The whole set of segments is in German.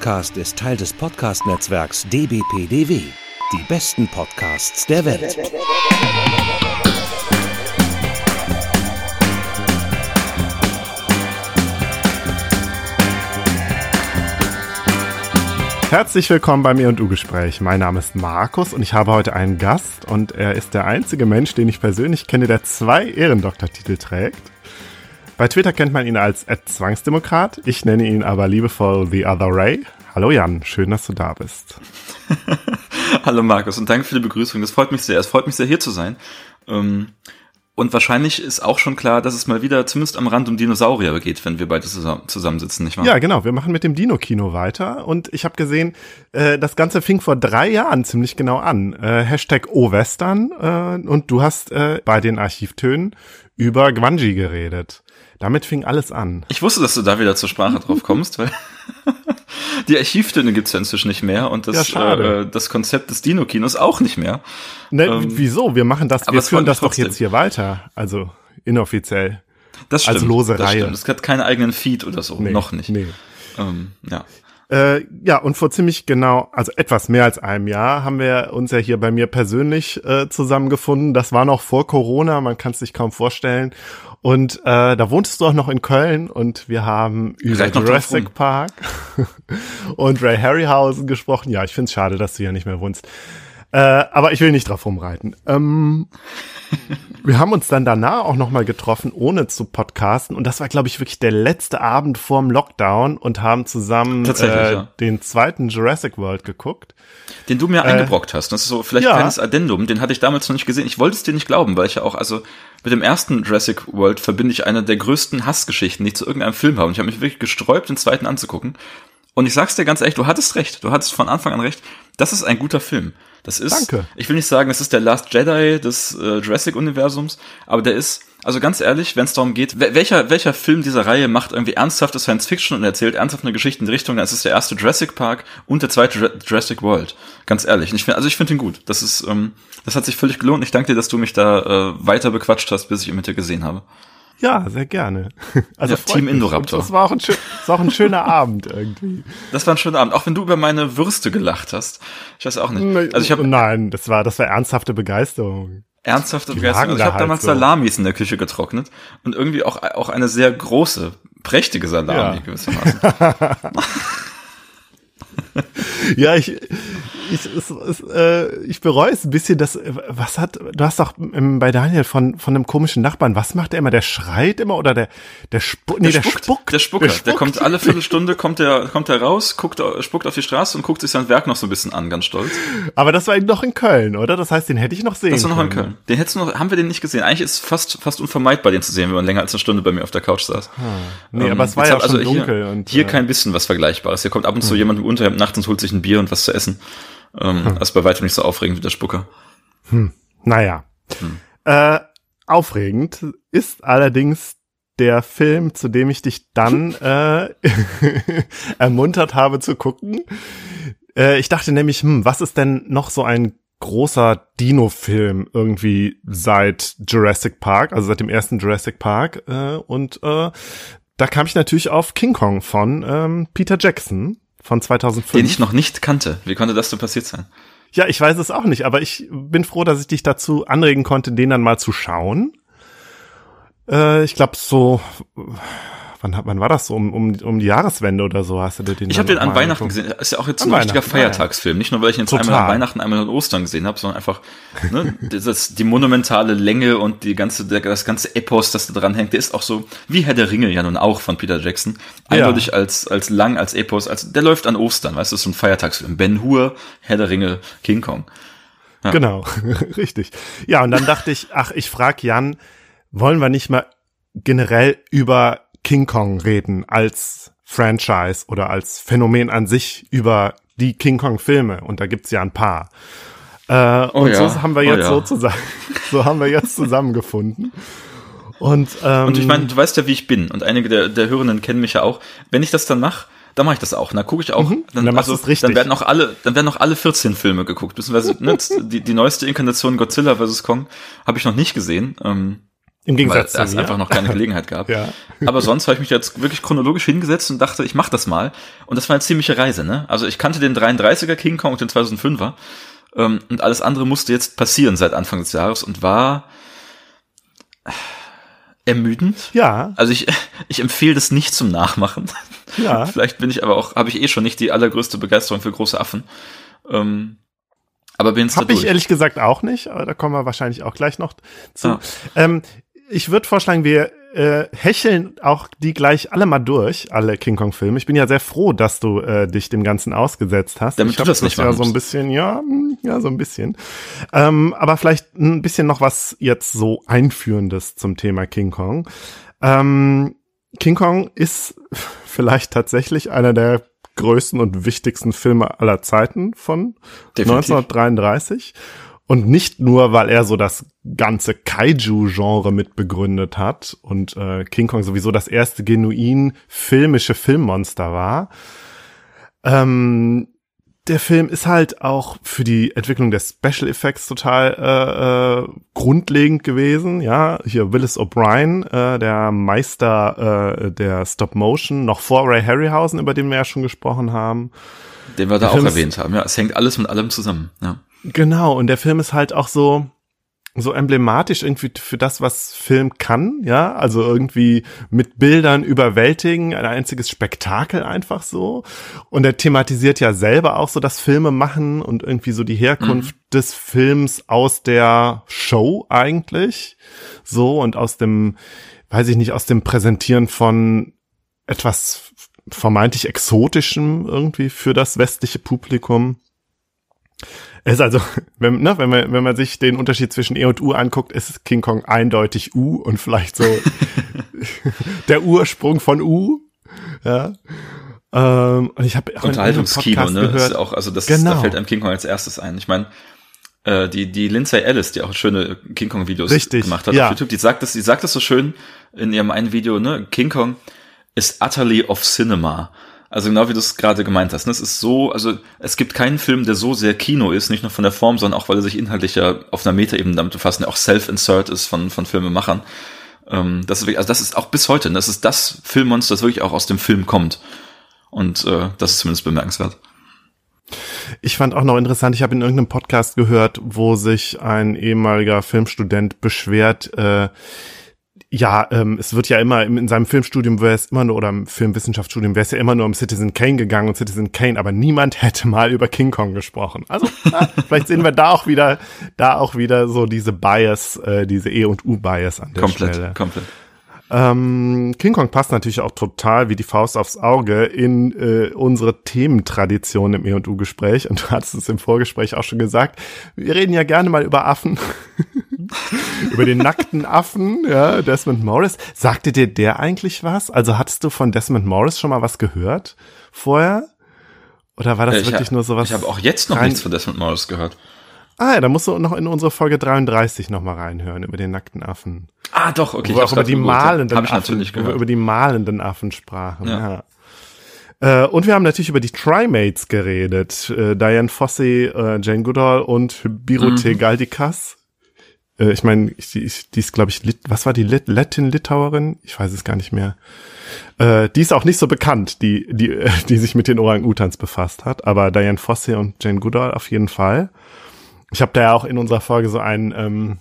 Podcast ist Teil des Podcast-Netzwerks dbpdw. Die besten Podcasts der Welt. Herzlich willkommen bei mir und U-Gespräch. Mein Name ist Markus und ich habe heute einen Gast und er ist der einzige Mensch, den ich persönlich kenne, der zwei Ehrendoktortitel trägt. Bei Twitter kennt man ihn als Zwangsdemokrat. Ich nenne ihn aber liebevoll The Other Ray. Hallo Jan, schön, dass du da bist. Hallo Markus und danke für die Begrüßung. Das freut mich sehr. Es freut mich sehr, hier zu sein. Ähm, und wahrscheinlich ist auch schon klar, dass es mal wieder zumindest am Rand um Dinosaurier geht, wenn wir beide zusammensitzen, nicht wahr? Ja, genau. Wir machen mit dem Dino-Kino weiter. Und ich habe gesehen, äh, das Ganze fing vor drei Jahren ziemlich genau an. Äh, Hashtag O-Western. Äh, und du hast bei den Archivtönen über Gwanji geredet. Damit fing alles an. Ich wusste, dass du da wieder zur Sprache drauf kommst, weil die Archivtöne gibt's ja inzwischen nicht mehr und das, ja, äh, das Konzept des Dino-Kinos auch nicht mehr. Ne, ähm, wieso? Wir machen das, wir führen das doch jetzt hier weiter. Also inoffiziell. Das stimmt. Als lose das Reihe. Stimmt. Es hat keinen eigenen Feed oder so. Nee, noch nicht. Nee. Ähm, ja. Äh, ja, und vor ziemlich genau, also etwas mehr als einem Jahr haben wir uns ja hier bei mir persönlich äh, zusammengefunden. Das war noch vor Corona, man kann es sich kaum vorstellen. Und äh, da wohntest du auch noch in Köln und wir haben über Jurassic Park und Ray Harryhausen gesprochen. Ja, ich finde es schade, dass du hier nicht mehr wohnst. Äh, aber ich will nicht drauf rumreiten. Ähm, wir haben uns dann danach auch nochmal getroffen, ohne zu podcasten. Und das war, glaube ich, wirklich der letzte Abend vorm Lockdown und haben zusammen äh, ja. den zweiten Jurassic World geguckt. Den du mir äh, eingebrockt hast. Das ist so vielleicht ja. ein kleines Addendum. Den hatte ich damals noch nicht gesehen. Ich wollte es dir nicht glauben, weil ich ja auch, also mit dem ersten Jurassic World verbinde ich eine der größten Hassgeschichten, die ich zu irgendeinem Film habe. Und ich habe mich wirklich gesträubt, den zweiten anzugucken. Und ich sag's dir ganz ehrlich, du hattest recht. Du hattest von Anfang an recht. Das ist ein guter Film. Das ist, Danke. ich will nicht sagen, es ist der Last Jedi des äh, Jurassic-Universums, aber der ist, also ganz ehrlich, wenn es darum geht, welcher, welcher Film dieser Reihe macht irgendwie ernsthafte Science Fiction und erzählt ernsthaft eine Geschichte in die Richtung, dann ist es der erste Jurassic Park und der zweite Jurassic World. Ganz ehrlich. Ich find, also ich finde ihn gut. Das ist, ähm, das hat sich völlig gelohnt. Ich danke dir, dass du mich da äh, weiter bequatscht hast, bis ich ihn mit dir gesehen habe. Ja, sehr gerne. Also ja, Team Indoraptor. Das war auch ein, schön, das war auch ein schöner Abend irgendwie. Das war ein schöner Abend, auch wenn du über meine Würste gelacht hast. Ich weiß auch nicht. Also ich hab, Nein, das war das war ernsthafte Begeisterung. Ernsthafte Begeisterung. Also ich habe halt damals so. Salamis in der Küche getrocknet und irgendwie auch auch eine sehr große, prächtige Salami ja. gewissermaßen. ja, ich, ich, es, es, äh, ich bereue es ein bisschen, dass, was hat, du hast doch ähm, bei Daniel von, von einem komischen Nachbarn, was macht der immer? Der schreit immer oder der, der, spu nee, der, der spuckt, spuckt. Der Spucker, der, spuckt. der kommt alle Viertelstunde, kommt der, kommt der raus, guckt, spuckt auf die Straße und guckt sich sein Werk noch so ein bisschen an, ganz stolz. Aber das war eben noch in Köln, oder? Das heißt, den hätte ich noch sehen Das war noch in Köln. Den hättest du noch, haben wir den nicht gesehen. Eigentlich ist es fast, fast unvermeidbar, den zu sehen, wenn man länger als eine Stunde bei mir auf der Couch saß. Hm. Nee, ähm, aber es war ja schon also dunkel. Hier, und, hier äh, kein bisschen was Vergleichbares. Hier kommt ab und zu hm. jemand im Unterhemd nachts und holt sich ein Bier und was zu essen. Ähm, hm. Also bei weitem nicht so aufregend wie der Spucker. Hm. Naja. Hm. Äh, aufregend ist allerdings der Film, zu dem ich dich dann äh, ermuntert habe zu gucken. Äh, ich dachte nämlich, hm, was ist denn noch so ein großer Dino-Film irgendwie seit Jurassic Park, also seit dem ersten Jurassic Park. Äh, und äh, da kam ich natürlich auf King Kong von ähm, Peter Jackson von 2005. Den ich noch nicht kannte. Wie konnte das so passiert sein? Ja, ich weiß es auch nicht, aber ich bin froh, dass ich dich dazu anregen konnte, den dann mal zu schauen. Äh, ich glaube, so wann, wann war das so? Um, um, um die Jahreswende oder so hast du den Ich habe den an Weihnachten gesehen. Ist ja auch jetzt an ein richtiger Feiertagsfilm. Nicht nur, weil ich ihn jetzt Total. einmal an Weihnachten, einmal an Ostern gesehen habe, sondern einfach ne, das, die monumentale Länge und die ganze, das ganze Epos, das da dran hängt, der ist auch so, wie Herr der Ringe ja nun auch von Peter Jackson. Eindeutig ja. als, als lang, als Epos, als, der läuft an Ostern, weißt du, so ein Feiertagsfilm. Ben Hur, Herr der Ringe, King Kong. Ja. Genau, richtig. Ja, und dann dachte ich, ach, ich frag Jan, wollen wir nicht mal generell über King Kong reden als Franchise oder als Phänomen an sich über die King Kong Filme und da gibt's ja ein paar. Äh, oh und ja. so haben wir oh jetzt oh ja. so zusammen, so haben wir jetzt zusammengefunden. Und, ähm, und ich meine, du weißt ja, wie ich bin und einige der, der Hörenden kennen mich ja auch. Wenn ich das dann mache, dann mache ich das auch. Dann gucke ich auch. Mhm, dann, dann, also, dann werden auch alle, dann werden auch alle 14 Filme geguckt. Beziehungsweise ne, die, die neueste Inkarnation Godzilla vs. Kong habe ich noch nicht gesehen. Ähm, Im Gegensatz weil es einfach noch keine Gelegenheit gab. ja. Aber sonst habe ich mich jetzt wirklich chronologisch hingesetzt und dachte, ich mache das mal. Und das war eine ziemliche Reise, ne? Also ich kannte den 33er King Kong und den 2005er. Ähm, und alles andere musste jetzt passieren seit Anfang des Jahres und war ermüdend. Ja. Also ich, ich empfehle das nicht zum Nachmachen. Ja. Vielleicht bin ich aber auch, habe ich eh schon nicht die allergrößte Begeisterung für große Affen. Ähm, aber bin jetzt Hab da ich ehrlich gesagt auch nicht, aber da kommen wir wahrscheinlich auch gleich noch zu. Ah. Ähm, ich würde vorschlagen, wir äh, hecheln auch die gleich alle mal durch, alle King Kong Filme. Ich bin ja sehr froh, dass du äh, dich dem Ganzen ausgesetzt hast. Damit ich du das nicht ja so ein bisschen, ja, hm, ja, so ein bisschen. Ähm, aber vielleicht ein bisschen noch was jetzt so einführendes zum Thema King Kong. Ähm, King Kong ist vielleicht tatsächlich einer der größten und wichtigsten Filme aller Zeiten von Definitiv. 1933. Und nicht nur, weil er so das ganze Kaiju-Genre mitbegründet hat und äh, King Kong sowieso das erste genuin filmische Filmmonster war. Ähm, der Film ist halt auch für die Entwicklung der Special Effects total äh, äh, grundlegend gewesen. Ja, hier Willis O'Brien, äh, der Meister äh, der Stop Motion, noch vor Ray Harryhausen, über den wir ja schon gesprochen haben. den wir da Der auch Film erwähnt haben. Ja, es hängt alles mit allem zusammen. Ja. Genau, und der Film ist halt auch so so emblematisch irgendwie für das, was Film kann, ja, also irgendwie mit Bildern überwältigen, ein einziges Spektakel einfach so. Und er thematisiert ja selber auch so das Filme machen und irgendwie so die Herkunft des Films aus der Show eigentlich, so und aus dem, weiß ich nicht, aus dem Präsentieren von etwas vermeintlich exotischem irgendwie für das westliche Publikum. Es ist also, wenn, ne, wenn, man, wenn man sich den Unterschied zwischen E und U anguckt, ist King Kong eindeutig U und vielleicht so der Ursprung von U. Ja. Ähm, und ich habe Unterhaltungskino, ne? gehört, Ist auch, also das, Genau. da fällt einem King Kong als erstes ein. Ich meine, äh, die, die Lindsay Ellis, die auch schöne King Kong Videos Richtig, gemacht hat ja. auf YouTube, die sagt das, die sagt das so schön in ihrem einen Video, ne? King Kong ist utterly of cinema. Also genau wie du es gerade gemeint hast. Ne? Es ist so, also es gibt keinen Film, der so sehr Kino ist, nicht nur von der Form, sondern auch, weil er sich inhaltlich ja auf einer Metaebene damit befasst, der auch Self-Insert ist von, von Filmemachern. Ähm, das ist wirklich, also das ist auch bis heute, ne? das ist das Filmmonster, das wirklich auch aus dem Film kommt. Und äh, das ist zumindest bemerkenswert. Ich fand auch noch interessant, ich habe in irgendeinem Podcast gehört, wo sich ein ehemaliger Filmstudent beschwert, äh, ja, ähm, es wird ja immer im- in seinem Filmstudium wäre es immer nur oder im Filmwissenschaftsstudium wäre es ja immer nur um Citizen Kane gegangen und Citizen Kane, aber niemand hätte mal über King Kong gesprochen. Also ja, vielleicht sehen wir da auch wieder, da auch wieder so diese Bias, äh, diese E und U Bias an der Komplett, Stelle. komplett. Ähm, King Kong passt natürlich auch total wie die Faust aufs Auge in äh, unsere Thementradition im E&U-Gespräch. Und du hattest es im Vorgespräch auch schon gesagt. Wir reden ja gerne mal über Affen. über den nackten Affen, ja, Desmond Morris. Sagte dir der eigentlich was? Also hattest du von Desmond Morris schon mal was gehört vorher? Oder war das Äh, ich wirklich hab- nur sowas? Ich habe auch jetzt noch nichts von Desmond Morris gehört. Ah, ja, da musst du noch in unsere Folge 33 noch mal reinhören über den nackten Affen. Ah, doch, okay. wo wir auch über die malenden Affen, natürlich gehört. über die malenden Affen sprachen. Ja. Ja. Äh, und wir haben natürlich über die Trimates geredet. Äh, Diane Fossey, äh, Jane Goodall und Birute Mhm. Galdikas. Äh, ich meine, die, ist- die ist, glaube ich, Lit was war die Lit Latin-Litauerin? Ich weiß es gar nicht mehr. Äh, die ist auch nicht so bekannt, die, die, die sich mit den Orang-Utans befasst hat. Aber Diane Fossey und Jane Goodall auf jeden Fall. Ich habe da ja auch in unserer Folge so einen ähm,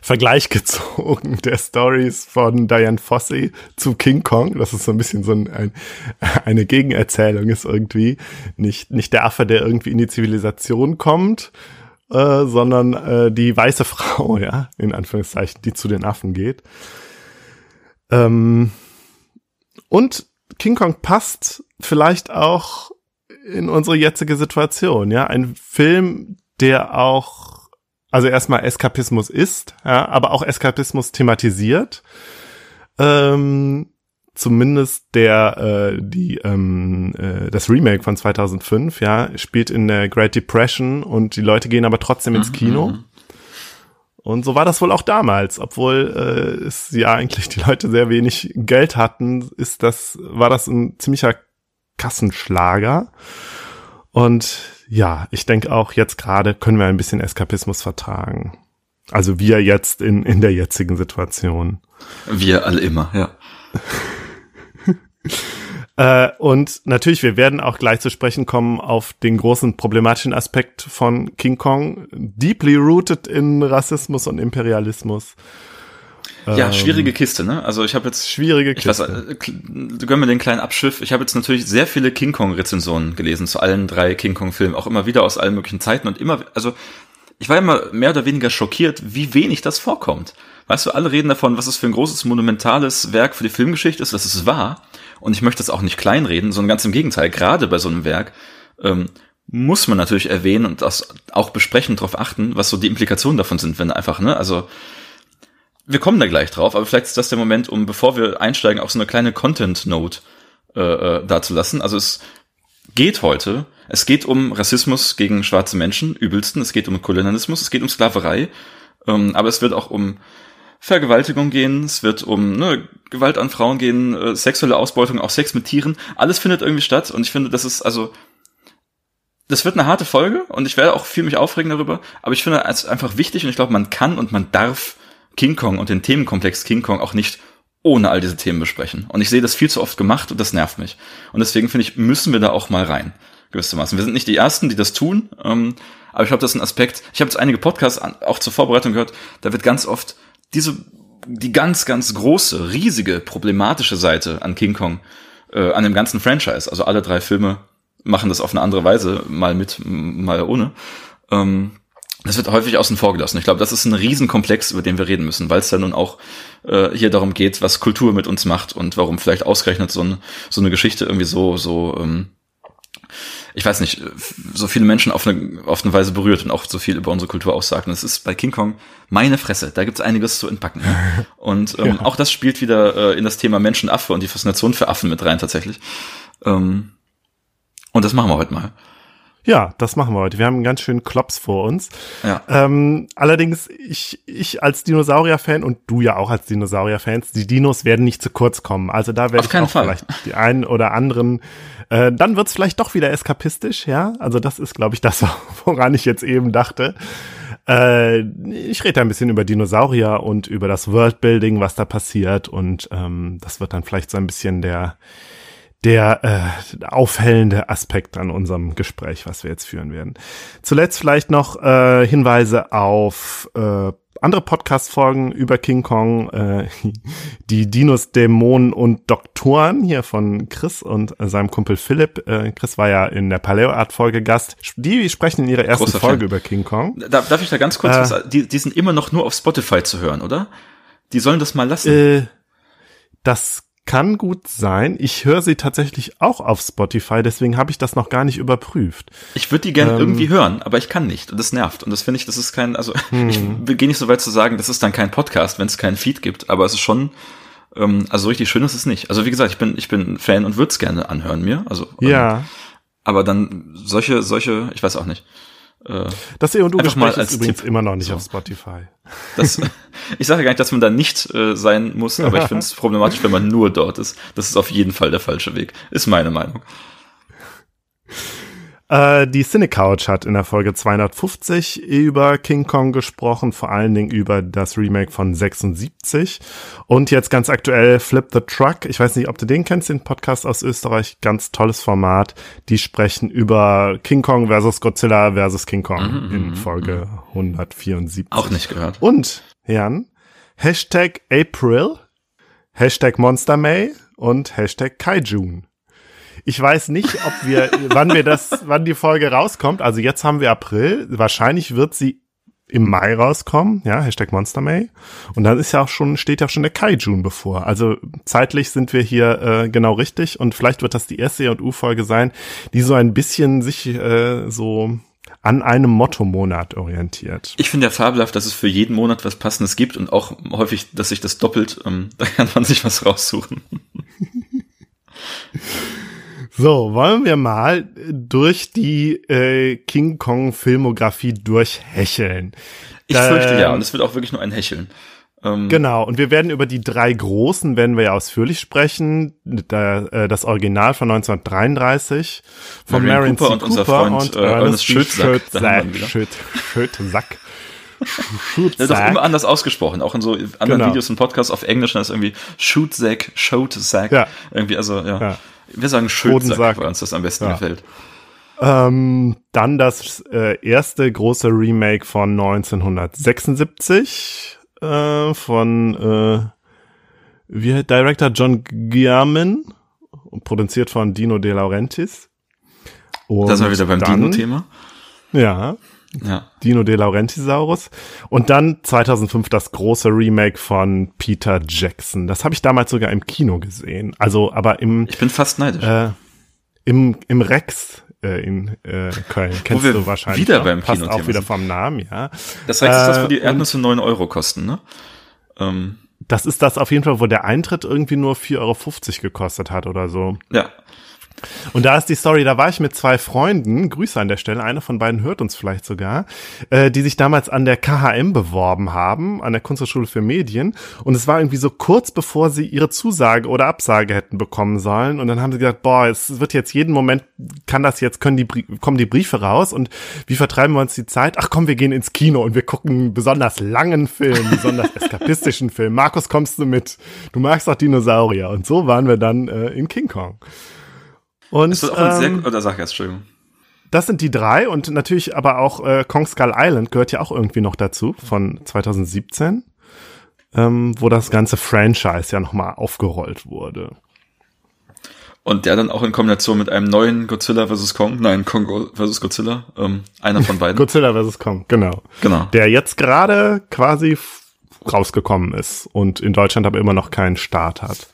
Vergleich gezogen der Stories von Diane Fossey zu King Kong. Das ist so ein bisschen so ein, ein, eine Gegenerzählung ist irgendwie. Nicht, nicht der Affe, der irgendwie in die Zivilisation kommt, äh, sondern äh, die weiße Frau, ja, in Anführungszeichen, die zu den Affen geht. Ähm, und King Kong passt vielleicht auch in unsere jetzige Situation, ja. Ein Film, der auch, also erstmal Eskapismus ist, ja, aber auch Eskapismus thematisiert. Ähm, zumindest der, äh, die, ähm, äh, das Remake von 2005, ja, spielt in der Great Depression und die Leute gehen aber trotzdem ins Kino. Mhm. Und so war das wohl auch damals, obwohl äh, es ja eigentlich die Leute sehr wenig Geld hatten, ist das war das ein ziemlicher Kassenschlager. Und ja, ich denke auch jetzt gerade können wir ein bisschen Eskapismus vertragen. Also wir jetzt in, in der jetzigen Situation. Wir alle immer, ja. Äh, und natürlich, wir werden auch gleich zu sprechen kommen auf den großen problematischen Aspekt von King Kong, deeply rooted in Rassismus und Imperialismus. Ja, schwierige Kiste, ne? Also ich habe jetzt schwierige Kiste. Ich weiß, äh, gönn mir den kleinen Abschiff. Ich habe jetzt natürlich sehr viele King Kong Rezensionen gelesen zu allen drei King Kong Filmen, auch immer wieder aus allen möglichen Zeiten und immer, also ich war immer mehr oder weniger schockiert, wie wenig das vorkommt. Weißt du, alle reden davon, was es für ein großes monumentales Werk für die Filmgeschichte ist, was es war. Und ich möchte das auch nicht kleinreden, sondern ganz im Gegenteil. Gerade bei so einem Werk ähm, muss man natürlich erwähnen und das auch besprechen, darauf achten, was so die Implikationen davon sind, wenn einfach, ne, also wir kommen da gleich drauf, aber vielleicht ist das der Moment, um, bevor wir einsteigen, auch so eine kleine Content-Note äh, äh, dazulassen. Also es geht heute, es geht um Rassismus gegen schwarze Menschen, übelsten, es geht um Kolonialismus, es geht um Sklaverei, ähm, aber es wird auch um Vergewaltigung gehen, es wird um ne, Gewalt an Frauen gehen, äh, sexuelle Ausbeutung, auch Sex mit Tieren, alles findet irgendwie statt und ich finde, das ist also das wird eine harte Folge und ich werde auch viel mich aufregen darüber, aber ich finde es einfach wichtig und ich glaube, man kann und man darf King Kong und den Themenkomplex King Kong auch nicht ohne all diese Themen besprechen. Und ich sehe das viel zu oft gemacht und das nervt mich. Und deswegen finde ich, müssen wir da auch mal rein, gewissermaßen. Wir sind nicht die Ersten, die das tun, ähm, aber ich glaube, das ist ein Aspekt. Ich habe jetzt einige Podcasts auch zur Vorbereitung gehört, da wird ganz oft diese, die ganz, ganz große, riesige, problematische Seite an King Kong, äh, an dem ganzen Franchise, also alle drei Filme machen das auf eine andere Weise, mal mit, mal ohne. Ähm, das wird häufig außen vor gelassen. Ich glaube, das ist ein Riesenkomplex, über den wir reden müssen, weil es ja nun auch äh, hier darum geht, was Kultur mit uns macht und warum vielleicht ausgerechnet so, ein, so eine Geschichte irgendwie so, so, ähm, ich weiß nicht, so viele Menschen auf eine, auf eine Weise berührt und auch so viel über unsere Kultur aussagt. Und das ist bei King Kong meine Fresse. Da gibt's einiges zu entpacken. Und ähm, ja. auch das spielt wieder äh, in das Thema Menschenaffe und die Faszination für Affen mit rein tatsächlich. Ähm, und das machen wir heute mal. Ja, das machen wir heute. Wir haben einen ganz schönen Klops vor uns. Ja. Ähm, allerdings, ich, ich als Dinosaurier-Fan und du ja auch als Dinosaurier-Fans, die Dinos werden nicht zu kurz kommen. Also da werde ich auch Fall. vielleicht die einen oder anderen. Äh, dann wird's vielleicht doch wieder eskapistisch, ja. Also das ist, glaube ich, das, woran ich jetzt eben dachte. Äh, ich rede ein bisschen über Dinosaurier und über das Worldbuilding, was da passiert. Und ähm, das wird dann vielleicht so ein bisschen der der äh, aufhellende Aspekt an unserem Gespräch, was wir jetzt führen werden. Zuletzt vielleicht noch äh, Hinweise auf äh, andere Podcast-Folgen über King Kong, äh, die Dinos, Dämonen und Doktoren hier von Chris und äh, seinem Kumpel Philipp. Äh, Chris war ja in der Paleo-Art-Folge Gast. Die sprechen in ihrer ersten Großer Folge Fan. über King Kong. Darf, darf ich da ganz kurz äh, was, die, die sind immer noch nur auf Spotify zu hören, oder? Die sollen das mal lassen. Äh, das kann gut sein. Ich höre sie tatsächlich auch auf Spotify, deswegen habe ich das noch gar nicht überprüft. Ich würde die gerne ähm, irgendwie hören, aber ich kann nicht und das nervt. Und das finde ich, das ist kein, also hm. ich gehe nicht so weit zu sagen, das ist dann kein Podcast, wenn es keinen Feed gibt, aber es ist schon, ähm, also richtig schön ist es nicht. Also wie gesagt, ich bin, ich bin Fan und würde es gerne anhören mir. Also ja. Ähm, aber dann solche, solche, ich weiß auch nicht. Äh, das E und U Gespräch ist übrigens Tipp. immer noch nicht so. auf Spotify. Das, ich sage gar nicht, dass man da nicht äh, sein muss, aber ich finde es problematisch, wenn man nur dort ist. Das ist auf jeden Fall der falsche Weg, ist meine Meinung. Äh, die Cinecouch hat in der Folge 250 über King Kong gesprochen, vor allen Dingen über das Remake von 76. Und jetzt ganz aktuell Flip the Truck. Ich weiß nicht, ob du den kennst, den Podcast aus Österreich. Ganz tolles Format. Die sprechen über King Kong versus Godzilla versus King Kong mhm, mhm in mhm, Folge 174. Auch nicht gehört. Und, Jan, Hashtag April, Hashtag Monster May und Hashtag Kaijun. Ich weiß nicht, ob wir, wann wir das, wann die Folge rauskommt. Also jetzt haben wir April. Wahrscheinlich wird sie im Mai rauskommen, ja, Hashtag Monster May. Und dann ist ja auch schon, steht ja auch schon der Kaijun bevor. Also zeitlich sind wir hier äh, genau richtig und vielleicht wird das die erste U-Folge sein, die so ein bisschen sich äh, so an einem Motto-Monat orientiert. Ich finde ja fabelhaft, dass es für jeden Monat was Passendes gibt und auch häufig, dass sich das doppelt, ähm, da kann man sich was raussuchen. So, wollen wir mal durch die äh, King Kong Filmografie durchhecheln. Ich da, fürchte ja, und es wird auch wirklich nur ein Hecheln. Ähm, genau, und wir werden über die drei großen, werden wir ja ausführlich sprechen. Da, äh, das Original von 1933 von Marion, Marion Cooper, C. und unser Freund und äh, Ernest Schötzack. Schötzack. Shoot ja, doch immer anders ausgesprochen, auch in so anderen genau. Videos und Podcasts auf Englisch, dann ist irgendwie Shoot Sack, ja. irgendwie, also ja. ja. Wir sagen Schötsack, weil uns das am besten ja. gefällt. Ähm, dann das äh, erste große Remake von 1976 äh, von äh, wie Director John Guillermin produziert von Dino De Laurentiis. Und das war wieder beim Dino-Thema. Ja. Ja. Dino De Laurentisaurus. Und dann 2005 das große Remake von Peter Jackson. Das habe ich damals sogar im Kino gesehen. Also, aber im. Ich bin fast neidisch. Äh, Im, im Rex äh, in äh, Köln. Kennst du wahrscheinlich. Wieder auch. beim Kino. Passt auch wieder vom Namen, ja. Das heißt, äh, das, wo die Erdnüsse neun Euro kosten, ne? Ähm. Das ist das auf jeden Fall, wo der Eintritt irgendwie nur 4,50 Euro gekostet hat oder so. Ja. Und da ist die Story, da war ich mit zwei Freunden, Grüße an der Stelle, einer von beiden hört uns vielleicht sogar, äh, die sich damals an der KHM beworben haben, an der Kunsthochschule für Medien. Und es war irgendwie so kurz bevor sie ihre Zusage oder Absage hätten bekommen sollen. Und dann haben sie gesagt, boah, es wird jetzt jeden Moment, kann das jetzt, können die, kommen die Briefe raus und wie vertreiben wir uns die Zeit? Ach komm, wir gehen ins Kino und wir gucken einen besonders langen Film, besonders eskapistischen Film. Markus, kommst du mit? Du magst doch Dinosaurier. Und so waren wir dann äh, in King Kong. Und, auch ein ähm, sehr, oder sag erst, Entschuldigung. Das sind die drei und natürlich aber auch äh, Kong Skull Island gehört ja auch irgendwie noch dazu von 2017, ähm, wo das ganze Franchise ja nochmal aufgerollt wurde. Und der dann auch in Kombination mit einem neuen Godzilla vs. Kong, nein, Kong vs. Godzilla, ähm, einer von beiden. Godzilla vs. Kong, genau. Genau. Der jetzt gerade quasi rausgekommen ist und in Deutschland aber immer noch keinen Start hat.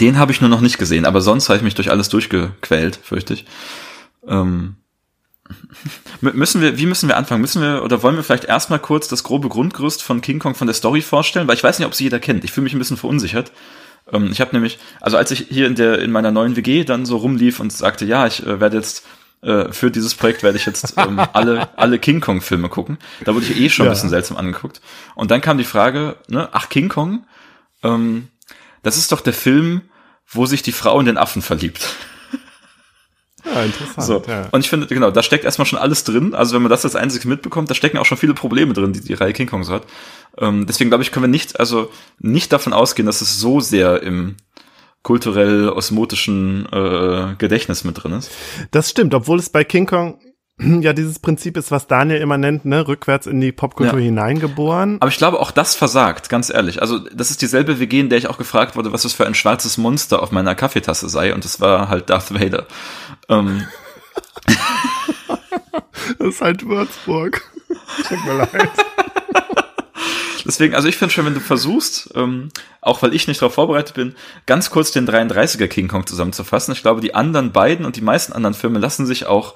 Den habe ich nur noch nicht gesehen, aber sonst habe ich mich durch alles durchgequält, fürchte ich. Ähm, müssen wir, wie müssen wir anfangen? Müssen wir oder wollen wir vielleicht erstmal kurz das grobe Grundgerüst von King Kong von der Story vorstellen? Weil ich weiß nicht, ob sie jeder kennt. Ich fühle mich ein bisschen verunsichert. Ähm, ich habe nämlich, also als ich hier in der in meiner neuen WG dann so rumlief und sagte, ja, ich äh, werde jetzt äh, für dieses Projekt werde ich jetzt ähm, alle alle King Kong Filme gucken. Da wurde ich eh schon ja. ein bisschen seltsam angeguckt. Und dann kam die Frage, ne, ach King Kong, ähm, das ist doch der Film, wo sich die Frau in den Affen verliebt. Ja, interessant. So. Ja. Und ich finde, genau, da steckt erstmal schon alles drin. Also wenn man das als einziges mitbekommt, da stecken auch schon viele Probleme drin, die die Reihe King Kong so hat. Ähm, deswegen glaube ich, können wir nicht, also nicht davon ausgehen, dass es so sehr im kulturell osmotischen äh, Gedächtnis mit drin ist. Das stimmt, obwohl es bei King Kong ja dieses Prinzip ist, was Daniel immer nennt, ne, rückwärts in die Popkultur ja. hineingeboren. Aber ich glaube, auch das versagt, ganz ehrlich. Also, das ist dieselbe WG, in der ich auch gefragt wurde, was es für ein schwarzes Monster auf meiner Kaffeetasse sei, und es war halt Darth Vader. Ähm. das ist halt Würzburg. Tut mir leid. Deswegen, also ich finde schon, wenn du versuchst, ähm, auch weil ich nicht darauf vorbereitet bin, ganz kurz den 33er King Kong zusammenzufassen. Ich glaube, die anderen beiden und die meisten anderen Filme lassen sich auch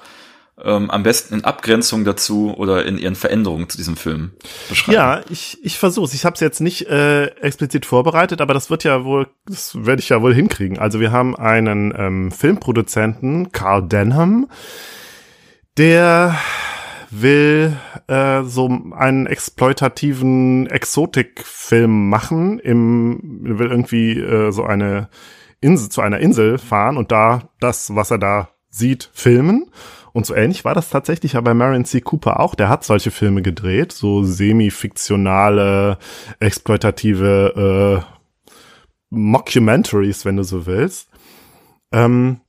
ähm, am besten in Abgrenzung dazu oder in ihren Veränderungen zu diesem Film beschreiben. Ja, ich, ich versuche Ich habe es jetzt nicht äh, explizit vorbereitet, aber das wird ja wohl, das werde ich ja wohl hinkriegen. Also wir haben einen ähm, Filmproduzenten, Carl Denham, der will äh, so einen exploitativen Exotikfilm machen, im will irgendwie äh, so eine Insel zu einer Insel fahren und da das, was er da sieht, filmen und so ähnlich war das tatsächlich ja bei Marion C. Cooper auch. Der hat solche Filme gedreht, so semi-fiktionale, exploitative äh, Mockumentaries, wenn du so willst. Ähm,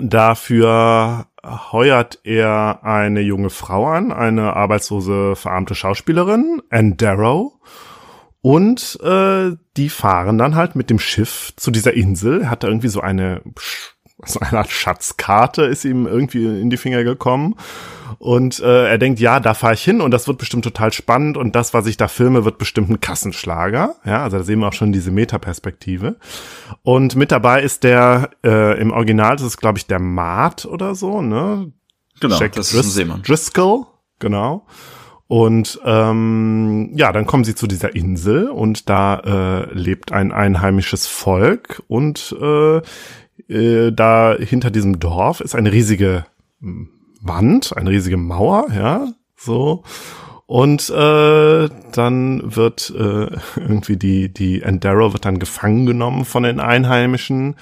dafür heuert er eine junge Frau an, eine arbeitslose, verarmte Schauspielerin, Anne Darrow. Und äh, die fahren dann halt mit dem Schiff zu dieser Insel. Er hat da irgendwie so eine so eine Art Schatzkarte ist ihm irgendwie in die Finger gekommen. Und äh, er denkt, ja, da fahre ich hin und das wird bestimmt total spannend und das, was ich da filme, wird bestimmt ein Kassenschlager. Ja, also da sehen wir auch schon diese Metaperspektive. Und mit dabei ist der äh, im Original, das ist glaube ich der Maat oder so, ne? Genau, Jack das Dris ist ein Seemann. Driscoll, genau. Und ähm, ja, dann kommen sie zu dieser Insel und da äh, lebt ein einheimisches Volk und äh, äh, da hinter diesem Dorf ist eine riesige hm, Wand, eine riesige Mauer, ja, so. Und äh, dann wird äh, irgendwie die, die Endero wird dann gefangen genommen von den Einheimischen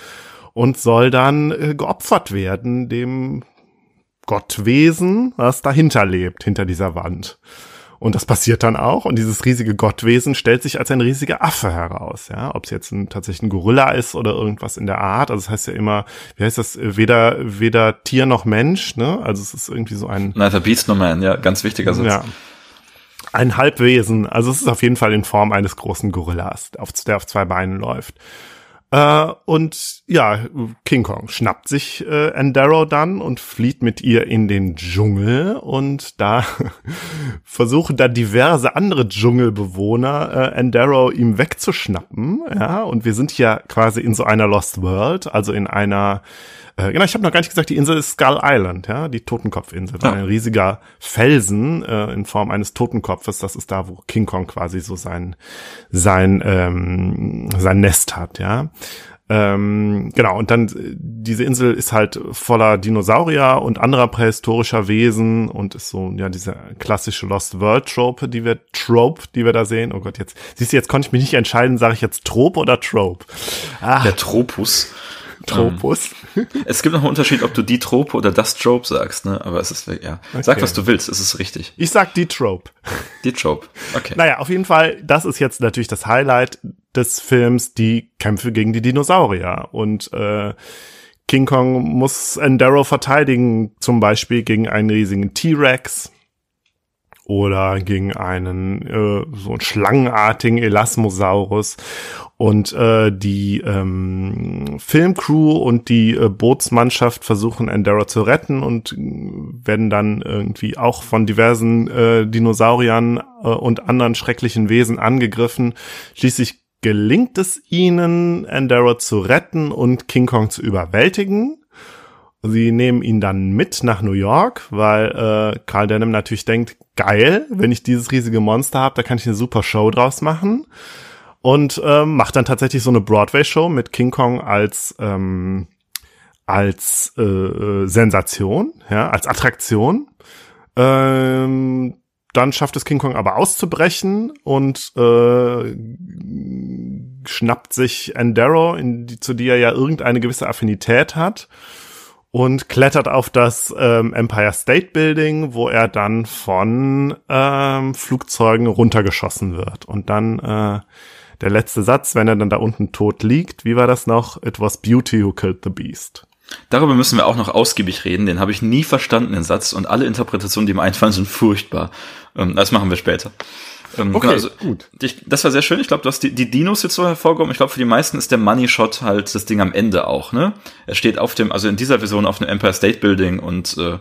und soll dann äh, geopfert werden, dem Gottwesen, was dahinter lebt, hinter dieser Wand. Und das passiert dann auch. Und dieses riesige Gottwesen stellt sich als ein riesiger Affe heraus. Ja, ob es jetzt ein, tatsächlich ein Gorilla ist oder irgendwas in der Art. Also das heißt ja immer, wie heißt das, weder, weder Tier noch Mensch, ne? Also es ist irgendwie so ein. Neither Beast nor Man, ja, ganz wichtiger Satz. Ja. Ein Halbwesen. Also es ist auf jeden Fall in Form eines großen Gorillas, auf, der auf zwei Beinen läuft. Äh, und ja, King Kong schnappt sich äh, Andaro dann und flieht mit ihr in den Dschungel und da versuchen dann diverse andere Dschungelbewohner äh, Andaro ihm wegzuschnappen. Ja, und wir sind hier quasi in so einer Lost World, also in einer äh, genau, ich habe noch gar nicht gesagt, die Insel ist Skull Island, ja, die Totenkopfinsel. Ja. Ein riesiger Felsen äh, in Form eines Totenkopfes. Das ist da, wo King Kong quasi so sein sein ähm, sein Nest hat, ja. Ähm, genau, und dann diese Insel ist halt voller Dinosaurier und anderer prähistorischer Wesen und ist so, ja, diese klassische Lost World Trope, die wir, Trope, die wir da sehen. Oh Gott, jetzt, siehst du, jetzt konnte ich mich nicht entscheiden, sage ich jetzt Trope oder Trope? Ah. Der Tropus. Tropus. Ähm, es gibt noch einen Unterschied, ob du die Trope oder das Trope sagst, ne? Aber es ist, ja. Okay. Sag, was du willst, es ist richtig. Ich sag die Trope. Die Trope, okay. Naja, auf jeden Fall, das ist jetzt natürlich das Highlight des Films, die Kämpfe gegen die Dinosaurier. Und äh, King Kong muss Endaro verteidigen, zum Beispiel gegen einen riesigen T-Rex oder gegen einen äh, so einen schlangenartigen Elasmosaurus und äh, die ähm, Filmcrew und die äh, Bootsmannschaft versuchen Endera zu retten und werden dann irgendwie auch von diversen äh, Dinosauriern äh, und anderen schrecklichen Wesen angegriffen. Schließlich gelingt es ihnen, Endera zu retten und King Kong zu überwältigen. Sie nehmen ihn dann mit nach New York, weil äh, Carl Denham natürlich denkt, geil, wenn ich dieses riesige Monster habe, da kann ich eine super Show draus machen. Und ähm, macht dann tatsächlich so eine Broadway-Show mit King Kong als ähm, als äh, äh Sensation, ja, als Attraktion. Ähm, dann schafft es King Kong aber auszubrechen und äh, schnappt sich Endero, in die, zu die er ja irgendeine gewisse Affinität hat und klettert auf das ähm, Empire State Building, wo er dann von ähm, Flugzeugen runtergeschossen wird. Und dann äh, der letzte Satz, wenn er dann da unten tot liegt, wie war das noch? It was beauty who killed the beast. Darüber müssen wir auch noch ausgiebig reden. Den habe ich nie verstanden, den Satz. Und alle Interpretationen, die mir einfallen, sind furchtbar. Ähm, das machen wir später. Ähm, okay, genau, also, gut. Ich, das war sehr schön. Ich glaube, du hast die, die Dinos jetzt so hervorgehoben. Ich glaube, für die meisten ist der Money Shot halt das Ding am Ende auch, ne? Er steht auf dem, also in dieser Version auf dem Empire State Building und äh,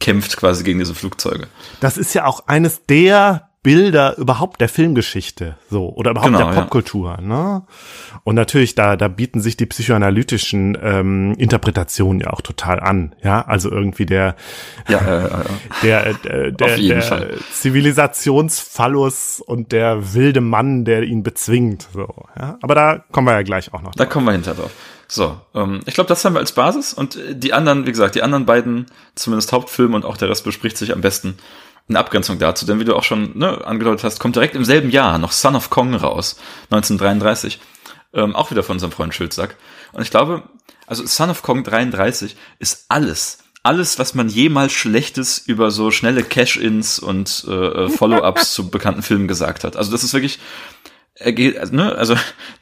kämpft quasi gegen diese Flugzeuge. Das ist ja auch eines der Bilder überhaupt der Filmgeschichte, so, oder überhaupt genau, der Popkultur, ja. ne? Und natürlich, da, da bieten sich die psychoanalytischen ähm, Interpretationen ja auch total an, ja, also irgendwie der, ja, äh, äh, der, äh, der, der Zivilisationsphallus und der wilde Mann, der ihn bezwingt, so, ja. Aber da kommen wir ja gleich auch noch. Da drauf. kommen wir hinter drauf. So, ähm, ich glaube, das haben wir als Basis und die anderen, wie gesagt, die anderen beiden, zumindest Hauptfilme und auch der Rest bespricht sich am besten eine Abgrenzung dazu, denn wie du auch schon ne, angedeutet hast, kommt direkt im selben Jahr noch Son of Kong raus, 1933, ähm, auch wieder von unserem Freund Schildsack. Und ich glaube, also Son of Kong 33 ist alles, alles, was man jemals Schlechtes über so schnelle Cash-Ins und äh, äh Follow-ups zu bekannten Filmen gesagt hat. Also das ist wirklich, er geht, also, ne, also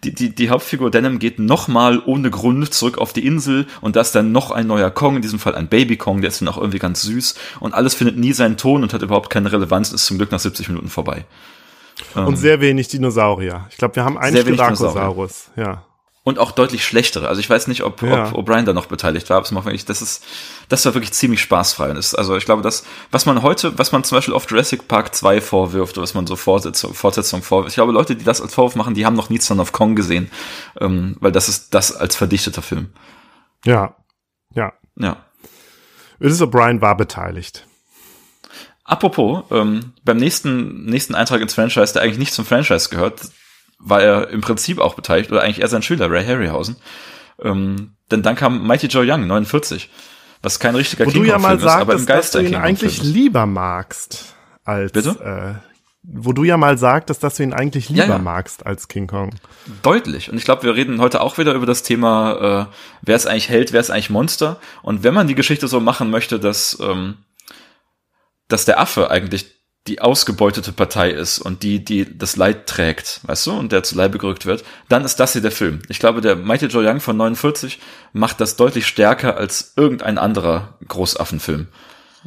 die, die, die Hauptfigur Denim geht nochmal ohne Grund zurück auf die Insel und da ist dann noch ein neuer Kong, in diesem Fall ein Baby Kong, der ist dann auch irgendwie ganz süß und alles findet nie seinen Ton und hat überhaupt keine Relevanz, ist zum Glück nach 70 Minuten vorbei. Und ähm, sehr wenig Dinosaurier. Ich glaube, wir haben einen Styracosaurus, ja und auch deutlich schlechtere. Also ich weiß nicht, ob, ja. ob O'Brien da noch beteiligt war, aber das ist, das war wirklich ziemlich spaßfrei. Und ist, also ich glaube, das, was man heute, was man zum Beispiel auf Jurassic Park 2 vorwirft, was man so Fortsetzung, Fortsetzung vorwirft, ich glaube, Leute, die das als Vorwurf machen, die haben noch nie Son of Kong gesehen, ähm, weil das ist das als verdichteter Film. Ja, ja. Ja. Willis O'Brien war beteiligt. Apropos, ähm, beim nächsten, nächsten Eintrag ins Franchise, der eigentlich nicht zum Franchise gehört, war er im Prinzip auch beteiligt, oder eigentlich er sein Schüler, Ray Harryhausen. Ähm, denn dann kam Mighty Joe Young, 49, was kein richtiger Wo King du ja mal sagst, aber im Geister dass du ihn eigentlich ist. lieber magst als Bitte? Äh, wo du ja mal sagtest, dass du ihn eigentlich lieber ja, ja. magst als King Kong. Deutlich. Und ich glaube, wir reden heute auch wieder über das Thema, äh, wer ist eigentlich Held, wer ist eigentlich Monster. Und wenn man die Geschichte so machen möchte, dass, ähm, dass der Affe eigentlich die ausgebeutete Partei ist und die, die das Leid trägt, weißt du, und der zu Leibe gerückt wird, dann ist das hier der Film. Ich glaube, der Mighty Joe Young von 49 macht das deutlich stärker als irgendein anderer Großaffenfilm.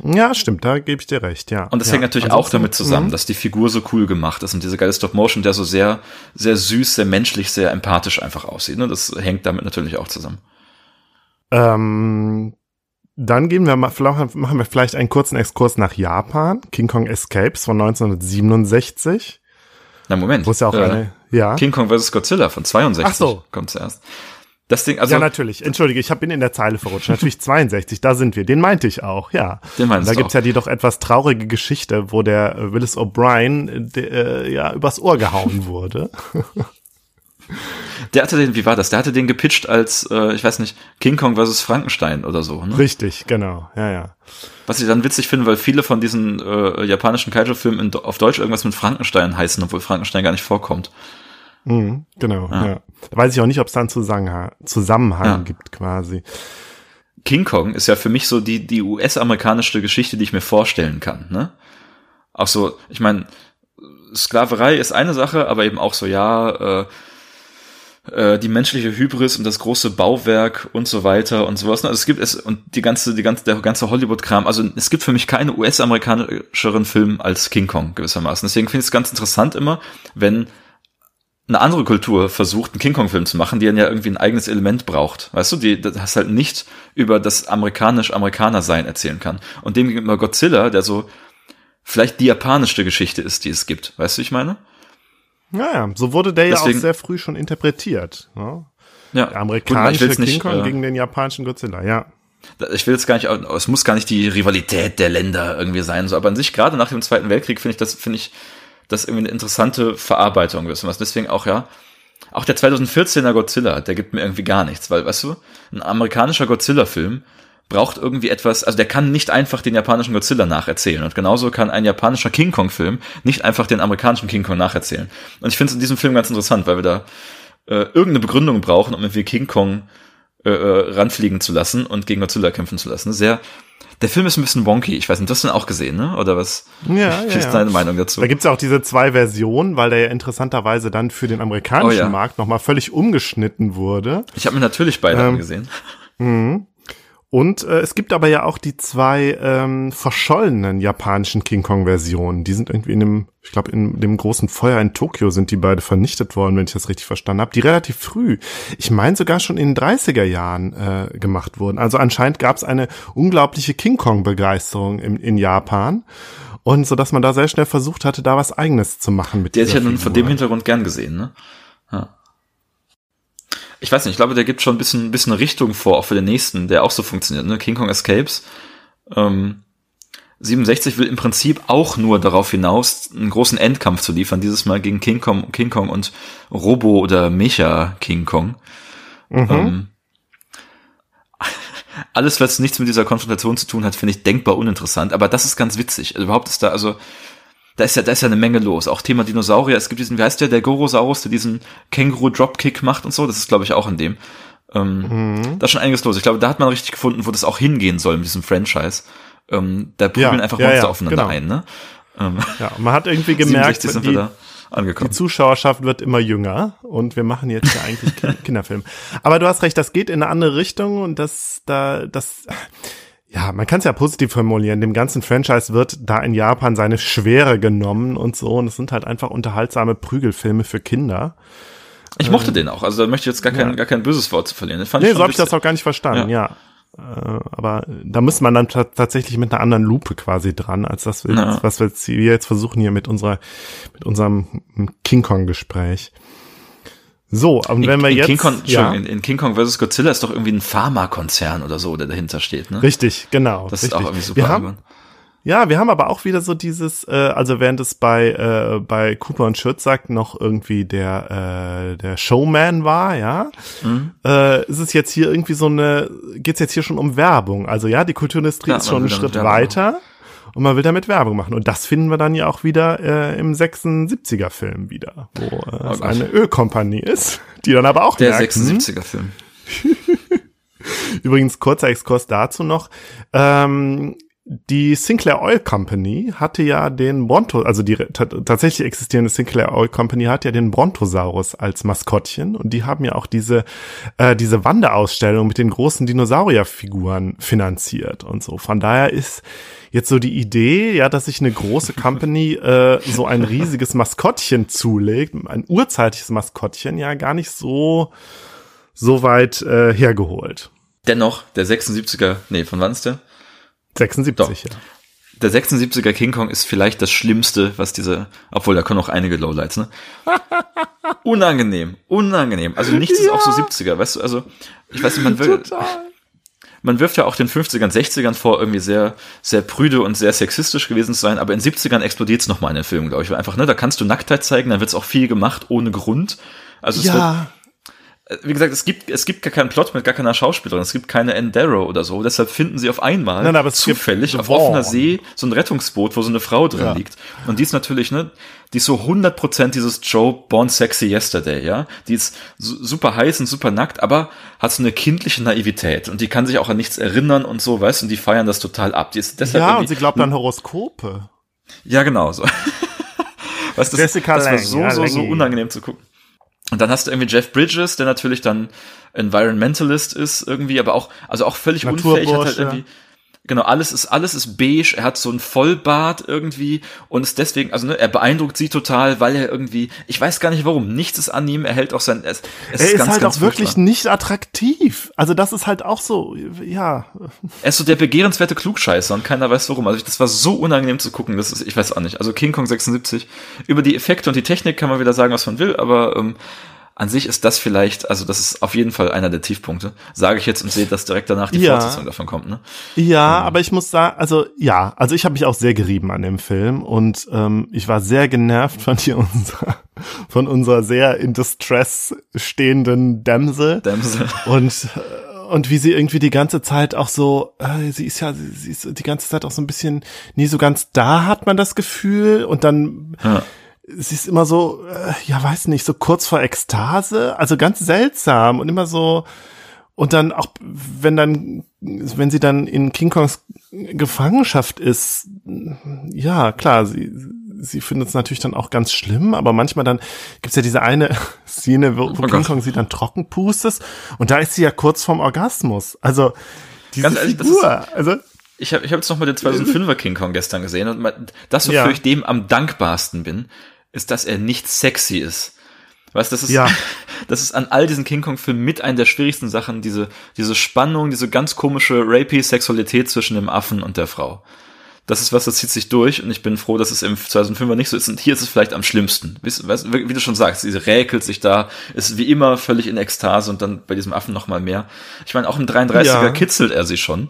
Ja, stimmt, da gebe ich dir recht, ja. Und das ja. hängt natürlich auch damit zusammen, mhm. dass die Figur so cool gemacht ist und diese geile Stop-Motion, der so sehr, sehr süß, sehr menschlich, sehr empathisch einfach aussieht. Ne? Das hängt damit natürlich auch zusammen. Ähm, dann gehen wir mal, machen wir vielleicht einen kurzen Exkurs nach Japan. King Kong Escapes von 1967. Na Moment. Wo ist ja auch äh, eine, ja. King Kong vs. Godzilla von 62 Ach so. kommt zuerst. Das Ding, also ja, natürlich. Entschuldige, ich bin in der Zeile verrutscht. Natürlich 62, da sind wir. Den meinte ich auch, ja. Den meinst Da gibt's auch. ja die doch etwas traurige Geschichte, wo der äh, Willis O'Brien äh, ja übers Ohr gehauen wurde. Der hatte den, wie war das? Der hatte den gepitcht als, äh, ich weiß nicht, King Kong versus Frankenstein oder so. Ne? Richtig, genau, ja, ja. Was ich dann witzig finde, weil viele von diesen äh, japanischen Kaiju-Filmen auf Deutsch irgendwas mit Frankenstein heißen, obwohl Frankenstein gar nicht vorkommt. Mhm, genau, ja. ja. Da weiß ich auch nicht, ob es da einen Zusammenhang, Zusammenhang ja. gibt quasi. King Kong ist ja für mich so die, die US-amerikanische Geschichte, die ich mir vorstellen kann. Ne? Auch so, ich meine, Sklaverei ist eine Sache, aber eben auch so, ja, äh, äh, die menschliche Hybris und das große Bauwerk und so weiter und sowas. Also es gibt es und die ganze, die ganze, der ganze Hollywood-Kram. Also es gibt für mich keinen US-amerikanischeren Film als King Kong gewissermaßen. Deswegen finde ich es ganz interessant immer, wenn eine andere Kultur versucht, einen King Kong-Film zu machen, die dann ja irgendwie ein eigenes Element braucht. Weißt du, die das halt nicht über das amerikanisch-Amerikaner-Sein erzählen kann. Und dem gegenüber Godzilla, der so vielleicht die japanischste Geschichte ist, die es gibt. Weißt du, ich meine? Naja, so wurde der Deswegen, ja auch sehr früh schon interpretiert. Ne? Ja. Der amerikanische Gut, King Kong äh, gegen den japanischen Godzilla, ja. Ich will jetzt gar nicht, es muss gar nicht die Rivalität der Länder irgendwie sein, so, aber an sich, gerade nach dem Zweiten Weltkrieg, finde ich das, finde ich, das irgendwie eine interessante Verarbeitung wissen was. Deswegen auch, ja, auch der 2014er Godzilla, der gibt mir irgendwie gar nichts, weil, weißt du, ein amerikanischer Godzilla-Film braucht irgendwie etwas, also der kann nicht einfach den japanischen Godzilla nacherzählen. Und genauso kann ein japanischer King Kong-Film nicht einfach den amerikanischen King Kong nacherzählen. Und ich finde es in diesem Film ganz interessant, weil wir da äh, irgendeine Begründung brauchen, um irgendwie King Kong äh, äh, ranfliegen zu lassen und gegen Godzilla kämpfen zu lassen. Sehr, der Film ist ein bisschen wonky. Ich weiß nicht, du hast den auch gesehen, ne? Oder was? Ja, ja. Wie ist deine Meinung dazu? Da gibt's ja auch diese zwei Versionen, weil der ja interessanterweise dann für den amerikanischen oh, ja. Markt nochmal völlig umgeschnitten wurde. Ich habe mir natürlich beide ähm, angesehen. Mhm. Und äh, es gibt aber ja auch die zwei ähm, verschollenen japanischen King Kong-Versionen. Die sind irgendwie in dem, ich glaube, in dem großen Feuer in Tokio sind die beide vernichtet worden, wenn ich das richtig verstanden habe. Die relativ früh, ich meine sogar schon in den 30er Jahren äh, gemacht wurden. Also anscheinend gab es eine unglaubliche King Kong-Begeisterung in, in Japan. Und so dass man da sehr schnell versucht hatte, da was eigenes zu machen mit Der ist ja nun von dem Hintergrund gern gesehen, ne? Ja ich weiß nicht, ich glaube, der gibt schon ein bisschen, ein bisschen Richtung vor, auch für den nächsten, der auch so funktioniert, ne? King Kong Escapes. Ähm, 67 will im Prinzip auch nur darauf hinaus, einen großen Endkampf zu liefern, dieses Mal gegen King Kong, King Kong und Robo oder Mecha King Kong. Mhm. Ähm, alles, was nichts mit dieser Konfrontation zu tun hat, finde ich denkbar uninteressant, aber das ist ganz witzig. Also überhaupt ist da, also da ist ja, da ist ja eine Menge los. Auch Thema Dinosaurier. Es gibt diesen, wie heißt der, der Gorosaurus, der diesen Känguru-Dropkick macht und so. Das ist, glaube ich, auch in dem. Ähm, mhm. Da ist schon einiges los. Ich glaube, da hat man richtig gefunden, wo das auch hingehen soll mit diesem Franchise. Ähm, da prügeln ja, einfach Monster ja, ja, aufeinander genau. ein, ne? Ähm, ja, man hat irgendwie gemerkt, die, die, Zuschauerschaft wird immer jünger und wir machen jetzt ja eigentlich Kinderfilm. Aber du hast recht, das geht in eine andere Richtung und das, da, das, ja, man kann es ja positiv formulieren. Dem ganzen Franchise wird da in Japan seine Schwere genommen und so. Und es sind halt einfach unterhaltsame Prügelfilme für Kinder. Ich mochte ähm, den auch. Also da möchte ich jetzt gar kein, ja. gar kein böses Wort zu verlieren. nee, so habe ich das auch gar nicht verstanden, ja. ja. Äh, aber da muss man dann tatsächlich mit einer anderen Lupe quasi dran, als das, wir, ja. was wir jetzt, wir jetzt versuchen hier mit unserer, mit unserem King Kong Gespräch. So, und wenn in, wir in jetzt. King Kong, ja. in, in, King Kong vs. Godzilla ist doch irgendwie ein Pharmakonzern oder so, der dahinter steht, ne? Richtig, genau. Das richtig. ist auch irgendwie super. Wir haben, ja, wir haben aber auch wieder so dieses, äh, also während es bei äh, bei Cooper und Schütz sagt noch irgendwie der äh, der Showman war, ja, mhm. äh, ist es jetzt hier irgendwie so eine, geht's jetzt hier schon um Werbung? Also ja, die Kulturindustrie ja, ist schon einen Schritt weiter. Machen und man will damit Werbung machen. Und das finden wir dann ja auch wieder äh, im 76er Film wieder, wo äh, oh es eine Ölkompanie ist, die dann aber auch Der merkt, 76er hm? Film. Übrigens, kurzer Exkurs dazu noch. Ähm, die Sinclair Oil Company hatte ja den Bronto, also die tatsächlich existierende Sinclair Oil Company hat ja den Brontosaurus als Maskottchen und die haben ja auch diese äh, diese Wanderausstellung mit den großen Dinosaurierfiguren finanziert und so. Von daher ist jetzt so die Idee, ja, dass sich eine große Company äh, so ein riesiges Maskottchen zulegt, ein urzeitliches Maskottchen, ja, gar nicht so so weit äh, hergeholt. Dennoch, der 76er, nee, von wann ist der? 76, Doch. ja. Der 76er King Kong ist vielleicht das Schlimmste, was diese, obwohl da kommen auch einige Lowlights, ne? unangenehm, unangenehm. Also nichts ja. ist auch so 70er, weißt du, also, ich weiß nicht, man will, Total. man wirft ja auch den 50ern, 60ern vor, irgendwie sehr, sehr prüde und sehr sexistisch gewesen zu sein, aber in 70ern explodiert es nochmal in den Filmen, glaube ich, weil einfach, ne, da kannst du Nacktheit zeigen, dann wird es auch viel gemacht, ohne Grund. Also es ja. wird, wie gesagt, es gibt, es gibt gar keinen Plot mit gar keiner Schauspielerin, es gibt keine Endero oder so, deshalb finden sie auf einmal Nein, aber zufällig auf offener See so ein Rettungsboot, wo so eine Frau drin ja. liegt. Und die ist natürlich, ne, die ist so 100% dieses Joe Born Sexy Yesterday, ja. Die ist super heiß und super nackt, aber hat so eine kindliche Naivität und die kann sich auch an nichts erinnern und so, weißt du, und die feiern das total ab. Die ist deshalb ja, und sie glaubt an Horoskope. Ja, genau so. weißt, das, Jessica das war so, so, so unangenehm zu gucken. Und dann hast du irgendwie Jeff Bridges, der natürlich dann Environmentalist ist irgendwie, aber auch, also auch völlig unfähig, hat halt irgendwie, genau, alles ist, alles ist beige, er hat so ein Vollbart irgendwie und ist deswegen, also ne, er beeindruckt sie total, weil er irgendwie, ich weiß gar nicht warum, nichts ist an ihm, er hält auch sein, es, es er ist, ganz, halt ganz auch wirklich furchtbar. nicht attraktiv. Also das ist halt auch so, ja. Er ist so der begehrenswerte Klugscheißer und keiner weiß warum. Also das war so unangenehm zu gucken, das ist, ich weiß auch nicht. Also King Kong 76, über die Effekte und die Technik kann man wieder sagen, was man will, aber ähm, an sich ist das vielleicht, also das ist auf jeden Fall einer der Tiefpunkte, sage ich jetzt und sehe, dass direkt danach die ja. Fortsetzung davon kommt. Ne? Ja, ähm. aber ich muss sagen, also ja, also ich habe mich auch sehr gerieben an dem Film und ähm, ich war sehr genervt von hier unserer, von unserer sehr in Distress stehenden Dämsel. Dämsel. Und und wie sie irgendwie die ganze Zeit auch so, äh, sie ist ja, sie, sie ist die ganze Zeit auch so ein bisschen nie so ganz da, hat man das Gefühl. Und dann ja sie ist immer so, äh, ja, weiß nicht, so kurz vor Ekstase, also ganz seltsam und immer so, und dann auch, wenn dann, wenn sie dann in King Kongs Gefangenschaft ist, ja, klar, sie, sie findet es natürlich dann auch ganz schlimm, aber manchmal dann gibt's ja diese eine Szene, wo, wo oh King Kong sie dann trocken pustet und da ist sie ja kurz vorm Orgasmus. Also, diese ganz ehrlich, Figur, ist, also, ich habe ich hab jetzt noch mal den 2005er King Kong gestern gesehen und das, wofür ja. ich dem am dankbarsten bin, ist, dass er nicht sexy ist. Weißt, das ist, ja. das ist an all diesen King Kong Filmen mit einer der schwierigsten Sachen, diese, diese Spannung, diese ganz komische rapey Sexualität zwischen dem Affen und der Frau. Das ist was, das zieht sich durch und ich bin froh, dass es im 2005er nicht so ist. Und hier ist es vielleicht am schlimmsten. Wie, wie du schon sagst, sie räkelt sich da, ist wie immer völlig in Ekstase und dann bei diesem Affen noch mal mehr. Ich meine, auch im 33er ja. kitzelt er sie schon.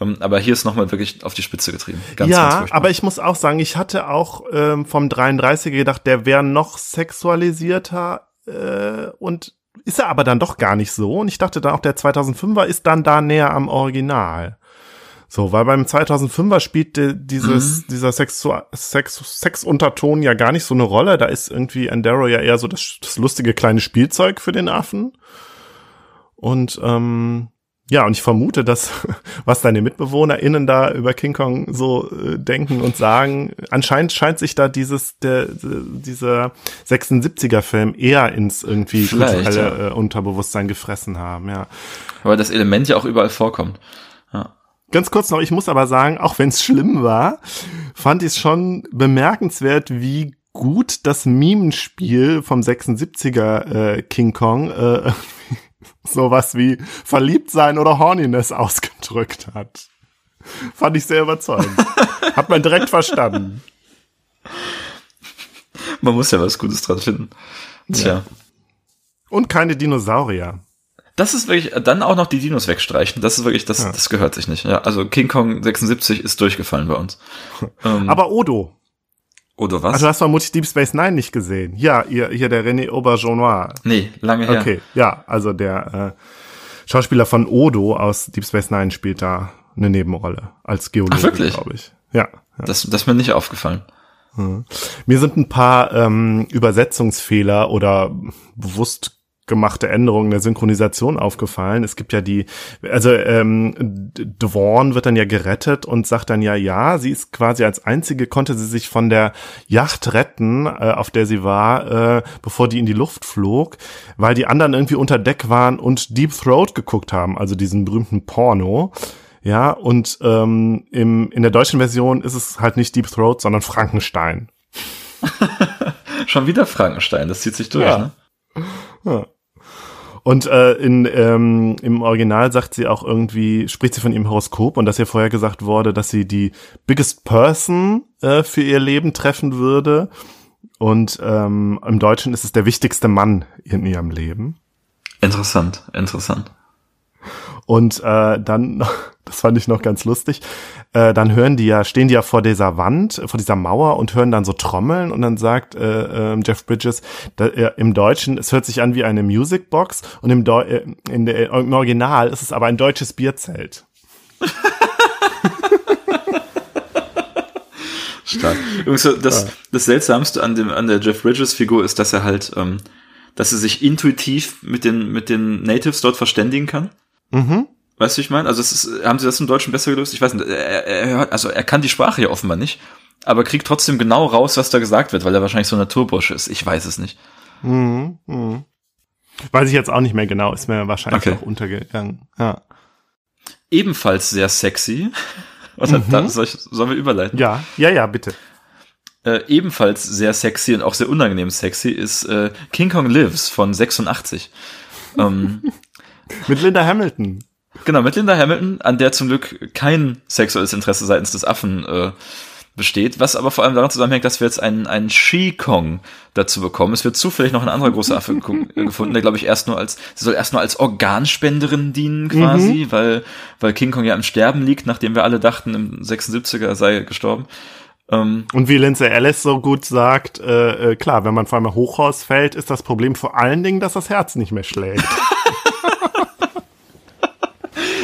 Ähm, aber hier ist nochmal wirklich auf die Spitze getrieben. Ganz, ja, ganz aber ich muss auch sagen, ich hatte auch ähm, vom 33er gedacht, der wäre noch sexualisierter äh, und ist er aber dann doch gar nicht so. Und ich dachte dann auch, der 2005er ist dann da näher am Original. So, weil beim 2005er spielt dieses, mhm. dieser Sex, Sex, Sexunterton ja gar nicht so eine Rolle. Da ist irgendwie Endero ja eher so das, das lustige kleine Spielzeug für den Affen. Und ähm, ja, und ich vermute, dass was deine MitbewohnerInnen da über King Kong so äh, denken und sagen, anscheinend scheint sich da dieses, der, dieser 76er Film eher ins irgendwie kulturelle ja. äh, Unterbewusstsein gefressen haben, ja. Aber das Element ja auch überall vorkommt. Ja. Ganz kurz noch, ich muss aber sagen, auch wenn es schlimm war, fand ich es schon bemerkenswert, wie gut das Mimenspiel vom 76er äh, King Kong äh, sowas wie verliebt sein oder Horniness ausgedrückt hat. Fand ich sehr überzeugend. hat man direkt verstanden. Man muss ja was Gutes dran finden. Tja. Ja. Und keine Dinosaurier. Das ist wirklich, dann auch noch die Dinos wegstreichen. Das ist wirklich, das, ja. das gehört sich nicht. Ja, also King Kong 76 ist durchgefallen bei uns. ähm, Aber Odo. Oder was? Also hast du vermutlich Deep Space Nine nicht gesehen. Ja, hier, hier der René Auberjonois. Nee, lange her. Okay, ja, also der äh, Schauspieler von Odo aus Deep Space Nine spielt da eine Nebenrolle als Geologe, glaube ich. Ja, ja. Das, das ist mir nicht aufgefallen. Mhm. Mir sind ein paar ähm, Übersetzungsfehler oder bewusst gemachte Änderungen der Synchronisation aufgefallen. Es gibt ja die, also ähm, Dvorn wird dann ja gerettet und sagt dann ja, ja, sie ist quasi als einzige konnte sie sich von der Yacht retten, äh, auf der sie war, äh, bevor die in die Luft flog, weil die anderen irgendwie unter Deck waren und Deep Throat geguckt haben, also diesen berühmten Porno. Ja, und ähm, im, in der deutschen Version ist es halt nicht Deep Throat, sondern Frankenstein. Schon wieder Frankenstein, das zieht sich durch, ja. ne? Ja. Und äh, in, ähm, im Original sagt sie auch irgendwie, spricht sie von ihrem Horoskop und dass ihr vorher gesagt wurde, dass sie die biggest person äh, für ihr Leben treffen würde. Und ähm, im Deutschen ist es der wichtigste Mann in ihrem Leben. Interessant, interessant. Und äh, dann, das fand ich noch ganz lustig, äh, dann hören die ja, stehen die ja vor dieser Wand, vor dieser Mauer und hören dann so Trommeln und dann sagt äh, äh, Jeff Bridges da, äh, im Deutschen, es hört sich an wie eine Musicbox und im, Deu äh, in der, im Original ist es aber ein deutsches Bierzelt. Stark. Übrigens, das, das Seltsamste an dem an der Jeff Bridges Figur ist, dass er halt, ähm, dass er sich intuitiv mit den mit den Natives dort verständigen kann. Mhm. Weißt du, ich meine? Also es ist, haben sie das im Deutschen besser gelöst? Ich weiß nicht. Er, er also er kann die Sprache ja offenbar nicht, aber kriegt trotzdem genau raus, was da gesagt wird, weil er wahrscheinlich so ein Naturbursche ist. Ich weiß es nicht. Mhm, mh. Weiß ich jetzt auch nicht mehr genau, ist mir wahrscheinlich okay. auch untergegangen. Ja. Ebenfalls sehr sexy. Oder mhm. dann soll ich, sollen wir überleiten? Ja, ja, ja, bitte. Äh, ebenfalls sehr sexy und auch sehr unangenehm sexy ist äh, King Kong Lives von 86. ähm, mit Linda Hamilton. Genau, mit Linda Hamilton, an der zum Glück kein sexuelles Interesse seitens des Affen äh, besteht, was aber vor allem daran zusammenhängt, dass wir jetzt einen, einen She-Kong dazu bekommen. Es wird zufällig noch ein anderer großer Affe gefunden, der glaube ich erst nur als, sie soll erst nur als Organspenderin dienen quasi, mhm. weil, weil King Kong ja im Sterben liegt, nachdem wir alle dachten, im 76er sei gestorben. Ähm, Und wie Lindsay Ellis so gut sagt, äh, äh, klar, wenn man vor allem Hochhaus fällt, ist das Problem vor allen Dingen, dass das Herz nicht mehr schlägt.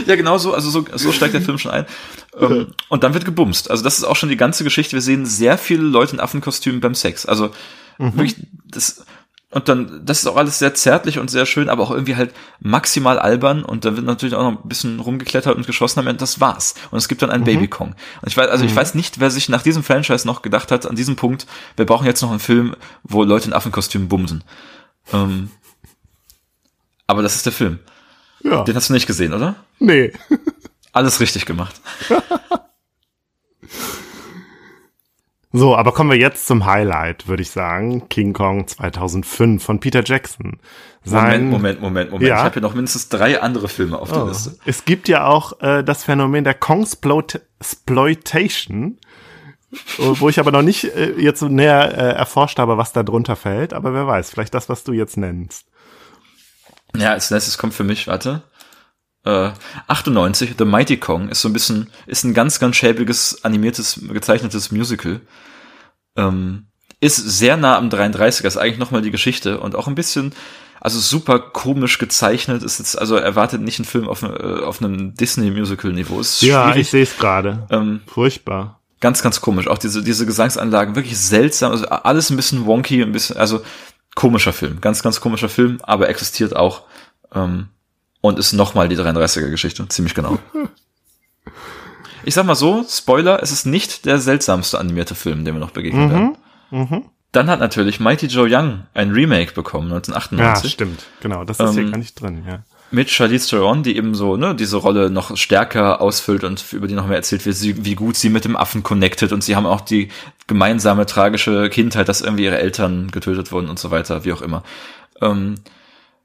ja, genau so, also so, so steigt der Film schon ein. Ähm, und dann wird gebumst. Also das ist auch schon die ganze Geschichte. Wir sehen sehr viele Leute in Affenkostümen beim Sex. Also mhm. wirklich, das, und dann, das ist auch alles sehr zärtlich und sehr schön, aber auch irgendwie halt maximal albern und da wird natürlich auch noch ein bisschen rumgeklettert und geschossen am Ende, das war's. Und es gibt dann einen mhm. Baby Kong. Und ich weiß, also mhm. ich weiß nicht, wer sich nach diesem Franchise noch gedacht hat, an diesem Punkt, wir brauchen jetzt noch einen Film, wo Leute in Affenkostümen bumsen. Ähm, aber das ist der Film. Ja. Den hast du nicht gesehen, oder? Nee. Alles richtig gemacht. so, aber kommen wir jetzt zum Highlight, würde ich sagen. King Kong 2005 von Peter Jackson. Sein, Moment, Moment, Moment, Moment. Ja. Ich habe hier noch mindestens drei andere Filme auf der oh. Liste. Es gibt ja auch äh, das Phänomen der Kongsploitation, wo ich aber noch nicht äh, jetzt näher äh, erforscht habe, was da drunter fällt. Aber wer weiß, vielleicht das, was du jetzt nennst. Ja, als nächstes kommt für mich, warte. Äh, 98, The Mighty Kong ist so ein bisschen, ist ein ganz, ganz schäbiges, animiertes, gezeichnetes Musical. Ähm, ist sehr nah am 33er, ist eigentlich nochmal die Geschichte und auch ein bisschen, also super komisch gezeichnet, ist jetzt, also erwartet nicht einen Film auf, äh, auf einem Disney-Musical-Niveau. Ja, ich sehe es gerade. Ähm, Furchtbar. Ganz, ganz komisch. Auch diese, diese Gesangsanlagen, wirklich seltsam, also alles ein bisschen wonky, ein bisschen, also komischer Film, ganz, ganz komischer Film, aber existiert auch ähm, und ist nochmal die 33er-Geschichte, ziemlich genau. Ich sag mal so, Spoiler, es ist nicht der seltsamste animierte Film, dem wir noch begegnen mhm. werden. Mhm. Dann hat natürlich Mighty Joe Young ein Remake bekommen, 1998. Ja, stimmt, genau, das ist ähm, hier gar nicht drin, ja mit Charlize Theron, die eben so ne, diese Rolle noch stärker ausfüllt und über die noch mehr erzählt wird, wie, wie gut sie mit dem Affen connected und sie haben auch die gemeinsame tragische Kindheit, dass irgendwie ihre Eltern getötet wurden und so weiter, wie auch immer. Ähm,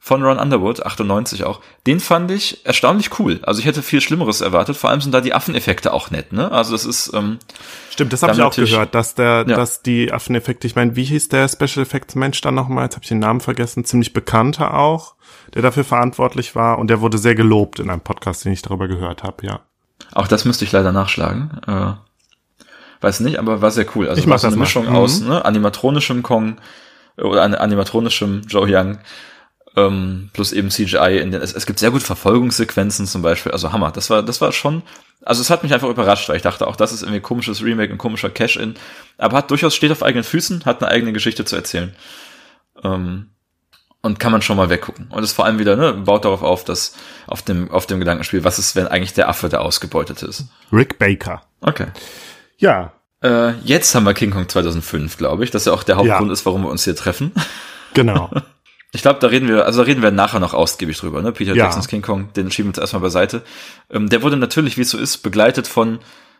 von Ron Underwood, 98 auch. Den fand ich erstaunlich cool. Also ich hätte viel Schlimmeres erwartet. Vor allem sind da die Affeneffekte auch nett, ne? Also das ist ähm, Stimmt, das habe ich auch gehört, dass der, ja. dass die Affeneffekte, ich meine, wie hieß der Special Effects Mensch dann nochmal? Jetzt habe ich den Namen vergessen, ziemlich bekannter auch der dafür verantwortlich war und der wurde sehr gelobt in einem Podcast, den ich darüber gehört habe, ja. Auch das müsste ich leider nachschlagen. Äh, weiß nicht, aber war sehr cool. Also ich mach so eine das Mischung mhm. aus ne, animatronischem Kong äh, oder animatronischem Joe Young ähm, plus eben CGI. In den, es, es gibt sehr gut Verfolgungssequenzen zum Beispiel. Also Hammer. Das war, das war schon. Also es hat mich einfach überrascht, weil ich dachte, auch das ist irgendwie ein komisches Remake, ein komischer Cash-In. Aber hat durchaus steht auf eigenen Füßen, hat eine eigene Geschichte zu erzählen. Ähm, und kann man schon mal weggucken. Und es vor allem wieder, ne, baut darauf auf, dass auf dem, auf dem Gedankenspiel, was ist, wenn eigentlich der Affe der Ausgebeutete ist. Rick Baker. Okay. Ja. Äh, jetzt haben wir King Kong 2005, glaube ich, dass ja auch der Hauptgrund Ja. ist, warum wir uns hier treffen. Genau. Ich glaube, da reden wir, also da reden wir nachher noch ausgiebig drüber, ne? Peter Ja. Jacksons King Kong, den schieben wir jetzt erstmal beiseite. Ähm, der wurde natürlich, wie es so ist, begleitet von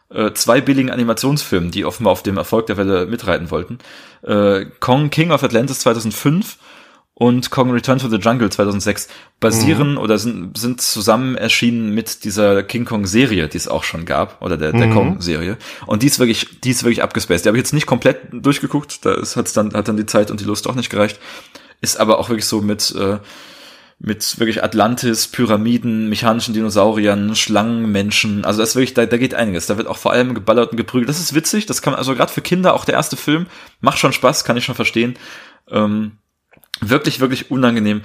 äh, zwei billigen Animationsfilmen, die offenbar auf dem Erfolg der Welle mitreiten wollten. Äh, Kong King of Atlantis 2005 und Kong Return to the Jungle 2006 basieren oder sind, sind zusammen erschienen mit dieser King Kong Serie, die es auch schon gab, oder der, der Kong Serie. Und die ist wirklich, die ist wirklich abgespaced. Die habe ich jetzt nicht komplett durchgeguckt, da ist, hat's dann, hat dann die Zeit und die Lust auch nicht gereicht. Ist aber auch wirklich so mit, äh, mit wirklich Atlantis, Pyramiden, mechanischen Dinosauriern, Schlangen, Menschen. Also das ist wirklich, da, da geht einiges. Da wird auch vor allem geballert und geprügelt. Das ist witzig. Das kann man, also gerade für Kinder, auch der erste Film, macht schon Spaß, kann ich schon verstehen. Ähm, wirklich, wirklich unangenehm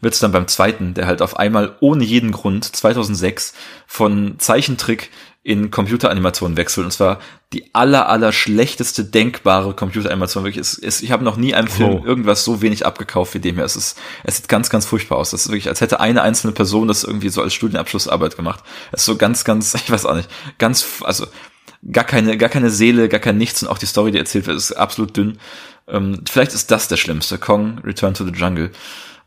wird's dann beim zweiten, der halt auf einmal ohne jeden Grund 2006 von Zeichentrick in Computeranimation wechselt. Und zwar die aller, aller schlechteste denkbare Computeranimation. Wirklich, es, es, ich habe noch nie einem Film Oh. irgendwas so wenig abgekauft wie dem hier. Es ist, es sieht ganz, ganz furchtbar aus. Das ist wirklich, als hätte eine einzelne Person das irgendwie so als Studienabschlussarbeit gemacht. Es ist so ganz, ganz, ich weiß auch nicht, ganz, also gar keine, gar keine Seele, gar kein Nichts und auch die Story, die erzählt wird, ist absolut dünn. Ähm, vielleicht ist das der schlimmste, Kong Return to the Jungle.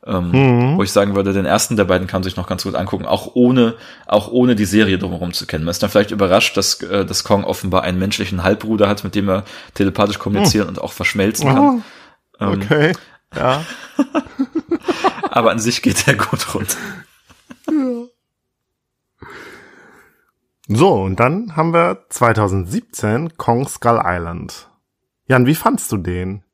Ähm, Wo ich sagen würde, den ersten der beiden kann man sich noch ganz gut angucken, auch ohne, auch ohne die Serie drumherum zu kennen. Man ist dann vielleicht überrascht, dass, äh, dass Kong offenbar einen menschlichen Halbbruder hat, mit dem er telepathisch kommunizieren und auch verschmelzen kann. Oh, okay. Ja. Aber an sich geht er gut runter. So, und dann haben wir 2017 Kong Skull Island. Jan, wie fandst du den?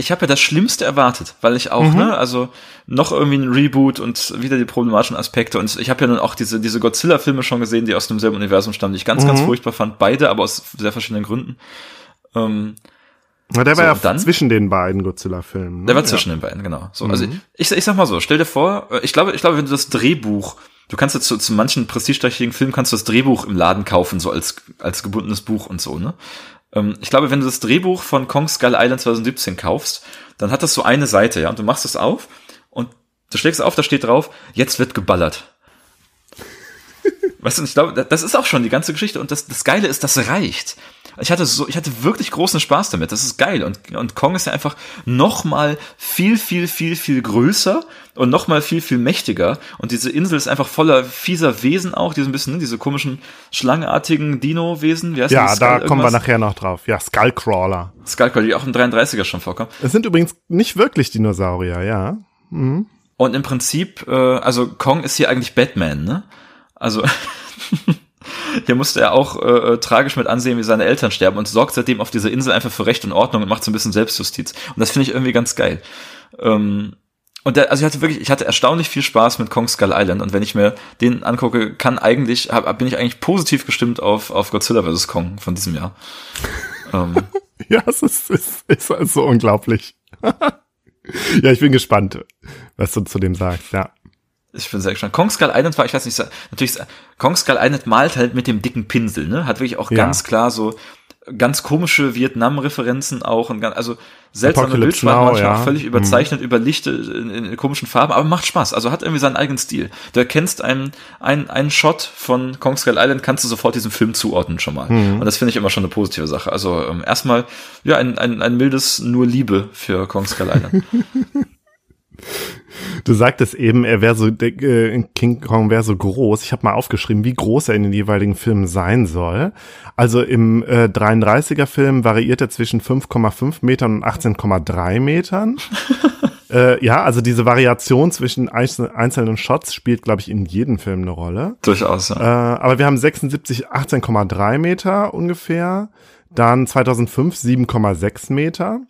Ich habe ja das Schlimmste erwartet, weil ich auch, Mhm. ne, also noch irgendwie ein Reboot und wieder die problematischen Aspekte. Und ich habe ja nun auch diese, diese Godzilla-Filme schon gesehen, die aus demselben Universum stammen, die ich ganz, Mhm. ganz furchtbar fand. Beide, aber aus sehr verschiedenen Gründen. Ähm, Na, der So, war ja dann? zwischen den beiden Godzilla-Filmen. Ne? Der war zwischen den beiden, genau. So, also Mhm. ich, ich sag mal so, stell dir vor, äh, ich glaube, ich glaube, wenn du das Drehbuch, du kannst jetzt zu, zu manchen prestigeträchtigen Filmen kannst du das Drehbuch im Laden kaufen, so als, als gebundenes Buch und so, ne? Ähm, ich glaube, wenn du das Drehbuch von Kong Skull Island 2017 kaufst, dann hat das so eine Seite, ja, und du machst es auf und du schlägst auf, da steht drauf, jetzt wird geballert. Weißt du, ich glaube, das ist auch schon die ganze Geschichte und das, das Geile ist, das reicht. Ich hatte so, ich hatte wirklich großen Spaß damit. Das ist geil und und Kong ist ja einfach noch mal viel viel viel viel größer und noch mal viel viel mächtiger und diese Insel ist einfach voller fieser Wesen auch, die so ein bisschen ne, diese komischen schlangenartigen Dino-Wesen. Wie heißt Ja? Skull da kommen wir nachher noch drauf. Ja, Skullcrawler. Skullcrawler, die auch im 33er schon vorkommen. Es sind übrigens nicht wirklich Dinosaurier, ja. Und im Prinzip, äh, also Kong ist hier eigentlich Batman, ne? Also hier musste er auch äh, äh, tragisch mit ansehen, wie seine Eltern sterben und sorgt seitdem auf dieser Insel einfach für Recht und Ordnung und macht so ein bisschen Selbstjustiz. Und das finde ich irgendwie ganz geil. Ähm, und der, also ich hatte wirklich, ich hatte erstaunlich viel Spaß mit Kong Skull Island und wenn ich mir den angucke, kann eigentlich, hab, bin ich eigentlich positiv gestimmt auf, auf Godzilla vs. Kong von diesem Jahr. ähm, Ja, es ist, ist, ist halt so unglaublich. ja, ich bin gespannt, was du zu dem sagst, ja. Ich bin sehr gespannt. Kong Skull Island war, ich weiß nicht, natürlich, Kong Skull Island malt halt mit dem dicken Pinsel, ne? Hat wirklich auch Ja. ganz klar so ganz komische Vietnam-Referenzen auch und ganz, also seltsame Apocalypse Bildsprache, Now, manchmal ja. auch völlig überzeichnet, überlichtet in, in, in komischen Farben, aber macht Spaß. Also hat irgendwie seinen eigenen Stil. Du erkennst einen, einen, einen Shot von Kong Skull Island, kannst du sofort diesem Film zuordnen schon mal. Und das finde ich immer schon eine positive Sache. Also ähm, erstmal, ja, ein, ein, ein mildes Nur Liebe für Kong Skull Island. Du sagtest eben, er wäre so, äh, King Kong wäre so groß. Ich habe mal aufgeschrieben, wie groß er in den jeweiligen Filmen sein soll. Also im äh, 33er Film variiert er zwischen 5,5 Metern und 18,3 Metern. äh, ja, also diese Variation zwischen einzel- einzelnen Shots spielt, glaube ich, in jedem Film eine Rolle. Durchaus, ja. Äh, aber wir haben 76, 18,3 Meter ungefähr. Dann 2005 7,6 Meter.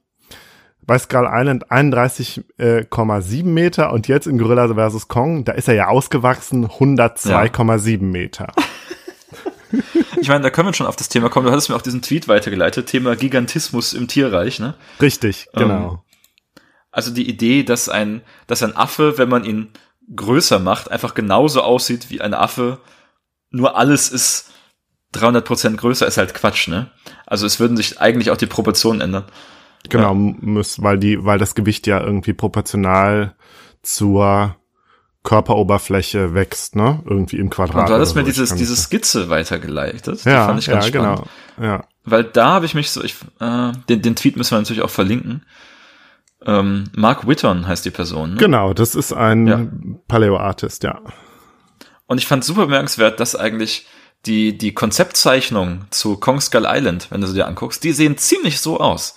Bei Skull Island 31,7 Meter und jetzt in Gorilla vs. Kong, da ist er ja ausgewachsen, 102,7 Meter. Ich meine, da können wir schon auf das Thema kommen. Du hattest mir auch diesen Tweet weitergeleitet, Thema Gigantismus im Tierreich, ne? Richtig, genau. Also die Idee, dass ein, dass ein Affe, wenn man ihn größer macht, einfach genauso aussieht wie ein Affe, nur alles ist 300 Prozent größer, ist halt Quatsch, ne? Also es würden sich eigentlich auch die Proportionen ändern. Genau, muss, weil die, weil das Gewicht ja irgendwie proportional zur Körperoberfläche wächst, ne? Irgendwie im Quadrat. Und du hattest mir so, dieses, diese Skizze weitergeleitet. Die ja, fand ich ganz ja, spannend. genau. Ja. Weil da habe ich mich so, ich, äh, den, den Tweet müssen wir natürlich auch verlinken. Ähm, Mark Whitton heißt die Person. Ne? Genau, das ist ein Ja. Paleo-Artist, ja. Und ich fand super bemerkenswert, dass eigentlich die, die Konzeptzeichnung zu Kong Skull Island, wenn du sie dir anguckst, die sehen ziemlich so aus.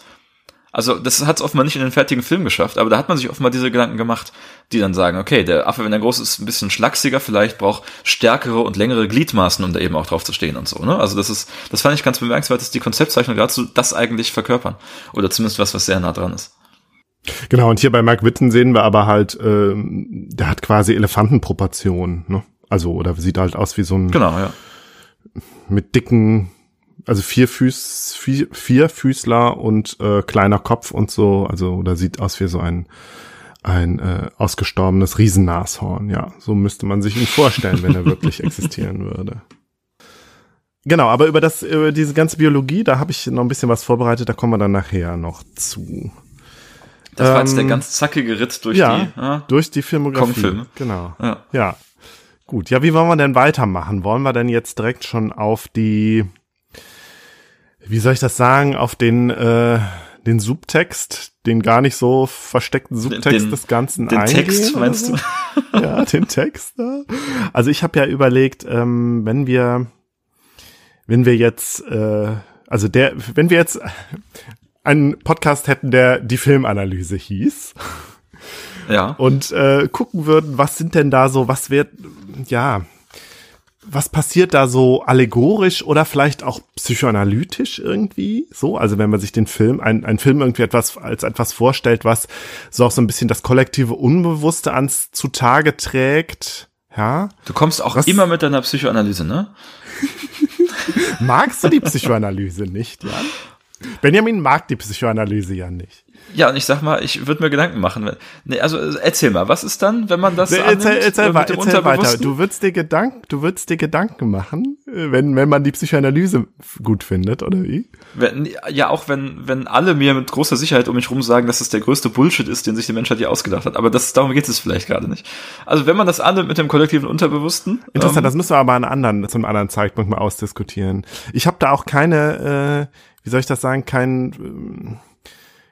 Also das hat es offenbar nicht in den fertigen Film geschafft, aber da hat man sich offenbar diese Gedanken gemacht, die dann sagen, okay, der Affe, wenn er groß ist, ein bisschen schlachsiger, vielleicht braucht stärkere und längere Gliedmaßen, um da eben auch drauf zu stehen und so. Ne? Also das ist, das fand ich ganz bemerkenswert, dass die Konzeptzeichnung dazu das eigentlich verkörpern. Oder zumindest was, was sehr nah dran ist. Genau, und hier bei Mark Witten sehen wir aber halt, ähm, der hat quasi Elefantenproportionen, ne? Also, oder sieht halt aus wie so ein Genau, ja. mit dicken, also vier Füß, vier, vier Füßler und äh, kleiner Kopf und so, also oder sieht aus wie so ein ein äh, ausgestorbenes Riesennashorn, ja, so müsste man sich ihn vorstellen, wenn er wirklich existieren würde. Genau, aber über das über diese ganze Biologie, da habe ich noch ein bisschen was vorbereitet, da kommen wir dann nachher noch zu. Das war jetzt der Ähm, ganz zackige Ritt durch ja, die. Ja, durch die Filmografie. Kong-Filme. Genau. ja. Ja. Gut. Ja, wie wollen wir denn weitermachen? Wollen wir denn jetzt direkt schon auf die, wie soll ich das sagen, auf den, äh, den Subtext, den gar nicht so versteckten Subtext Den- des Ganzen Den? Text meinst so? du? Ja, den Text. Ja. Also ich habe ja überlegt, ähm, wenn wir, wenn wir jetzt, äh, also der, wenn wir jetzt einen Podcast hätten, der die Filmanalyse hieß Ja. und äh, gucken würden, was sind denn da so, was wird, ja, was passiert da so allegorisch oder vielleicht auch psychoanalytisch irgendwie? So, also wenn man sich den Film, ein, ein Film irgendwie etwas als etwas vorstellt, was so auch so ein bisschen das kollektive Unbewusste ans zutage trägt. Ja. Du kommst auch Was- immer mit deiner Psychoanalyse, ne? Magst du die Psychoanalyse nicht, Jan? Benjamin mag die Psychoanalyse ja nicht. Ja, und ich sag mal, ich würde mir Gedanken machen. Nee, also äh, erzähl mal, was ist dann, wenn man das erzähl, annimmt, erzähl, äh, mit dem erzähl weiter. Du würdest dir Gedanken, du würdest dir Gedanken machen, äh, wenn, wenn man die Psychoanalyse gut findet, oder wie? Wenn, ja, auch wenn, wenn alle mir mit großer Sicherheit um mich rum sagen, dass es der größte Bullshit ist, den sich die Menschheit je ausgedacht hat. Aber das, darum geht es vielleicht gerade nicht. Also wenn man das annimmt mit dem kollektiven Unterbewussten. Interessant, ähm, das müssen wir aber an anderen, zum anderen Zeitpunkt mal ausdiskutieren. Ich habe da auch keine, äh, wie soll ich das sagen, kein, ähm,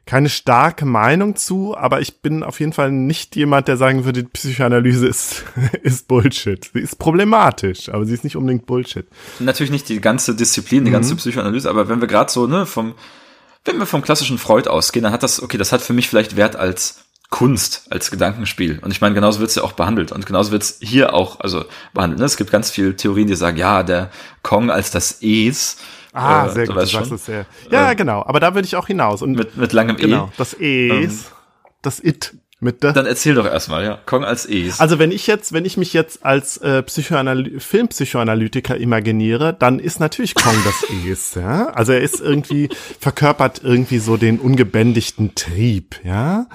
keine starke Meinung zu, aber ich bin auf jeden Fall nicht jemand, der sagen würde, die Psychoanalyse ist, ist Bullshit. Sie ist problematisch, aber sie ist nicht unbedingt Bullshit. natürlich nicht die ganze Disziplin, die Mhm. ganze Psychoanalyse, aber wenn wir gerade so, ne, vom, wenn wir vom klassischen Freud ausgehen, dann hat das, okay, das hat für mich vielleicht Wert als Kunst, als Gedankenspiel. Und ich meine, genauso wird es ja auch behandelt. Und genauso wird es hier auch, also behandelt. Ne? Es gibt ganz viele Theorien, die sagen, ja, der Kong als das Es. Ah, äh, sehr gut, du sagst es sehr. Ja, Ähm, genau, aber da würde ich auch hinaus. Und mit, mit langem genau, E. das Es, das It mit der Dann erzähl doch erstmal, ja. Kong als Es. Also wenn ich jetzt, wenn ich mich jetzt als äh, Psychoanal Filmpsychoanalytiker imaginiere, dann ist natürlich Kong das Es, ja. Also er ist irgendwie verkörpert irgendwie so den ungebändigten Trieb, ja.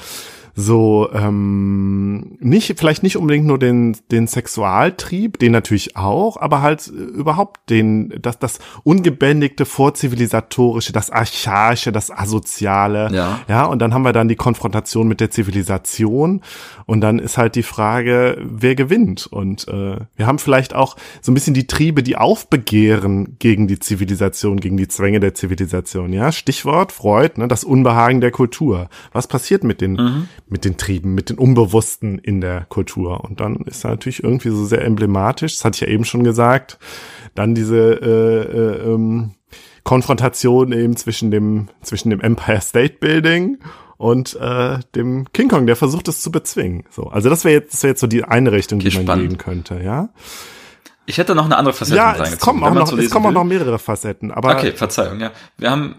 So ähm, nicht vielleicht nicht unbedingt nur den den Sexualtrieb, den natürlich auch, aber halt äh, überhaupt den das das ungebändigte vorzivilisatorische, das archaische, das asoziale, Ja. ja, und dann haben wir dann die Konfrontation mit der Zivilisation und dann ist halt die Frage, wer gewinnt. Und äh, wir haben vielleicht auch so ein bisschen die Triebe, die aufbegehren gegen die Zivilisation, gegen die Zwänge der Zivilisation. Ja, Stichwort Freud, ne, das Unbehagen der Kultur. Was passiert mit den mit den Trieben, mit den Unbewussten in der Kultur? Und dann ist natürlich irgendwie so sehr emblematisch. Das hatte ich ja eben schon gesagt. Dann diese äh, äh, ähm, Konfrontation eben zwischen dem zwischen dem Empire State Building und äh, dem King Kong, der versucht es zu bezwingen. So, also das wäre jetzt das wäre jetzt so die eine Richtung, die Okay, man spannend. gehen könnte, ja. Ich hätte noch eine andere Facette Ja, mit es kommen auch noch es kommen auch noch mehrere Facetten, aber Okay, Verzeihung, ja. Wir haben,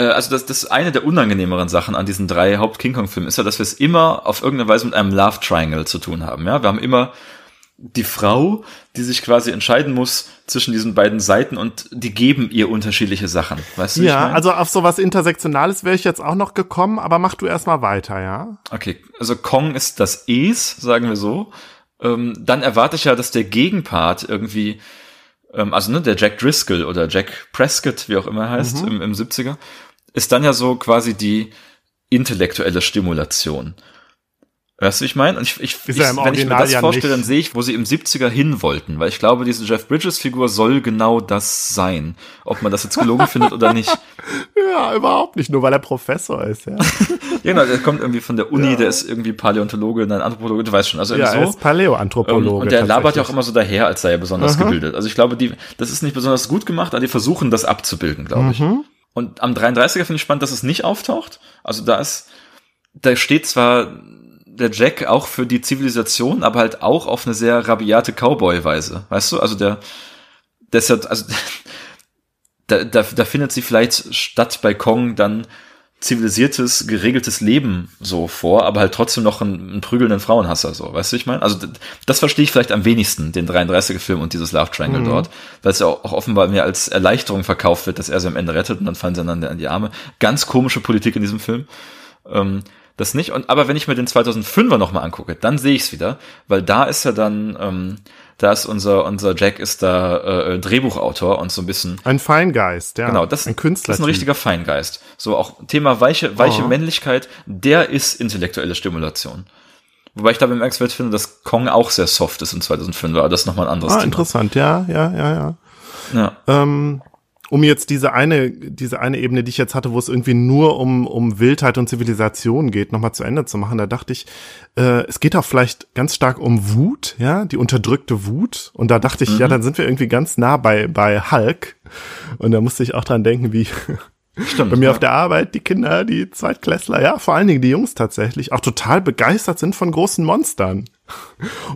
also das, das eine der unangenehmeren Sachen an diesen drei Haupt-King Kong-Filmen ist ja, dass wir es immer auf irgendeine Weise mit einem Love Triangle zu tun haben. Ja, wir haben immer die Frau, die sich quasi entscheiden muss zwischen diesen beiden Seiten und die geben ihr unterschiedliche Sachen. Weißt du? wie ich ja, mein? also auf sowas Intersektionales wäre ich jetzt auch noch gekommen, aber mach du erstmal weiter, ja? Okay, also Kong ist das Es, sagen wir so. Ähm, dann erwarte ich ja, dass der Gegenpart irgendwie, ähm, also ne, der Jack Driscoll oder Jack Prescott, wie auch immer er heißt, im, im 70er, ist dann ja so quasi die intellektuelle Stimulation. Weißt du, ich meine? Und ich, ich, ich ja wenn ich mir das ja vorstelle, nicht. dann sehe ich, wo sie im 70er hin wollten, weil ich glaube, diese Jeff Bridges Figur soll genau das sein. Ob man das jetzt gelogen findet oder nicht. Ja, überhaupt nicht, nur weil er Professor ist, ja. Ja, genau, der kommt irgendwie von der Uni, der ist irgendwie Paläontologe, nein, Anthropologe, du weißt schon. Also Ja, irgendwie er so. ist Paläoanthropologe. Ähm, und der labert ja auch immer so daher, als sei er besonders gebildet. Also ich glaube, die, das ist nicht besonders gut gemacht, aber die versuchen das abzubilden, glaube ich. Mhm. Und am 33er finde ich spannend, dass es nicht auftaucht. Also da ist, da steht zwar der Jack auch für die Zivilisation, aber halt auch auf eine sehr rabiate Cowboy-Weise. Weißt du? Also der, der ist ja, also da, da, da findet sie vielleicht statt bei Kong dann zivilisiertes, geregeltes Leben so vor, aber halt trotzdem noch einen, einen prügelnden Frauenhasser, so, weißt du, ich meine? Also das verstehe ich vielleicht am wenigsten, den 33er-Film und dieses Love Triangle dort, weil es ja auch, auch offenbar mir als Erleichterung verkauft wird, dass er sie am Ende rettet und dann fallen sie einander in die Arme. Ganz komische Politik in diesem Film. Ähm, das nicht. Und aber wenn ich mir den 2005er nochmal angucke, dann sehe ich es wieder, weil da ist er dann, ähm, da ist unser unser Jack ist da äh, Drehbuchautor und so ein bisschen Ein Feingeist, ja. Genau, das, ein Künstler. das ist ein richtiger Feingeist. So auch Thema weiche, weiche Oh. Männlichkeit, der ist intellektuelle Stimulation. Wobei ich da bemerkenswert finde, dass Kong auch sehr soft ist im 2005, aber das ist nochmal ein anderes Ah, Thema. interessant, ja, ja, ja, ja. Ja. Ähm, um jetzt diese eine, diese eine Ebene, die ich jetzt hatte, wo es irgendwie nur um, um Wildheit und Zivilisation geht, nochmal zu Ende zu machen, da dachte ich, äh, es geht auch vielleicht ganz stark um Wut, ja, die unterdrückte Wut. Und da dachte ich, ja, dann sind wir irgendwie ganz nah bei, bei Hulk. Und da musste ich auch dran denken, wie Stimmt. bei mir ja. auf der Arbeit die Kinder, die Zweitklässler, ja, vor allen Dingen die Jungs tatsächlich, auch total begeistert sind von großen Monstern.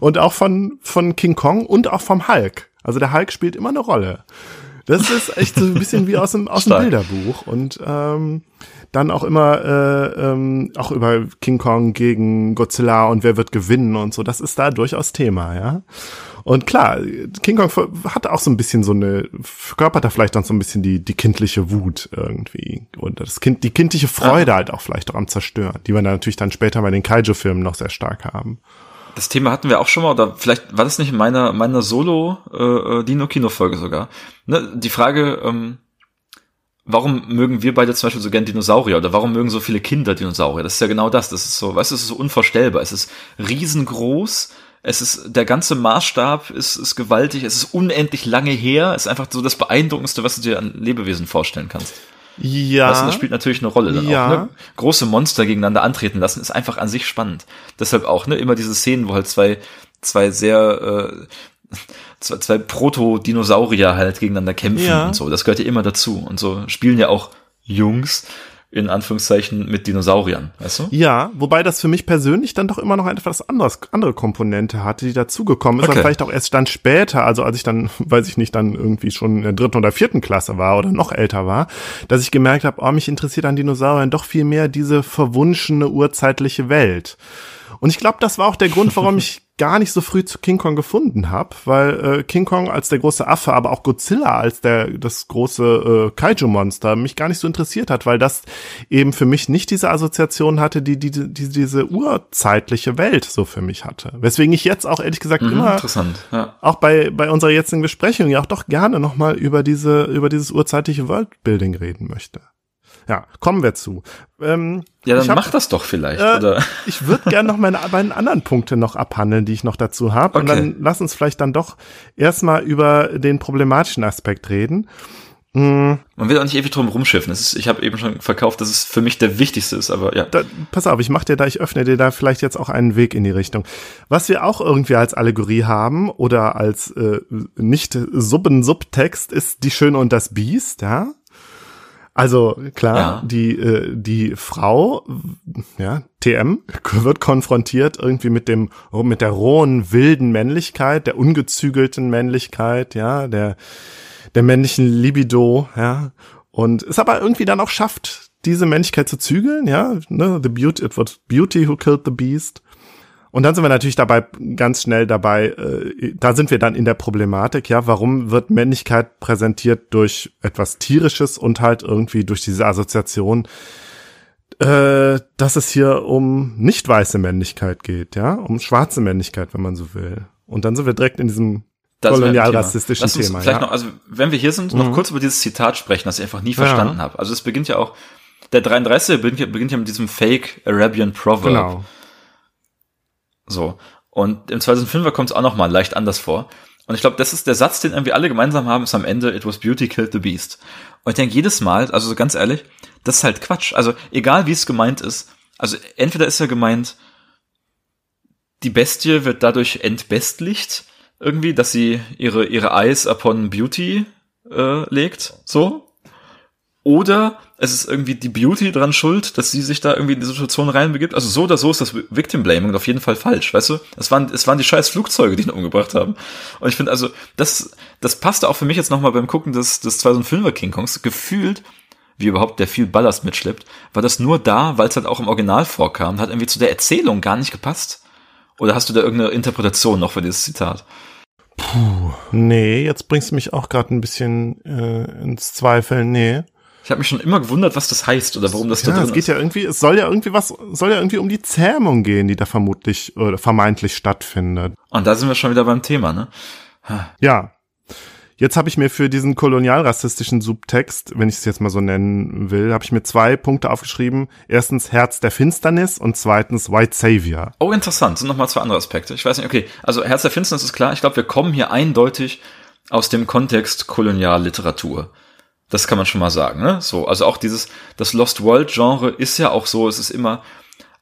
Und auch von, von King Kong und auch vom Hulk. Also der Hulk spielt immer eine Rolle. Das ist echt so ein bisschen wie aus dem, aus dem. Bilderbuch. Und ähm, dann auch immer äh, ähm, auch über King Kong gegen Godzilla und wer wird gewinnen und so. Das ist da durchaus Thema, ja. Und klar, King Kong hat auch so ein bisschen so eine, verkörpert da vielleicht dann so ein bisschen die, die kindliche Wut irgendwie. Und das Kind, die kindliche Freude halt auch vielleicht auch am Zerstören, die wir dann natürlich dann später bei den Kaiju-Filmen noch sehr stark haben. Das Thema hatten wir auch schon mal, oder vielleicht war das nicht in meiner, meiner Solo-Dino-Kino-Folge sogar. Ne? Die Frage, ähm, warum mögen wir beide zum Beispiel so gern Dinosaurier oder warum mögen so viele Kinder Dinosaurier? Das ist ja genau das. Das ist so, weißt du, es ist so unvorstellbar. Es ist riesengroß. Es ist, der ganze Maßstab ist, ist gewaltig. Es ist unendlich lange her. Es ist einfach so das Beeindruckendste, was du dir an Lebewesen vorstellen kannst. Ja. Weißt du, das spielt natürlich eine Rolle dann Ja. auch. Ne? Große Monster gegeneinander antreten lassen ist einfach an sich spannend. Deshalb auch ne immer diese Szenen, wo halt zwei zwei sehr äh, zwei, zwei Proto-Dinosaurier halt gegeneinander kämpfen Ja. und so. Das gehört ja immer dazu. Und so spielen ja auch Jungs in Anführungszeichen mit Dinosauriern, weißt du? Ja, wobei das für mich persönlich dann doch immer noch etwas anderes, andere Komponente hatte, die dazugekommen ist, Okay. und vielleicht auch erst dann später, also als ich dann, weiß ich nicht, dann irgendwie schon in der dritten oder vierten Klasse war oder noch älter war, dass ich gemerkt habe, oh, mich interessiert an Dinosauriern doch viel mehr diese verwunschene urzeitliche Welt. Und ich glaube, das war auch der Grund, warum ich gar nicht so früh zu King Kong gefunden habe, weil äh, King Kong als der große Affe, aber auch Godzilla als der das große äh, Kaiju-Monster mich gar nicht so interessiert hat, weil das eben für mich nicht diese Assoziation hatte, die, die, die diese urzeitliche Welt so für mich hatte. Weswegen ich jetzt auch ehrlich gesagt Mhm, immer interessant. Ja. auch bei, bei unserer jetzigen Besprechung ja auch doch gerne nochmal über diese, über dieses urzeitliche Worldbuilding reden möchte. Ja, kommen wir zu. Ähm, Ja, dann hab- mach das doch vielleicht, äh, oder? ich würde gerne noch meine beiden anderen Punkte noch abhandeln, die ich noch dazu habe. Und Okay. dann lass uns vielleicht dann doch erstmal über den problematischen Aspekt reden. Man will auch nicht ewig drum rumschiffen. Ist, ich habe eben schon verkauft, dass es für mich der wichtigste ist, aber ja. Da, pass auf, ich mach dir da, ich öffne dir da vielleicht jetzt auch einen Weg in die Richtung. Was wir auch irgendwie als Allegorie haben oder als äh, nicht Subben-Subtext ist die Schöne und das Biest, ja. Also klar, Ja. die äh, die Frau, ja TM wird konfrontiert irgendwie mit dem mit der rohen wilden Männlichkeit, der ungezügelten Männlichkeit, ja der der männlichen Libido, ja und es aber irgendwie dann auch schafft, diese Männlichkeit zu zügeln, ja ne the beauty it was beauty who killed the beast und dann sind wir natürlich dabei ganz schnell dabei, äh, da sind wir dann in der Problematik, ja, warum wird Männlichkeit präsentiert durch etwas Tierisches und halt irgendwie durch diese Assoziation, äh, dass es hier um nicht weiße Männlichkeit geht, ja, um schwarze Männlichkeit, wenn man so will. Und dann sind wir direkt in diesem Das wäre ein kolonialrassistischen Thema. Thema. Vielleicht ja. noch, also wenn wir hier sind, noch kurz über dieses Zitat sprechen, das ich einfach nie Ja. verstanden habe. Also es beginnt ja auch, der 33 beginnt, ja- beginnt ja mit diesem Fake Arabian Proverb. Genau. So. Und im 2005er kommt es auch noch mal leicht anders vor. Und ich glaube, das ist der Satz, den irgendwie alle gemeinsam haben, ist am Ende, it was beauty killed the beast. Und ich denke jedes Mal, also so ganz ehrlich, das ist halt Quatsch. Also egal wie es gemeint ist, also entweder ist ja gemeint, die Bestie wird dadurch entbestlicht, irgendwie, dass sie ihre, ihre Eyes upon Beauty äh, legt, so. Oder es ist irgendwie die Beauty dran schuld, dass sie sich da irgendwie in die Situation reinbegibt. Also so oder so ist das Victim Blaming auf jeden Fall falsch, weißt du? Es waren, es waren die scheiß Flugzeuge, die ihn umgebracht haben. Und ich finde also, das, das passte auch für mich jetzt nochmal beim Gucken des, des 2005er King Kongs. Gefühlt, wie überhaupt der viel Ballast mitschleppt, war das nur da, weil es halt auch im Original vorkam. Hat irgendwie zu der Erzählung gar nicht gepasst. Oder hast du da irgendeine Interpretation noch für dieses Zitat? Puh, nee, jetzt bringst du mich auch gerade ein bisschen äh, ins Zweifeln, nee. Ich habe mich schon immer gewundert, was das heißt oder warum das ja, da drin es geht ist. ja irgendwie, es soll ja irgendwie was, soll ja irgendwie um die Zähmung gehen, die da vermutlich oder vermeintlich stattfindet. Und da sind wir schon wieder beim Thema, ne? Ja. Jetzt habe ich mir für diesen kolonialrassistischen Subtext, wenn ich es jetzt mal so nennen will, habe ich mir zwei Punkte aufgeschrieben. Erstens Herz der Finsternis und zweitens White Savior. Oh, interessant. Sind nochmal zwei andere Aspekte. Ich weiß nicht, okay. Also Herz der Finsternis ist klar. Ich glaube, wir kommen hier eindeutig aus dem Kontext Kolonialliteratur. Das kann man schon mal sagen, ne? So, also auch dieses, das Lost World Genre ist ja auch so, es ist immer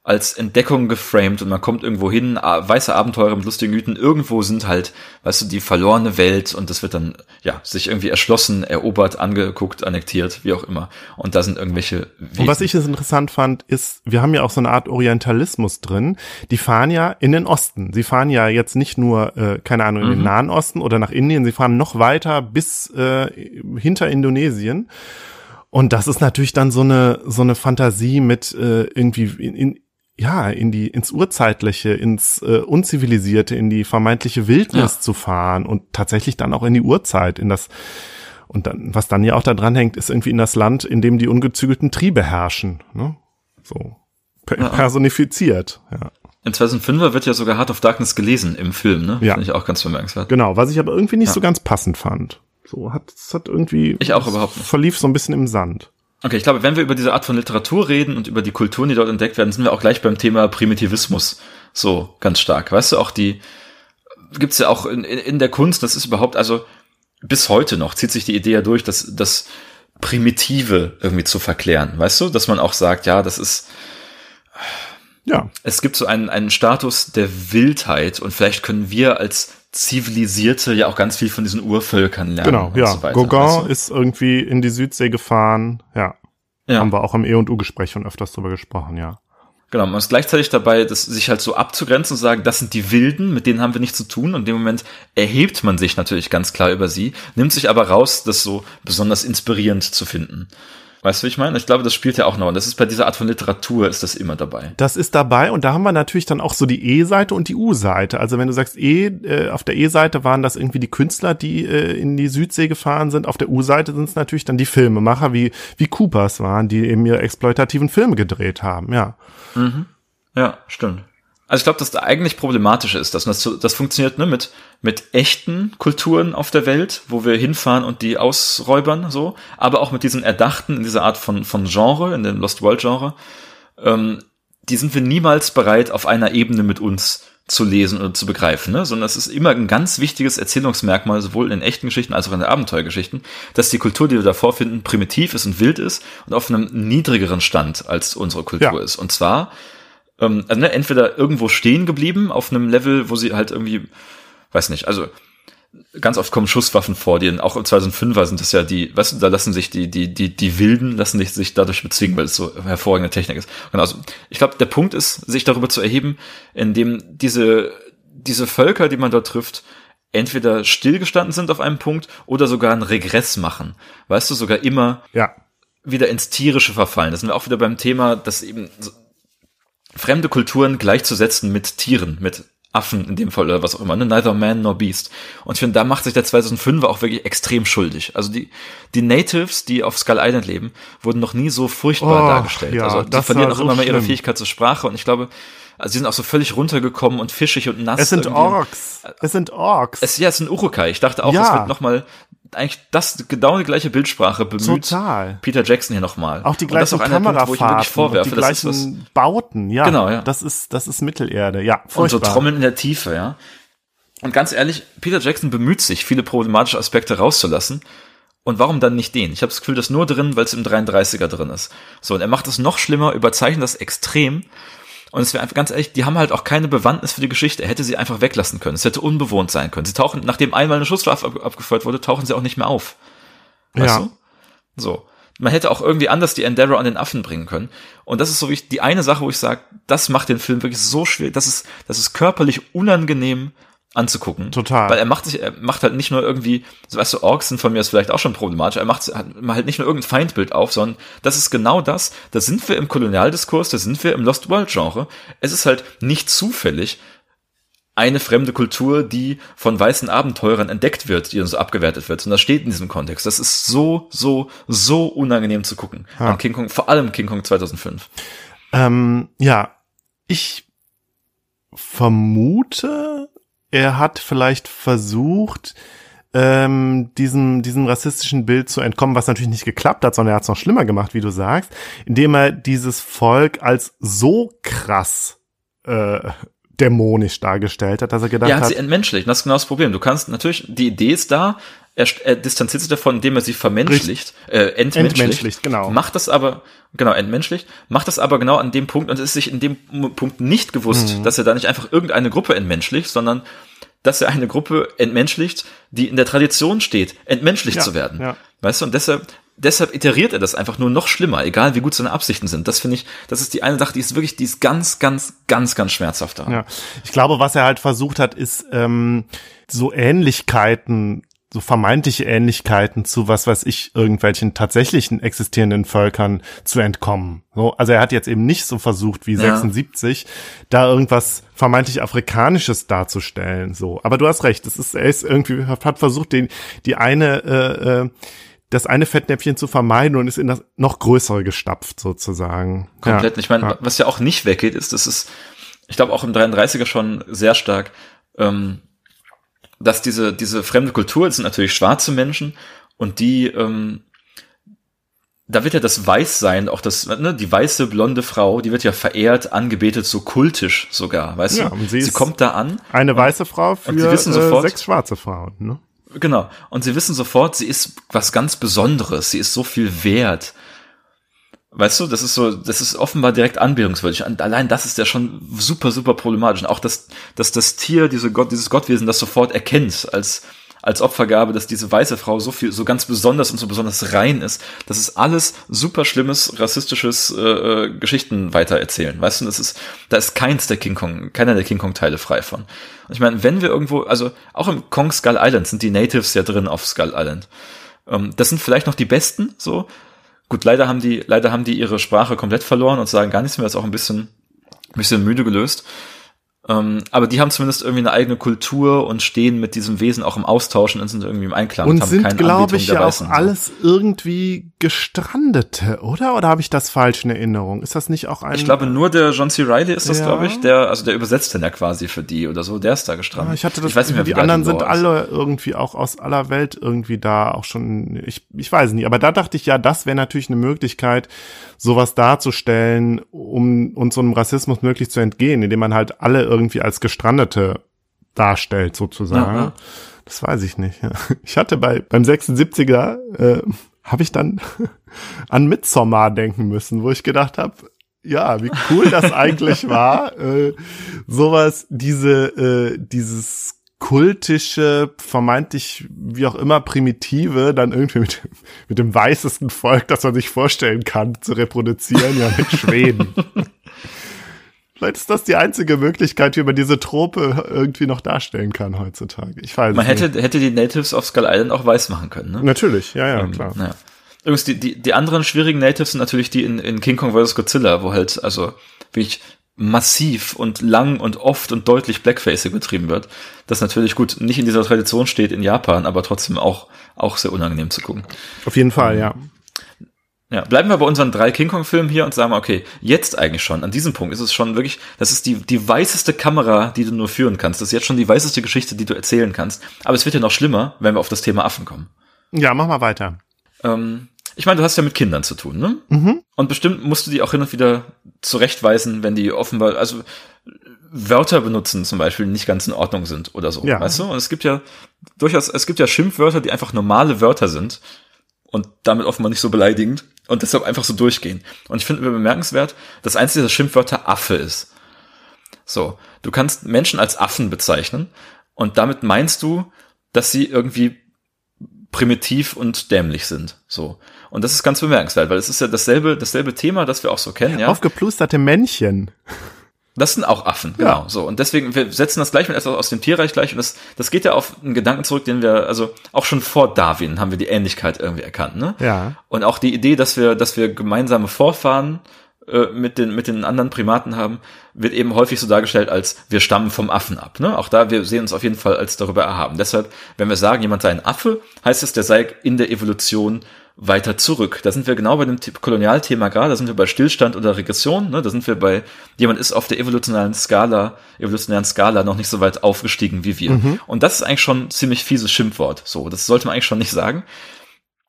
als Entdeckung geframed und man kommt irgendwo hin, weiße Abenteurer mit lustigen Mythen, irgendwo sind halt, weißt du, die verlorene Welt und das wird dann, ja, sich irgendwie erschlossen, erobert, angeguckt, annektiert, wie auch immer. Und da sind irgendwelche Und was ich jetzt interessant fand, ist, wir haben ja auch so eine Art Orientalismus drin. Die fahren ja in den Osten. Sie fahren ja jetzt nicht nur, äh, keine Ahnung, in den Nahen Osten oder nach Indien, sie fahren noch weiter bis äh, hinter Indonesien. Und das ist natürlich dann so eine so eine Fantasie mit äh, irgendwie in, in ja in die ins urzeitliche, ins äh, unzivilisierte, in die vermeintliche Wildnis Ja. zu fahren und tatsächlich dann auch in die Urzeit, in das und dann, was dann ja auch da dran hängt, ist irgendwie in das Land, in dem die ungezügelten Triebe herrschen. Ne? So per Ja. personifiziert. Ja. Im 2005er wird ja sogar Heart of Darkness gelesen im Film, ne? Ja. Finde ich auch ganz bemerkenswert. Genau, was ich aber irgendwie nicht Ja. so ganz passend fand. So hat es hat irgendwie Ich auch überhaupt nicht. verlief so ein bisschen im Sand. Okay, ich glaube, wenn wir über diese Art von Literatur reden und über die Kulturen, die dort entdeckt werden, sind wir auch gleich beim Thema Primitivismus so ganz stark. Weißt du, auch die gibt's ja auch in, in, in der Kunst, das ist überhaupt, also bis heute noch zieht sich die Idee ja durch, dass das Primitive irgendwie zu verklären. Weißt du, dass man auch sagt, ja, das ist, Ja, es gibt so einen, einen Status der Wildheit und vielleicht können wir als Zivilisierte ja auch ganz viel von diesen Urvölkern lernen. genau, und ja. so weiter, Gauguin du? ist irgendwie in die Südsee gefahren. Ja, ja. haben wir auch im E&U-Gespräch schon öfters drüber gesprochen, ja. Genau, man ist gleichzeitig dabei, das sich halt so abzugrenzen und sagen, das sind die Wilden, mit denen haben wir nichts zu tun. Und in dem Moment erhebt man sich natürlich ganz klar über sie, nimmt sich aber raus, das so besonders inspirierend zu finden. Weißt du, wie ich meine? Ich glaube, das spielt ja auch noch. Und das ist bei dieser Art von Literatur ist das immer dabei. Das ist dabei und da haben wir natürlich dann auch so die E-Seite und die U-Seite. Also wenn du sagst E, äh, auf der E-Seite waren das irgendwie die Künstler, die äh, in die Südsee gefahren sind. Auf der U-Seite sind es natürlich dann die Filmemacher, wie, wie Coopers waren, die eben ihre exploitativen Filme gedreht haben, ja. Ja, stimmt. Also ich glaube, dass das eigentlich Problematische ist, dass das, das funktioniert ne, mit, mit echten Kulturen auf der Welt, wo wir hinfahren und die ausräubern, so, aber auch mit diesen Erdachten in dieser Art von, von Genre, in dem Lost World Genre, ähm, die sind wir niemals bereit, auf einer Ebene mit uns zu lesen oder zu begreifen, ne? sondern es ist immer ein ganz wichtiges Erzählungsmerkmal, sowohl in echten Geschichten als auch in den Abenteuergeschichten, dass die Kultur, die wir da vorfinden, primitiv ist und wild ist und auf einem niedrigeren Stand als unsere Kultur Ja. ist. Und zwar ähm, also ne, entweder irgendwo stehen geblieben auf einem Level, wo sie halt irgendwie, weiß nicht, also ganz oft kommen Schusswaffen vor, die auch im 2005er sind das ja die, weißt du, da lassen sich die, die, die, die Wilden lassen sich, sich dadurch bezwingen, weil es so hervorragende Technik ist. Genau, also ich glaube, der Punkt ist, sich darüber zu erheben, indem diese, diese Völker, die man dort trifft, entweder stillgestanden sind auf einem Punkt oder sogar einen Regress machen. Weißt du, sogar immer Ja, wieder ins Tierische verfallen. Das sind wir auch wieder beim Thema, dass eben fremde Kulturen gleichzusetzen mit Tieren, mit Affen in dem Fall oder was auch immer, ne? neither man nor beast. Und ich finde, da macht sich der 2005er auch wirklich extrem schuldig. Also die, die Natives, die auf Skull Island leben, wurden noch nie so furchtbar Oh, dargestellt. ja, also die verlieren auch so immer mehr ihre. Fähigkeit zur Sprache und ich glaube, also sie sind auch so völlig runtergekommen und fischig und nass. Es sind Orks. Es sind Orks. Es, ja, es sind Urukai. Ich dachte auch, Ja. es wird nochmal eigentlich das genau die gleiche Bildsprache bemüht. Total. Peter Jackson hier nochmal. Auch die gleichen ist Kamerafahrten, die das ist gleichen was, Bauten, ja. Genau, ja. Das ist, das ist Mittelerde, ja. und so Furchtbar. Trommeln in der Tiefe, ja. Und ganz ehrlich, Peter Jackson bemüht sich, viele problematische Aspekte rauszulassen. Und warum dann nicht den? Ich habe das Gefühl, das nur drin, weil es im 33er drin ist. So, und er macht es noch schlimmer, überzeichnet das extrem. Und es wäre einfach ganz ehrlich, die haben halt auch keine Bewandtnis für die Geschichte. Er hätte sie einfach weglassen können. Es hätte unbewohnt sein können. Sie tauchen, nachdem einmal eine Schusswaffe ab, abgefeuert wurde, tauchen sie auch nicht mehr auf. Weißt Ja. du? So. Man hätte auch irgendwie anders die Endeavor an den Affen bringen können. Und das ist so wie ich, die eine Sache, wo ich sage, das macht den Film wirklich so schwer, das ist, das ist körperlich unangenehm anzugucken. Total. Weil er macht sich, er macht halt nicht nur irgendwie, so weißt du, Orks sind von mir ist vielleicht auch schon problematisch, er macht halt nicht nur irgendein Feindbild auf, sondern das ist genau das, da sind wir im Kolonialdiskurs, da sind wir im Lost World Genre. Es ist halt nicht zufällig, eine fremde Kultur, die von weißen Abenteurern entdeckt wird, die dann so abgewertet wird. Und das steht in diesem Kontext. Das ist so, so, so unangenehm zu gucken. An King Kong, vor allem King Kong 2005. Ähm, ja, ich vermute, er hat vielleicht versucht, ähm, diesem, diesem rassistischen Bild zu entkommen, was natürlich nicht geklappt hat, sondern er hat es noch schlimmer gemacht, wie du sagst, indem er dieses Volk als so krass äh, dämonisch dargestellt hat, dass er gedacht Ja, hat hat, sie entmenschlicht. Das ist genau das Problem. Du kannst natürlich, die Idee ist da, er, er distanziert sich davon, indem er sie vermenschlicht, äh, entmenschlicht. Entmenschlicht, genau. Macht das aber, genau, entmenschlicht, macht das aber genau an dem Punkt und es ist sich in dem Punkt nicht gewusst, Mhm. dass er da nicht einfach irgendeine Gruppe entmenschlicht, sondern dass er eine Gruppe entmenschlicht, die in der Tradition steht, entmenschlicht Ja, zu werden. ja. Weißt du, und deshalb, deshalb iteriert er das einfach nur noch schlimmer, egal wie gut seine Absichten sind. Das finde ich, das ist die eine Sache, die ist wirklich, die ist ganz, ganz, ganz, ganz schmerzhaft daran. Ja, ich glaube, was er halt versucht hat, ist ähm, so Ähnlichkeiten, so vermeintliche Ähnlichkeiten zu was weiß ich, irgendwelchen tatsächlichen existierenden Völkern zu entkommen. So, also er hat jetzt eben nicht so versucht wie Ja. 76, da irgendwas vermeintlich Afrikanisches darzustellen. So, aber du hast recht, es ist, er ist irgendwie, hat versucht, den, die eine, äh, äh, das eine Fettnäpfchen zu vermeiden und ist in das noch größere gestapft, sozusagen. Komplett. Ja. Ich meine, Ja. was ja auch nicht weggeht, ist, das ist, ich glaube auch im 33er schon sehr stark, ähm, dass diese, diese fremde Kultur, das sind natürlich schwarze Menschen und die, ähm, da wird ja das Weißsein, auch das, ne, die weiße blonde Frau, die wird ja verehrt, angebetet, so kultisch sogar, weißt Ja, du? und sie sie kommt da an Eine weiße Frau für wissen äh, sofort- sechs schwarze Frauen. Ne? Genau. Und sie wissen sofort, sie ist was ganz Besonderes. Sie ist so viel wert. Weißt du, das ist so, das ist offenbar direkt anbildungswürdig. Allein das ist ja schon super, super problematisch. Und auch, dass, dass das Tier, diese Gott, dieses Gottwesen das sofort erkennt als, als Opfergabe, dass diese weiße Frau so viel, so ganz besonders und so besonders rein ist. Das ist alles super schlimmes, rassistisches äh, äh, Geschichten weitererzählen. Weißt du, das ist, da ist keins der King Kong, keiner der King Kong Teile frei von. Und ich meine, wenn wir irgendwo, also auch im Kong Skull Island sind die Natives ja drin auf Skull Island. Ähm, das sind vielleicht noch die besten, so. Gut, leider haben die, leider haben die ihre Sprache komplett verloren und sagen gar nichts mehr, das ist auch ein bisschen, ein bisschen müde gelöst. Ähm, aber die haben zumindest irgendwie eine eigene Kultur und stehen mit diesem Wesen auch im Austausch und sind irgendwie im Einklang Und haben sind, glaube ich, ja auch Weißen. alles irgendwie Gestrandete, oder? Oder habe ich das falsch in Erinnerung? Ist das nicht auch ein... Ich glaube, nur der John C. Reilly ist das, Ja. glaube ich, der, also der übersetzt dann ja quasi für die oder so, der ist da gestrandet. Ah, ich hatte das, ich weiß nicht mehr, die wie der anderen sind alle irgendwie auch aus aller Welt irgendwie da auch schon, ich, ich weiß nicht, aber da dachte ich ja, das wäre natürlich eine Möglichkeit, sowas darzustellen, um uns so einem Rassismus möglich zu entgehen, indem man halt alle irgendwie als Gestrandete darstellt, sozusagen. Ja, ja. Das weiß ich nicht. Ich hatte bei beim 76er äh, habe ich dann an Midsommar denken müssen, wo ich gedacht habe, ja, wie cool das eigentlich war, äh, sowas, diese, äh, dieses kultische, vermeintlich, wie auch immer, primitive, dann irgendwie mit, mit dem weißesten Volk, das man sich vorstellen kann, zu reproduzieren, ja, mit Schweden. Vielleicht ist das die einzige Möglichkeit, wie man diese Trope irgendwie noch darstellen kann heutzutage. Ich weiß Man nicht. hätte, hätte die Natives auf Skull Island auch weiß machen können, ne? Natürlich, ja, ja, Ähm, klar. Naja. Übrigens, die, die, die anderen schwierigen Natives sind natürlich die in, in King Kong vs. Godzilla, wo halt, also, wirklich massiv und lang und oft und deutlich Blackfacing betrieben wird. Das natürlich gut nicht in dieser Tradition steht in Japan, aber trotzdem auch, auch sehr unangenehm zu gucken. Auf jeden Fall, ja. Ja, bleiben wir bei unseren drei King Kong-Filmen hier und sagen wir, okay, jetzt eigentlich schon, an diesem Punkt ist es schon wirklich, das ist die, die weißeste Kamera, die du nur führen kannst. Das ist jetzt schon die weißeste Geschichte, die du erzählen kannst. Aber es wird ja noch schlimmer, wenn wir auf das Thema Affen kommen. Ja, mach mal weiter. Ähm, ich meine, du hast ja mit Kindern zu tun, ne? Mhm. Und bestimmt musst du die auch hin und wieder zurechtweisen, wenn die offenbar, also Wörter benutzen zum Beispiel nicht ganz in Ordnung sind oder so. Ja. Weißt du? Und es gibt ja durchaus, es gibt ja Schimpfwörter, die einfach normale Wörter sind und damit offenbar nicht so beleidigend und deshalb einfach so durchgehen. Und ich finde bemerkenswert, dass eins dieser Schimpfwörter Affe ist. So, du kannst Menschen als Affen bezeichnen und damit meinst du, dass sie irgendwie primitiv und dämlich sind. So. Und das ist ganz bemerkenswert, weil es ist ja dasselbe, dasselbe Thema, das wir auch so kennen, ja. Aufgeplusterte Männchen. Das sind auch Affen, genau. Ja. So. Und deswegen, wir setzen das gleich mit etwas aus dem Tierreich gleich. Und das, das geht ja auf einen Gedanken zurück, den wir, also auch schon vor Darwin haben wir die Ähnlichkeit irgendwie erkannt, ne? Ja. Und auch die Idee, dass wir, dass wir gemeinsame Vorfahren äh, mit den, mit den anderen Primaten haben, wird eben häufig so dargestellt als wir stammen vom Affen ab. Ne? Auch da, wir sehen uns auf jeden Fall als darüber erhaben. Deshalb, wenn wir sagen, jemand sei ein Affe, heißt es, der sei in der Evolution weiter zurück. Da sind wir genau bei dem Kolonialthema gerade, da sind wir bei Stillstand oder Regression, ne? da sind wir bei, jemand ist auf der evolutionären Skala, evolutionären Skala noch nicht so weit aufgestiegen wie wir. Und das ist eigentlich schon ein ziemlich fieses Schimpfwort. So, das sollte man eigentlich schon nicht sagen.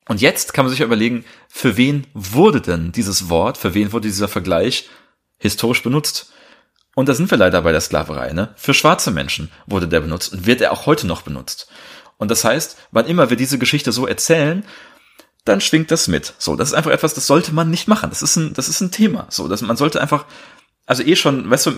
Und jetzt kann man sich ja überlegen, für wen wurde denn dieses Wort, für wen wurde dieser Vergleich historisch benutzt? Und da sind wir leider bei der Sklaverei, ne? Für schwarze Menschen wurde der benutzt und wird er auch heute noch benutzt. Und das heißt, wann immer wir diese Geschichte so erzählen, dann schwingt das mit. So, das ist einfach etwas, das sollte man nicht machen. Das ist ein, das ist ein Thema. So, dass man sollte einfach, also eh schon, weißt du,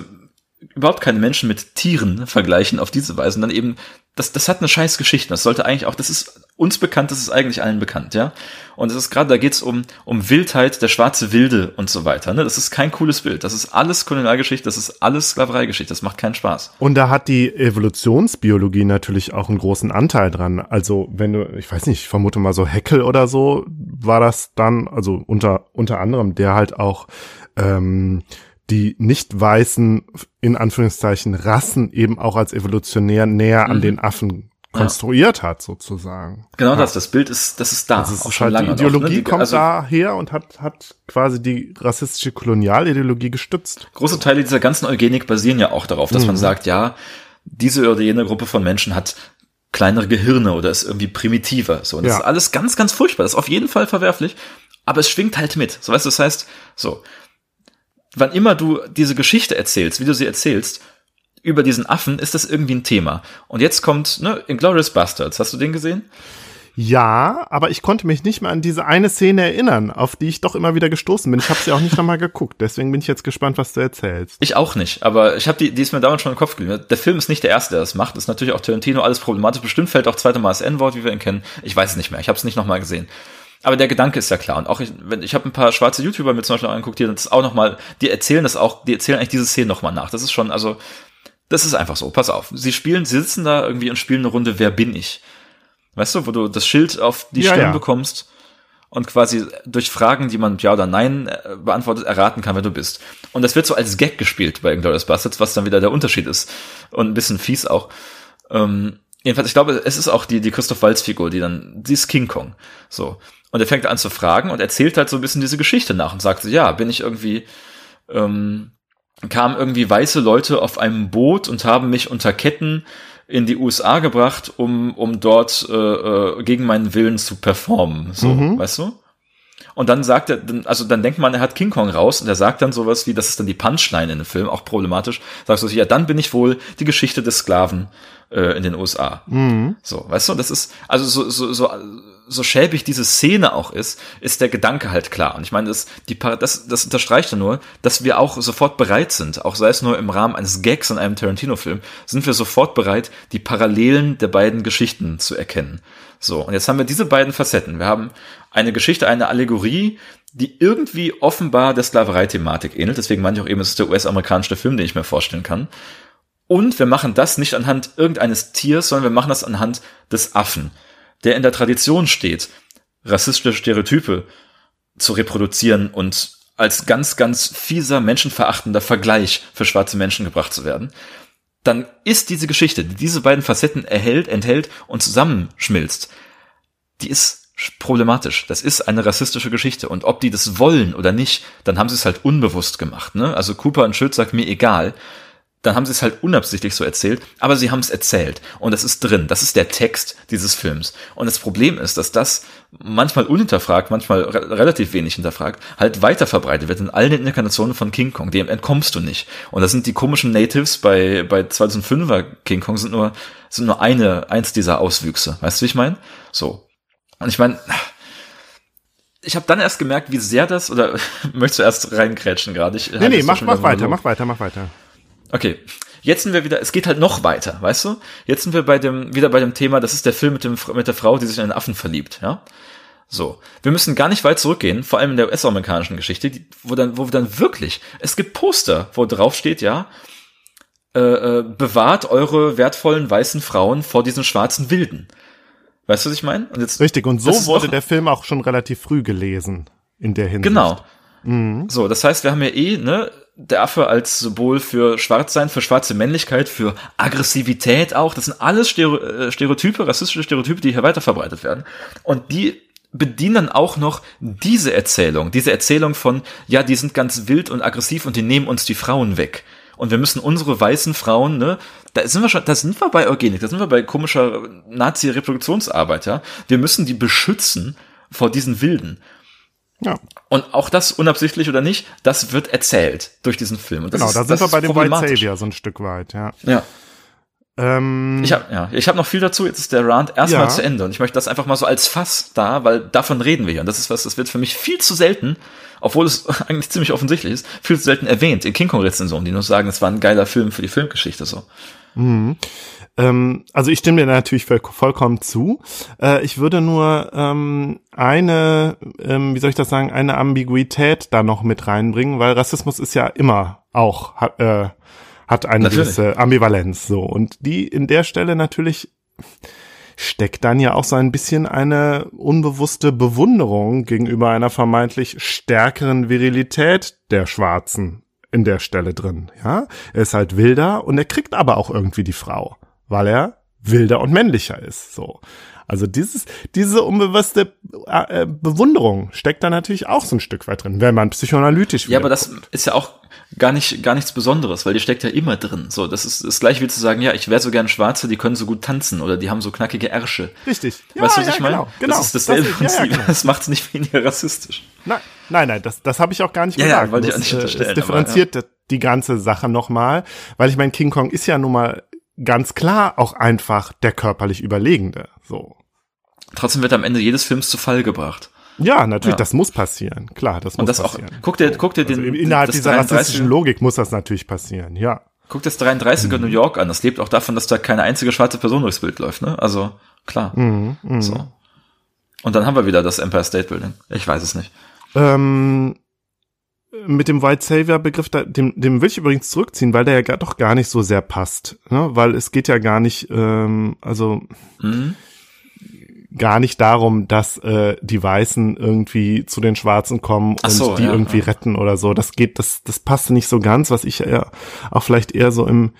überhaupt keine Menschen mit Tieren vergleichen auf diese Weise. Und dann eben, das, das hat eine scheiß Geschichte. Das sollte eigentlich auch, das ist uns bekannt, das ist eigentlich allen bekannt, ja. Und es ist gerade, da geht's um, um Wildheit, der schwarze Wilde und so weiter. Ne? Das ist kein cooles Bild. Das ist alles Kolonialgeschichte, das ist alles Sklavereigeschichte. Das macht keinen Spaß. Und da hat die Evolutionsbiologie natürlich auch einen großen Anteil dran. Also wenn du, ich weiß nicht, ich vermute mal so Heckel oder so, war das dann, also unter, unter anderem, der halt auch ähm, die nicht weißen, in Anführungszeichen, Rassen eben auch als evolutionär näher an Mhm. den Affen konstruiert hat, sozusagen. Genau das, das Bild ist, das ist da. Also es auch ist schon halt, die lange. Und Ideologie auch, ne, die- kommt also daher und hat, hat quasi die rassistische Kolonialideologie gestützt. Große Teile dieser ganzen Eugenik basieren ja auch darauf, dass man sagt, ja, diese oder jene Gruppe von Menschen hat kleinere Gehirne oder ist irgendwie primitiver. So, und das Ja. ist alles ganz, ganz furchtbar. Das ist auf jeden Fall verwerflich, aber es schwingt halt mit. So, weißt du, das heißt, so, wann immer du diese Geschichte erzählst, wie du sie erzählst, über diesen Affen, ist das irgendwie ein Thema. Und jetzt kommt, ne, Inglourious Bastards. Hast du den gesehen? Ja, aber ich konnte mich nicht mehr an diese eine Szene erinnern, auf die ich doch immer wieder gestoßen bin. Ich habe sie auch nicht nochmal geguckt, deswegen bin ich jetzt gespannt, was du erzählst. Ich auch nicht, aber ich habe die, die ist mir damals schon im Kopf geblieben. Der Film ist nicht der erste, der das macht. Ist natürlich auch Tarantino alles problematisch. Bestimmt fällt auch zweite Mal das N-Wort, wie wir ihn kennen. Ich weiß es nicht mehr. Ich habe es nicht nochmal gesehen. Aber der Gedanke ist ja klar. Und auch ich, wenn ich habe ein paar schwarze YouTuber mir zum Beispiel angeguckt, die das auch noch mal, die erzählen das auch, die erzählen eigentlich diese Szene noch mal nach. Das ist schon, also das ist einfach so. Pass auf. Sie spielen, sie sitzen da irgendwie und spielen eine Runde Wer bin ich? Weißt du, wo du das Schild auf die Ja, Stirn ja. bekommst und quasi durch Fragen, die man Ja oder Nein äh, beantwortet, erraten kann, wer du bist. Und das wird so als Gag gespielt bei Inglourious Bastards, was dann wieder der Unterschied ist. Und ein bisschen fies auch. Ähm, jedenfalls, ich glaube, es ist auch die, die Christoph Waltz Figur, die dann, die ist King Kong. So. Und er fängt an zu fragen und erzählt halt so ein bisschen diese Geschichte nach und sagt so, ja, bin ich irgendwie, ähm, kamen irgendwie weiße Leute auf einem Boot und haben mich unter Ketten in die USA gebracht, um, um dort äh, äh, gegen meinen Willen zu performen. So, weißt du? Und dann sagt er, also dann denkt man, er hat King Kong raus und er sagt dann sowas wie, das ist dann die Punchline in dem Film, auch problematisch, sagst du, ja, dann bin ich wohl die Geschichte des Sklaven äh, in den USA. So, weißt du, das ist, also so, so, so, so schäbig diese Szene auch ist, ist der Gedanke halt klar. Und ich meine, das, die, das, das unterstreicht ja nur, dass wir auch sofort bereit sind, auch sei es nur im Rahmen eines Gags in einem Tarantino-Film, sind wir sofort bereit, die Parallelen der beiden Geschichten zu erkennen. So, und jetzt haben wir diese beiden Facetten. Wir haben eine Geschichte, eine Allegorie, die irgendwie offenbar der Sklaverei-Thematik ähnelt. Deswegen meinte ich auch eben, es ist der US-amerikanische Film, den ich mir vorstellen kann. Und wir machen das nicht anhand irgendeines Tiers, sondern wir machen das anhand des Affen, der in der Tradition steht, rassistische Stereotype zu reproduzieren und als ganz, ganz fieser, menschenverachtender Vergleich für schwarze Menschen gebracht zu werden, dann ist diese Geschichte, die diese beiden Facetten erhält, enthält und zusammenschmilzt, die ist problematisch. Das ist eine rassistische Geschichte. Und ob die das wollen oder nicht, dann haben sie es halt unbewusst gemacht. Ne? Also Cooper und Schütz sagt mir egal. Dann haben sie es halt unabsichtlich so erzählt, aber sie haben es erzählt. Und das ist drin. Das ist der Text dieses Films. Und das Problem ist, dass das manchmal unhinterfragt, manchmal re relativ wenig hinterfragt, halt weiter verbreitet wird in allen Inkarnationen von King Kong. Dem entkommst du nicht. Und das sind die komischen Natives bei, bei 2005er King Kong sind nur, sind nur eine, eins dieser Auswüchse. Weißt du, wie ich meine? So. Und ich meine, ich habe dann erst gemerkt, wie sehr das, oder möchtest du erst reinkrätschen gerade? Ich nee, nee, mach, mach weiter, mach weiter, mach weiter. Okay, jetzt sind wir wieder, es geht halt noch weiter, weißt du? Jetzt sind wir bei dem, wieder bei dem Thema, das ist der Film mit, dem, mit der Frau, die sich in einen Affen verliebt, ja? So. Wir müssen gar nicht weit zurückgehen, vor allem in der US-amerikanischen Geschichte, die, wo dann, wo wir dann wirklich, es gibt Poster, wo drauf steht, ja, äh, äh, bewahrt eure wertvollen weißen Frauen vor diesen schwarzen Wilden. Weißt du, was ich meine? Und jetzt, Richtig, und so wurde der Film auch schon relativ früh gelesen in der Hinsicht. Genau. Mhm. So, das heißt, wir haben ja eh, ne, der Affe als Symbol für Schwarzsein, für schwarze Männlichkeit, für Aggressivität auch. Das sind alles äh, Stereotype, rassistische Stereotype, die hier weiter verbreitet werden. Und die bedienen dann auch noch diese Erzählung, diese Erzählung von, ja, die sind ganz wild und aggressiv und die nehmen uns die Frauen weg und wir müssen unsere weißen Frauen, ne, da sind wir schon, da sind wir bei Eugenik, da sind wir bei komischer Nazi-Reproduktionsarbeit, ja. Wir müssen die beschützen vor diesen Wilden. Ja. Und auch das unabsichtlich oder nicht, das wird erzählt durch diesen Film. Und genau, ist, da sind wir bei dem White Savior so ein Stück weit, ja. Ja. Ähm, ich habe ja, ich habe noch viel dazu. Jetzt ist der Rant erstmal ja. zu Ende und ich möchte das einfach mal so als Fass da, weil davon reden wir hier und das ist was, das wird für mich viel zu selten, obwohl es eigentlich ziemlich offensichtlich ist, viel zu selten erwähnt in King Kong Rezensionen, die nur sagen, es war ein geiler Film für die Filmgeschichte so. Mhm. Ähm, also ich stimme dir natürlich vollkommen zu. Äh, ich würde nur ähm, eine, ähm, wie soll ich das sagen, eine Ambiguität da noch mit reinbringen, weil Rassismus ist ja immer auch äh, hat eine natürlich. gewisse Ambivalenz so und die in der Stelle natürlich steckt dann ja auch so ein bisschen eine unbewusste Bewunderung gegenüber einer vermeintlich stärkeren Virilität der Schwarzen in der Stelle drin, ja? Er ist halt wilder und er kriegt aber auch irgendwie die Frau, weil er wilder und männlicher ist, so. Also dieses, diese unbewusste äh, Bewunderung steckt da natürlich auch so ein Stück weit drin, wenn man psychoanalytisch wird. Ja, aber das ist ja auch gar nicht, gar nichts Besonderes, weil die steckt ja immer drin. So, das ist das gleiche wie zu sagen, ja, ich wäre so gern Schwarze, die können so gut tanzen oder die haben so knackige Ärsche. Richtig. Ja, weißt du, was ja, ich meine? Genau, genau. Das ist dasselbe das, ja, ja, genau. Das macht es nicht weniger rassistisch. Nein, nein, nein, das, das habe ich auch gar nicht gesagt. Ja, wollte ich auch nicht. Das differenziert aber, die ganze Sache nochmal, weil ich meine, King Kong ist ja nun mal ganz klar auch einfach der körperlich Überlegende. So. Trotzdem wird am Ende jedes Films zu Fall gebracht. Ja, natürlich, ja. das muss passieren. Klar, das muss Und das passieren. auch, guck dir, guck dir also den, innerhalb dieser 33, rassistischen Logik muss das natürlich passieren, ja. Guck dir das 33er mhm. New York an. Das lebt auch davon, dass da keine einzige schwarze Person durchs Bild läuft, ne? Also, klar. Mhm, mh. So. Und dann haben wir wieder das Empire State Building. Ich weiß es nicht. Ähm, mit dem White Savior Begriff, dem, dem will ich übrigens zurückziehen, weil der ja doch gar nicht so sehr passt, ne? weil es geht ja gar nicht, ähm, also mhm gar nicht darum, dass äh, die Weißen irgendwie zu den Schwarzen kommen und so, die ja, irgendwie ja. retten oder so. Das geht, das, das passt nicht so ganz. Was ich ja auch vielleicht eher so im,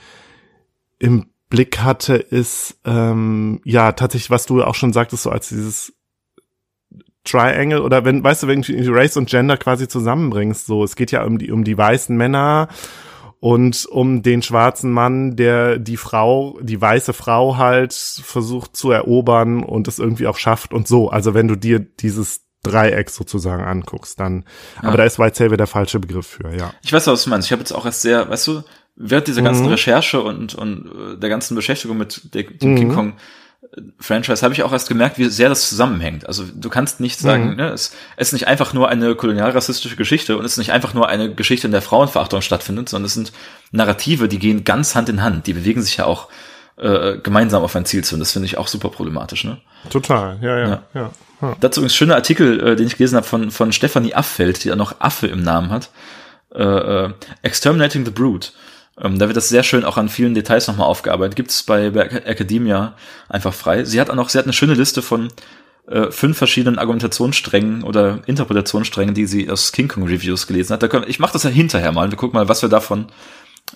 im Blick hatte, ist ähm, ja tatsächlich, was du auch schon sagtest, so als dieses Triangle oder wenn, weißt du, wenn du Race und Gender quasi zusammenbringst, so, es geht ja um die, um die weißen Männer und um den schwarzen Mann, der die Frau, die weiße Frau halt versucht zu erobern und es irgendwie auch schafft und so. Also wenn du dir dieses Dreieck sozusagen anguckst, dann, ja. aber da ist White Savior der falsche Begriff für, ja. Ich weiß, was du meinst. Ich habe jetzt auch erst sehr, weißt du, während dieser ganzen mhm. Recherche und, und äh, der ganzen Beschäftigung mit dem mhm. King Kong Franchise habe ich auch erst gemerkt, wie sehr das zusammenhängt. Also du kannst nicht sagen, mhm. ne, es, es ist nicht einfach nur eine kolonialrassistische Geschichte und es ist nicht einfach nur eine Geschichte, in der Frauenverachtung stattfindet, sondern es sind Narrative, die gehen ganz Hand in Hand. Die bewegen sich ja auch äh, gemeinsam auf ein Ziel zu und das finde ich auch super problematisch. Ne? Total, ja, ja. ja. ja. ja. Dazu übrigens schöner Artikel, äh, den ich gelesen habe von, von Stephanie Affeld, die ja noch Affe im Namen hat. Äh, äh, Exterminating the Brood. Ähm, da wird das sehr schön auch an vielen Details nochmal aufgearbeitet. Gibt es bei, bei Academia einfach frei. Sie hat auch noch, sie hat eine schöne Liste von äh, fünf verschiedenen Argumentationssträngen oder Interpretationssträngen, die sie aus King Kong Reviews gelesen hat. Da können, ich mache das ja hinterher mal. Wir gucken mal, was wir davon,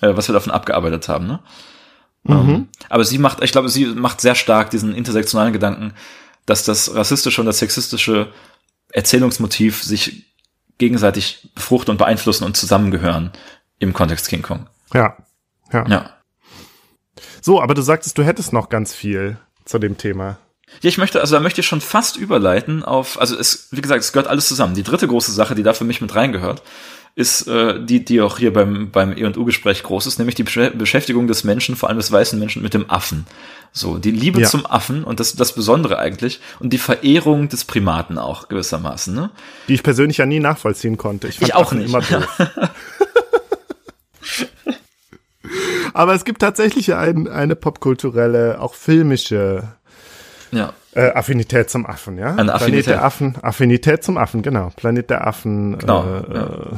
äh, was wir davon abgearbeitet haben. Ne? Mhm. Ähm, aber sie macht, ich glaube, sie macht sehr stark diesen intersektionalen Gedanken, dass das rassistische und das sexistische Erzählungsmotiv sich gegenseitig befruchten und beeinflussen und zusammengehören im Kontext King Kong. Ja. Ja. Ja. So, aber du sagtest, du hättest noch ganz viel zu dem Thema. Ja, ich möchte, also da möchte ich schon fast überleiten auf, also es, wie gesagt, es gehört alles zusammen. Die dritte große Sache, die da für mich mit reingehört, ist äh, die, die auch hier beim beim E&U-Gespräch groß ist, nämlich die Beschäftigung des Menschen, vor allem des weißen Menschen, mit dem Affen. So die Liebe Ja. zum Affen und das das Besondere eigentlich und die Verehrung des Primaten auch gewissermaßen. Ne? Die ich persönlich ja nie nachvollziehen konnte. Ich, fand Ich auch Affen nicht. Immer doof. Aber es gibt tatsächlich ein, eine popkulturelle, auch filmische Ja, äh, Affinität zum Affen, ja? Eine Planet Affinität. der Affen, Affinität zum Affen, genau. Planet der Affen. Genau, Äh, ja. äh,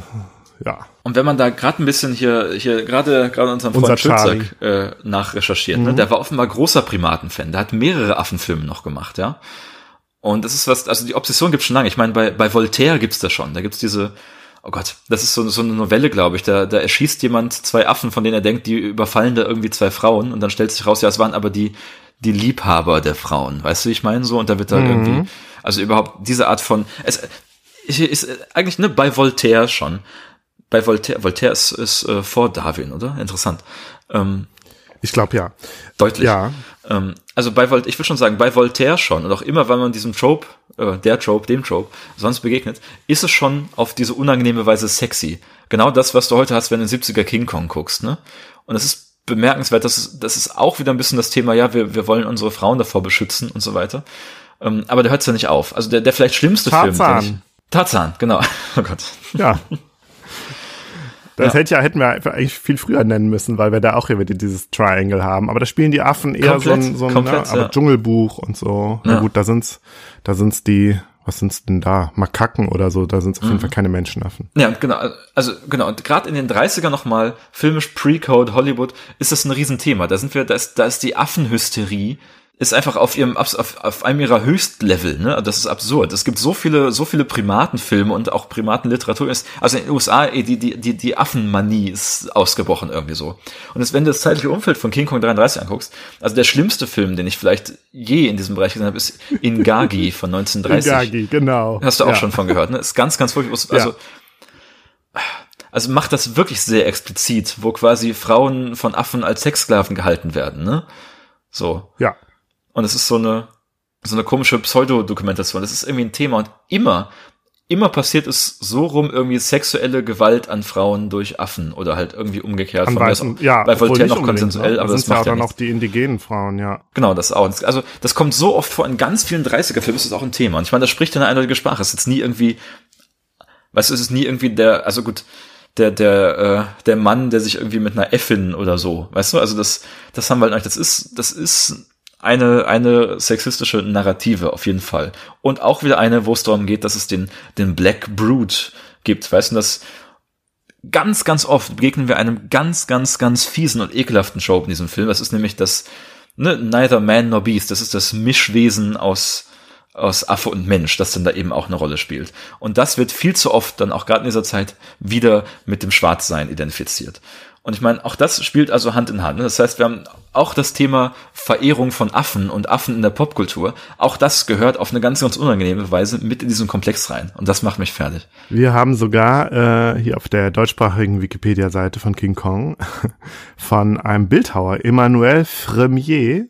ja. Und wenn man da gerade ein bisschen hier, hier gerade gerade unserem Unser Freund Charlie. Schulzack äh, nachrecherchiert, ne? der war offenbar großer Primatenfan. Der hat mehrere Affenfilme noch gemacht, ja. Und das ist was, also die Obsession gibt's schon lange. Ich meine, bei, bei Voltaire gibt's das schon. Da gibt's diese, oh Gott, das ist so, so eine Novelle, glaube ich. Da, da erschießt jemand zwei Affen, von denen er denkt, die überfallen da irgendwie zwei Frauen. Und dann stellt sich raus, ja, es waren aber die, die Liebhaber der Frauen. Weißt du, wie ich meine so? Und da wird da irgendwie, also überhaupt diese Art von, es ist, ist eigentlich, ne, bei Voltaire schon bei Voltaire, Voltaire ist, ist äh, vor Darwin, oder? Interessant. Ähm, Ich glaube ja. deutlich. Ja. Ähm, also bei Voltaire, ich will schon sagen, bei Voltaire schon und auch immer, wenn man diesem Trope, äh, der Trope, dem Trope, sonst begegnet, ist es schon auf diese unangenehme Weise sexy. Genau das, was du heute hast, wenn du den 70er King Kong guckst, ne? Und es ist bemerkenswert, das ist, das ist auch wieder ein bisschen das Thema, ja, wir, wir wollen unsere Frauen davor beschützen und so weiter. Ähm, aber der hört ja nicht auf. Also der, der vielleicht schlimmste Film. Tarzan. den ich- Tarzan, genau. Oh Gott. Ja. Das Ja. hätte ja, hätten wir eigentlich viel früher nennen müssen, weil wir da auch hier wieder dieses Triangle haben. Aber da spielen die Affen eher Komplett, so ein, so ein komplett, ne, aber ja. Dschungelbuch und so. Na Ja. gut, da sind's, da sind's die, was sind's denn da? Makaken oder so, da sind's auf Mhm. jeden Fall keine Menschenaffen. Ja, genau. Also genau. Und gerade in den 30er nochmal, filmisch Pre-Code Hollywood, ist das ein Riesenthema. Da sind wir, da ist, da ist die Affenhysterie, ist einfach auf ihrem, auf, auf, einem ihrer Höchstlevel, ne? Das ist absurd. Es gibt so viele, so viele Primatenfilme und auch Primatenliteratur ist, also in den USA, eh, die, die, die, die Affenmanie ist ausgebrochen irgendwie so. Und jetzt, wenn du das zeitliche Umfeld von King Kong 33 anguckst, also der schlimmste Film, den ich vielleicht je in diesem Bereich gesehen habe, ist Ingagi von 1930. Gagi, genau. Hast du auch ja. schon von gehört, ne? Ist ganz, ganz furchtbar. Also, also macht das wirklich sehr explizit, wo quasi Frauen von Affen als Sexsklaven gehalten werden, ne? So. Ja. Und es ist so eine, so eine komische Pseudodokumentation. Das ist irgendwie ein Thema und immer, immer passiert es so rum irgendwie sexuelle Gewalt an Frauen durch Affen oder halt irgendwie umgekehrt. An Von weißen, ja, bei Voltaire noch konsensuell, ne? aber da das sind ja macht ja dann auch die indigenen Frauen, ja. Genau, das auch. Also das kommt so oft vor in ganz vielen 30er-Filmen, ist das auch ein Thema. Und ich meine, das spricht ja eine eindeutige Sprache. Es ist jetzt nie irgendwie, weißt du, es ist nie irgendwie der, also gut, der, der, äh, der Mann, der sich irgendwie mit einer Äffin oder so, weißt du, also das, das haben wir halt nicht. Das ist, das ist eine, eine sexistische Narrative auf jeden Fall. Und auch wieder eine, wo es darum geht, dass es den, den Black Brood gibt, weißt du, das, ganz, ganz oft begegnen wir einem ganz, ganz, ganz fiesen und ekelhaften Trope in diesem Film. Das ist nämlich das, ne, neither man nor beast. Das ist das Mischwesen aus, aus Affe und Mensch, das dann da eben auch eine Rolle spielt. Und das wird viel zu oft dann auch gerade in dieser Zeit wieder mit dem Schwarzsein identifiziert. Und ich meine, auch das spielt also Hand in Hand. Ne? Das heißt, wir haben auch das Thema Verehrung von Affen und Affen in der Popkultur. Auch das gehört auf eine ganz, ganz unangenehme Weise mit in diesen Komplex rein. Und das macht mich fertig. Wir haben sogar äh, hier auf der deutschsprachigen Wikipedia-Seite von King Kong von einem Bildhauer, Emmanuel Fremier,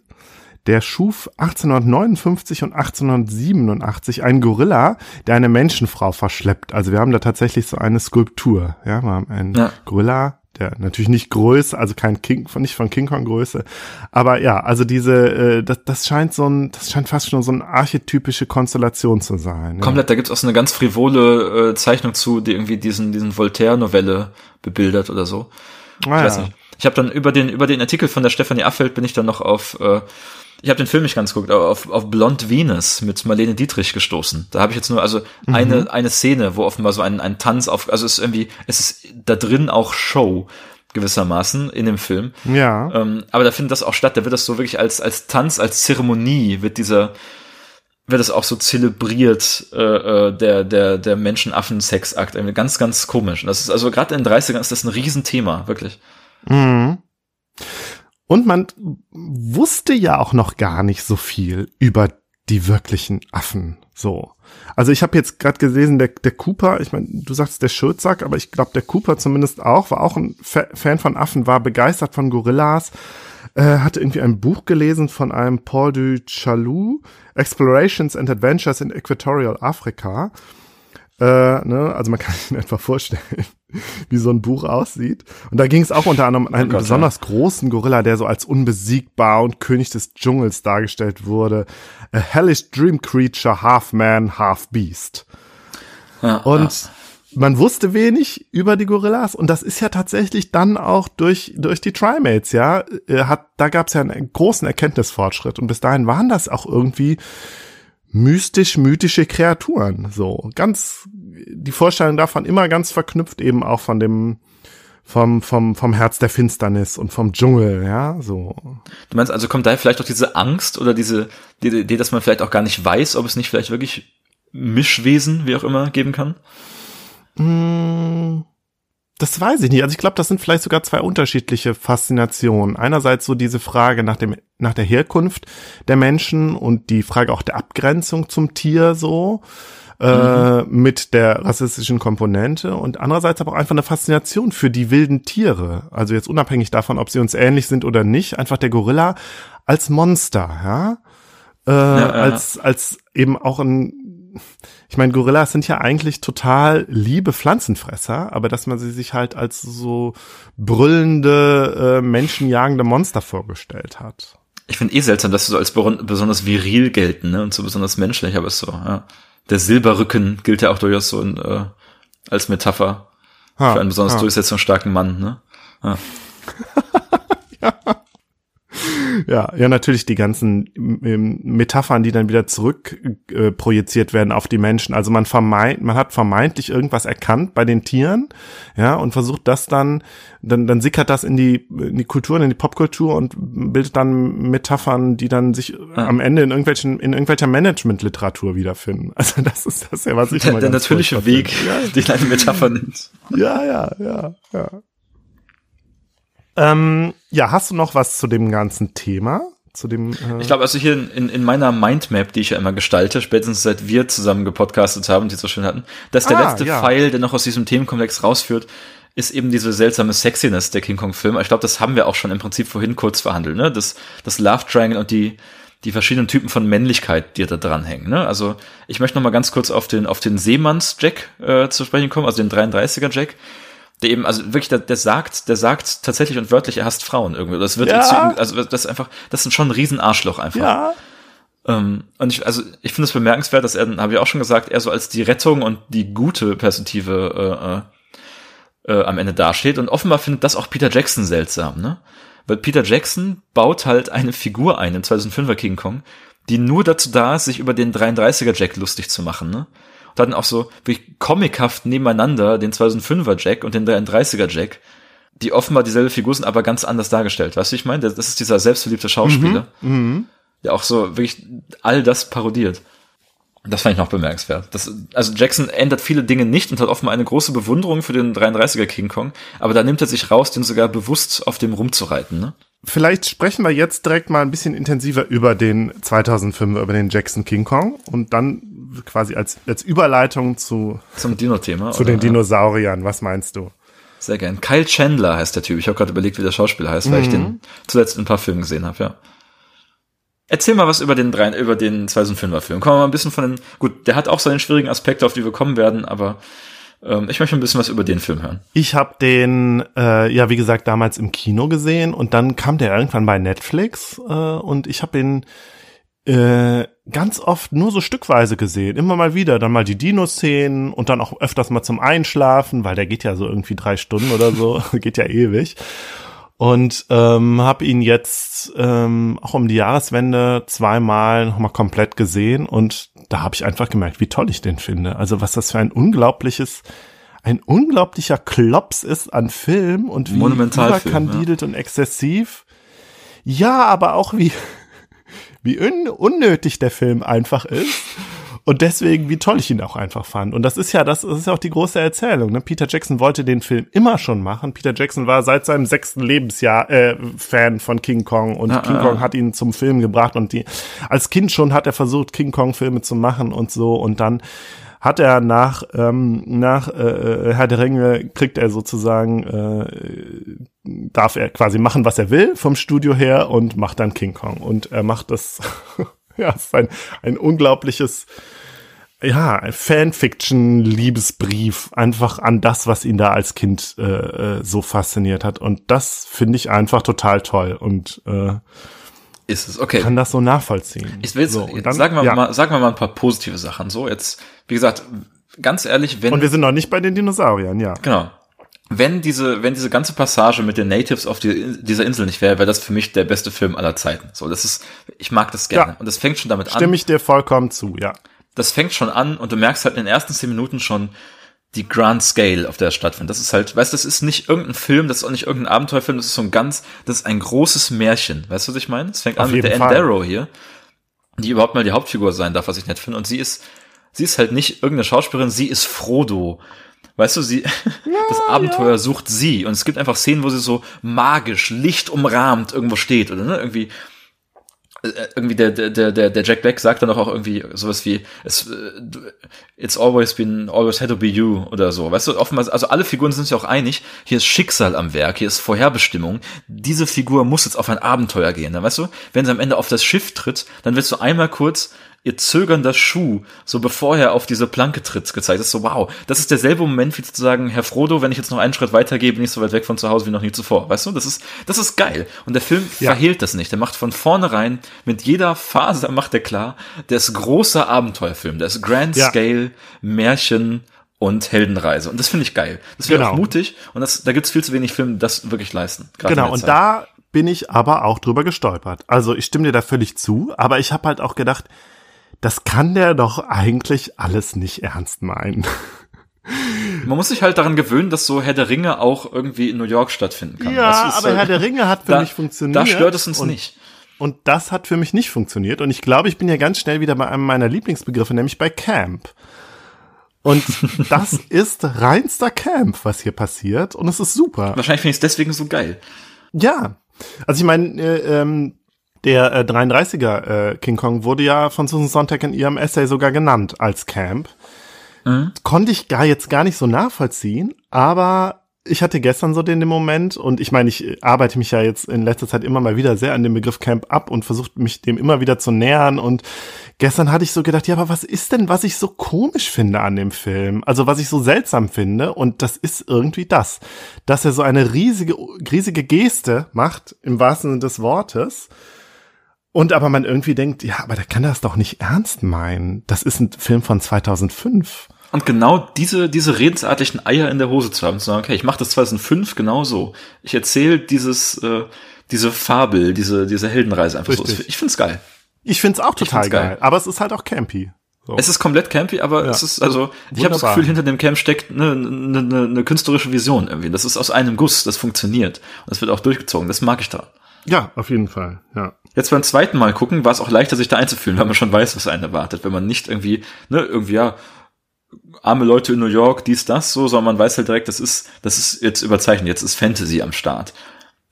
der schuf 1859 und 1887 einen Gorilla, der eine Menschenfrau verschleppt. Also wir haben da tatsächlich so eine Skulptur. Ja, wir haben einen Ja. Gorilla, der natürlich nicht Größe, also kein King, von nicht von King Kong Größe, aber ja, also diese, äh, das, das scheint so ein, das scheint fast schon so eine archetypische Konstellation zu sein. Ja. Komplett, da gibt's auch so eine ganz frivole äh, Zeichnung zu, die irgendwie diesen, diesen Voltaire-Novelle bebildert oder so. Ah, Ich weiß ja. nicht. Ich habe dann über den, über den Artikel von der Stefanie Affeld bin ich dann noch auf, äh, ich habe den Film nicht ganz geguckt, aber auf, auf Blond Venus mit Marlene Dietrich gestoßen. Da habe ich jetzt nur also eine, eine Szene, wo offenbar so ein, ein Tanz auf, also es ist irgendwie, es ist da drin auch Show gewissermaßen in dem Film. Ja. Ähm, aber da findet das auch statt. Da wird das so wirklich als, als Tanz, als Zeremonie wird dieser, wird das auch so zelebriert, äh, äh, der, der, der Menschenaffen-Sexakt. Ganz, ganz komisch. Und das ist also gerade in den 30ern ist das ein Riesenthema, wirklich. Mhm. Und man wusste ja auch noch gar nicht so viel über die wirklichen Affen. So. Also ich habe jetzt gerade gesehen, der, der Cooper, ich meine, du sagst der Schildsack, aber ich glaube, der Cooper zumindest auch, war auch ein Fa Fan von Affen, war begeistert von Gorillas, äh, hatte irgendwie ein Buch gelesen von einem Paul du Chalut, Explorations and Adventures in Equatorial Africa. Äh, ne? Also man kann sich etwa vorstellen, wie so ein Buch aussieht. Und da ging es auch unter anderem um einen oh besonders ja. großen Gorilla, der so als unbesiegbar und König des Dschungels dargestellt wurde. A hellish dream creature, half man, half beast. Ja, und ja. man wusste wenig über die Gorillas und das ist ja tatsächlich dann auch durch durch die Trimates, ja, äh, hat da gab es ja einen großen Erkenntnisfortschritt und bis dahin waren das auch irgendwie mystisch-mythische Kreaturen. So ganz die Vorstellung davon immer ganz verknüpft eben auch von dem vom vom vom Herz der Finsternis und vom Dschungel, ja, so. Du meinst also kommt da vielleicht auch diese Angst oder diese die Idee, dass man vielleicht auch gar nicht weiß, ob es nicht vielleicht wirklich Mischwesen, wie auch immer, geben kann? Mmh. Das weiß ich nicht. Also ich glaube, das sind vielleicht sogar zwei unterschiedliche Faszinationen. Einerseits so diese Frage nach dem nach der Herkunft der Menschen und die Frage auch der Abgrenzung zum Tier so äh, mhm. mit der rassistischen Komponente und andererseits aber auch einfach eine Faszination für die wilden Tiere. Also jetzt unabhängig davon, ob sie uns ähnlich sind oder nicht, einfach der Gorilla als Monster, ja, äh, ja, ja. als als eben auch ein ich meine, Gorillas sind ja eigentlich total liebe Pflanzenfresser, aber dass man sie sich halt als so brüllende, äh, menschenjagende Monster vorgestellt hat. Ich finde eh seltsam, dass sie so als besonders viril gelten, ne? Und so besonders menschlich, aber ist so, ja. Der Silberrücken gilt ja auch durchaus so in, äh, als Metapher ha, für einen besonders ha. durchsetzungsstarken Mann, ne? Ja. ja. Ja, ja, natürlich die ganzen ähm, Metaphern, die dann wieder zurück äh, projiziert werden auf die Menschen. Also man vermeint, man hat vermeintlich irgendwas erkannt bei den Tieren, ja, und versucht das dann, dann, dann sickert das in die, in die Kultur, in die Popkultur und bildet dann Metaphern, die dann sich ja. am Ende in irgendwelchen, in irgendwelcher Management-Literatur wiederfinden. Also das ist das ja, was ich der, immer Der natürliche Weg, ja. den eine Metapher nimmt. Ja, ja, ja, ja. Ähm, ja, hast du noch was zu dem ganzen Thema? Zu dem, äh ich glaube, also hier in, in meiner Mindmap, die ich ja immer gestalte, spätestens seit wir zusammen gepodcastet haben und die so schön hatten, dass der ah, letzte ja. Pfeil, der noch aus diesem Themenkomplex rausführt, ist eben diese seltsame Sexiness der King Kong-Filme. Ich glaube, das haben wir auch schon im Prinzip vorhin kurz verhandelt, ne? Das, das Love Triangle und die, die verschiedenen Typen von Männlichkeit, die da dranhängen. Ne? Also ich möchte noch mal ganz kurz auf den auf den Seemanns Jack äh, zu sprechen kommen, also den 33er Jack der eben, also wirklich, der, der sagt, der sagt tatsächlich und wörtlich, er hasst Frauen irgendwie. Das wird, ja. also das ist einfach, das ist schon ein Riesenarschloch einfach. Ja. Ähm, und ich, also ich finde es bemerkenswert, dass er, habe ich auch schon gesagt, er so als die Rettung und die gute Perspektive äh, äh, äh, am Ende dasteht. Und offenbar findet das auch Peter Jackson seltsam, ne? Weil Peter Jackson baut halt eine Figur ein im 2005er King Kong, die nur dazu da ist, sich über den 33er Jack lustig zu machen, ne? Dann auch so wirklich comichaft nebeneinander den 2005er Jack und den 33er Jack, die offenbar dieselbe Figur sind, aber ganz anders dargestellt. Weißt du, ich meine? Das ist dieser selbstverliebte Schauspieler, mhm. mhm. der auch so wirklich all das parodiert. Das fand ich noch bemerkenswert. Das, also Jackson ändert viele Dinge nicht und hat offenbar eine große Bewunderung für den 33er King Kong, aber da nimmt er sich raus, den sogar bewusst auf dem rumzureiten, ne? Vielleicht sprechen wir jetzt direkt mal ein bisschen intensiver über den 2005, über den Jackson King Kong und dann quasi als, als Überleitung zu, zum Dino-Thema. Zu oder? den Dinosauriern. Was meinst du? Sehr gern. Kyle Chandler heißt der Typ. Ich habe gerade überlegt, wie der Schauspieler heißt, weil mhm. ich den zuletzt in ein paar Filmen gesehen habe, ja. Erzähl mal was über den drei, über den 2005er Film. Kommen wir mal ein bisschen von den, gut, der hat auch seine schwierigen Aspekte, auf die wir kommen werden, aber ähm, ich möchte ein bisschen was über den Film hören. Ich habe den, äh, ja, wie gesagt, damals im Kino gesehen und dann kam der irgendwann bei Netflix äh, und ich habe den äh, ganz oft nur so stückweise gesehen. Immer mal wieder, dann mal die Dino-Szenen und dann auch öfters mal zum Einschlafen, weil der geht ja so irgendwie drei Stunden oder so, geht ja ewig. Und ähm, habe ihn jetzt ähm, auch um die Jahreswende zweimal nochmal komplett gesehen und da habe ich einfach gemerkt, wie toll ich den finde. Also was das für ein unglaubliches, ein unglaublicher Klops ist an Film und wie überkandidelt ja. und exzessiv. Ja, aber auch wie wie un unnötig der Film einfach ist. Und deswegen, wie toll ich ihn auch einfach fand. Und das ist ja, das, das ist ja auch die große Erzählung. Ne? Peter Jackson wollte den Film immer schon machen. Peter Jackson war seit seinem sechsten Lebensjahr äh, Fan von King Kong und ah, King ah, Kong hat ihn zum Film gebracht und die als Kind schon hat er versucht, King Kong Filme zu machen und so und dann hat er nach ähm, nach äh, Herr der Ringe kriegt er sozusagen äh, darf er quasi machen, was er will vom Studio her und macht dann King Kong und er macht das ja, ist ein ein unglaubliches ja, Fanfiction-Liebesbrief einfach an das, was ihn da als Kind äh, äh so fasziniert hat. Und das finde ich einfach total toll und äh, ist es, okay. kann das so nachvollziehen. Ich will jetzt, so, dann, sagen, wir ja. mal, sagen wir mal ein paar positive Sachen. So, jetzt, wie gesagt, ganz ehrlich, wenn. Und wir sind noch nicht bei den Dinosauriern, ja. Genau. Wenn diese, wenn diese ganze Passage mit den Natives auf die, dieser Insel nicht wäre, wäre das für mich der beste Film aller Zeiten. So, das ist, ich mag das gerne. Ja. Und das fängt schon damit Stimme an. Stimme ich dir vollkommen zu, ja das fängt schon an und du merkst halt in den ersten zehn Minuten schon die Grand Scale, auf der es stattfindet. Das ist halt, weißt du, das ist nicht irgendein Film, das ist auch nicht irgendein Abenteuerfilm, das ist so ein ganz, das ist ein großes Märchen. Weißt du, was ich meine? Es fängt auf an mit der Endaro hier, die überhaupt mal die Hauptfigur sein darf, was ich nett finde. Und sie ist, sie ist halt nicht irgendeine Schauspielerin, sie ist Frodo. Weißt du, sie, ja, das Abenteuer ja. sucht sie. Und es gibt einfach Szenen, wo sie so magisch, lichtumrahmt irgendwo steht oder ne, irgendwie irgendwie der, der, der, der Jack Black sagt dann auch irgendwie sowas wie, äh, it's always been, always had to be you oder so. Weißt du, oftmals, also alle Figuren sind sich auch einig, hier ist Schicksal am Werk, hier ist Vorherbestimmung. Diese Figur muss jetzt auf ein Abenteuer gehen. Dann weißt du, wenn sie am Ende auf das Schiff tritt, dann willst du einmal kurz ihr zögernder Schuh, so bevor er auf diese Planke tritt, gezeigt. Ist so, wow. Das ist derselbe Moment, wie zu sagen, Herr Frodo, wenn ich jetzt noch einen Schritt weitergehe, bin ich so weit weg von zu Hause wie noch nie zuvor. Weißt du, das ist, das ist geil. Und der Film ja. verhehlt das nicht. Der macht von vornherein, mit jeder Phase macht er klar, der ist großer Abenteuerfilm. Der ist Grand ja. Scale, Märchen, und Heldenreise. Und das finde ich geil. Das finde genau. auch mutig. Und das, da gibt's viel zu wenig Filme, die das wirklich leisten. Genau, und da bin ich aber auch drüber gestolpert. Also ich stimme dir da völlig zu, aber ich habe halt auch gedacht, das kann der doch eigentlich alles nicht ernst meinen. Man muss sich halt daran gewöhnen, dass so Herr der Ringe auch irgendwie in New York stattfinden kann. Ja, aber halt, Herr der Ringe hat für da, mich funktioniert. Da stört es uns und, nicht. Und das hat für mich nicht funktioniert. Und ich glaube, ich bin ja ganz schnell wieder bei einem meiner Lieblingsbegriffe, nämlich bei Camp. Und das ist reinster Camp, was hier passiert. Und es ist super. Wahrscheinlich finde ich es deswegen so geil. Ja. Also ich meine, äh, ähm, der äh, 33er äh, King Kong wurde ja von Susan Sontag in ihrem Essay sogar genannt als Camp. Mhm. Konnte ich gar jetzt gar nicht so nachvollziehen, aber ich hatte gestern so den, den Moment und ich meine, ich arbeite mich ja jetzt in letzter Zeit immer mal wieder sehr an dem Begriff Camp ab und versuche mich dem immer wieder zu nähern und gestern hatte ich so gedacht, ja, aber was ist denn, was ich so komisch finde an dem Film? Also was ich so seltsam finde und das ist irgendwie das, dass er so eine riesige, riesige Geste macht, im wahrsten Sinne des Wortes, und aber man irgendwie denkt, ja, aber der kann das doch nicht ernst meinen. Das ist ein Film von 2005. Und genau diese, diese redensartlichen Eier in der Hose zu haben, zu sagen, okay, ich mache das 2005 genauso. Ich erzähle dieses, äh, diese Fabel, diese, diese Heldenreise einfach Richtig. so. Ich find's geil. Ich find's auch total geil. geil. Aber es ist halt auch campy. So. Es ist komplett campy, aber ja. es ist, also, ich habe das Gefühl, hinter dem Camp steckt eine, eine, eine, eine künstlerische Vision irgendwie. Das ist aus einem Guss, das funktioniert. Und das wird auch durchgezogen. Das mag ich da. Ja, auf jeden Fall, ja. Jetzt beim zweiten Mal gucken, war es auch leichter, sich da einzufühlen, weil man schon weiß, was einen erwartet. Wenn man nicht irgendwie, ne, irgendwie, ja, arme Leute in New York, dies, das, so, sondern man weiß halt direkt, das ist, das ist jetzt überzeichnet, jetzt ist Fantasy am Start.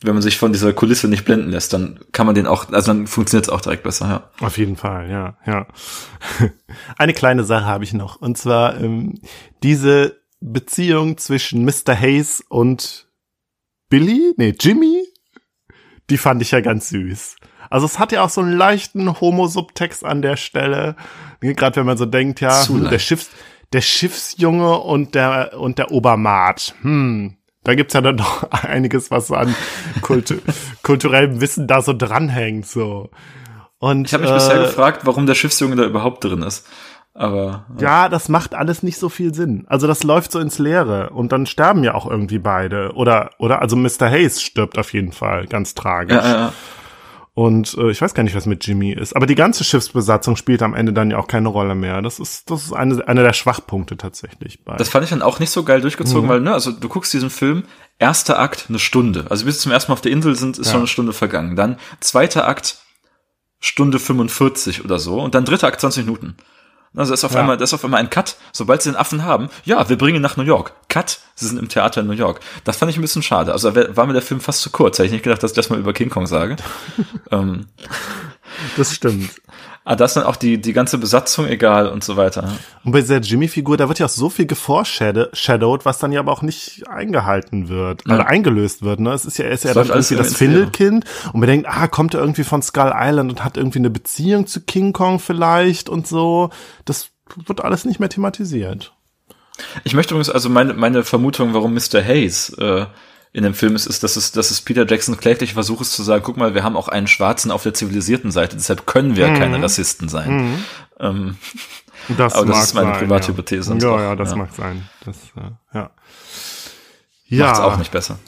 Wenn man sich von dieser Kulisse nicht blenden lässt, dann kann man den auch, also dann funktioniert es auch direkt besser, ja. Auf jeden Fall, ja, ja. Eine kleine Sache habe ich noch, und zwar ähm, diese Beziehung zwischen Mr. Hayes und Billy, nee, Jimmy, die fand ich ja ganz süß. Also es hat ja auch so einen leichten Homo-Subtext an der Stelle. Gerade wenn man so denkt, ja, hm, der Schiffs, der Schiffsjunge und der und der Obermaat. Hm, da gibt's ja dann doch einiges, was an Kultu kulturellem Wissen da so dranhängt. So. Und, ich habe mich äh, bisher gefragt, warum der Schiffsjunge da überhaupt drin ist. Aber ja. ja, das macht alles nicht so viel Sinn. Also das läuft so ins Leere und dann sterben ja auch irgendwie beide oder oder also Mr. Hayes stirbt auf jeden Fall ganz tragisch. Ja, ja, ja. Und äh, ich weiß gar nicht, was mit Jimmy ist, aber die ganze Schiffsbesatzung spielt am Ende dann ja auch keine Rolle mehr. Das ist das ist eine eine der Schwachpunkte tatsächlich. Bei. Das fand ich dann auch nicht so geil durchgezogen, mhm. weil ne, also du guckst diesen Film, erster Akt eine Stunde, also bis zum ersten Mal auf der Insel sind, ist ja. schon eine Stunde vergangen. Dann zweiter Akt Stunde 45 oder so und dann dritter Akt 20 Minuten Also ist auf Ja. einmal, das ist auf einmal ein Cut. Sobald sie den Affen haben, ja, wir bringen ihn nach New York. Cut, sie sind im Theater in New York. Das fand ich ein bisschen schade. Also war mir der Film fast zu kurz. Hätte ich nicht gedacht, dass ich das mal über King Kong sage. ähm, Das stimmt. Aber da ist dann auch die, die ganze Besatzung egal und so weiter. Und bei dieser Jimmy-Figur, da wird ja auch so viel geforeshadowed, was dann ja aber auch nicht eingehalten wird, Ja. oder eingelöst wird, ne? Es ist ja, er ist ja dann irgendwie das. Findelkind und man denkt, ah, kommt er irgendwie von Skull Island und hat irgendwie eine Beziehung zu King Kong vielleicht und so. Das wird alles nicht mehr thematisiert. Ich möchte übrigens, also meine, meine Vermutung, warum Mr. Hayes äh, in dem Film ist, ist, dass es, dass es Peter Jackson klägliche Versuch ist zu sagen, guck mal, wir haben auch einen Schwarzen auf der zivilisierten Seite, deshalb können wir keine Rassisten sein. Ähm, Das Aber das ist meine sein, private ja. Hypothese Ja, ja, das Ja. mag sein. Das, äh, ja. Macht's Ja, auch nicht besser.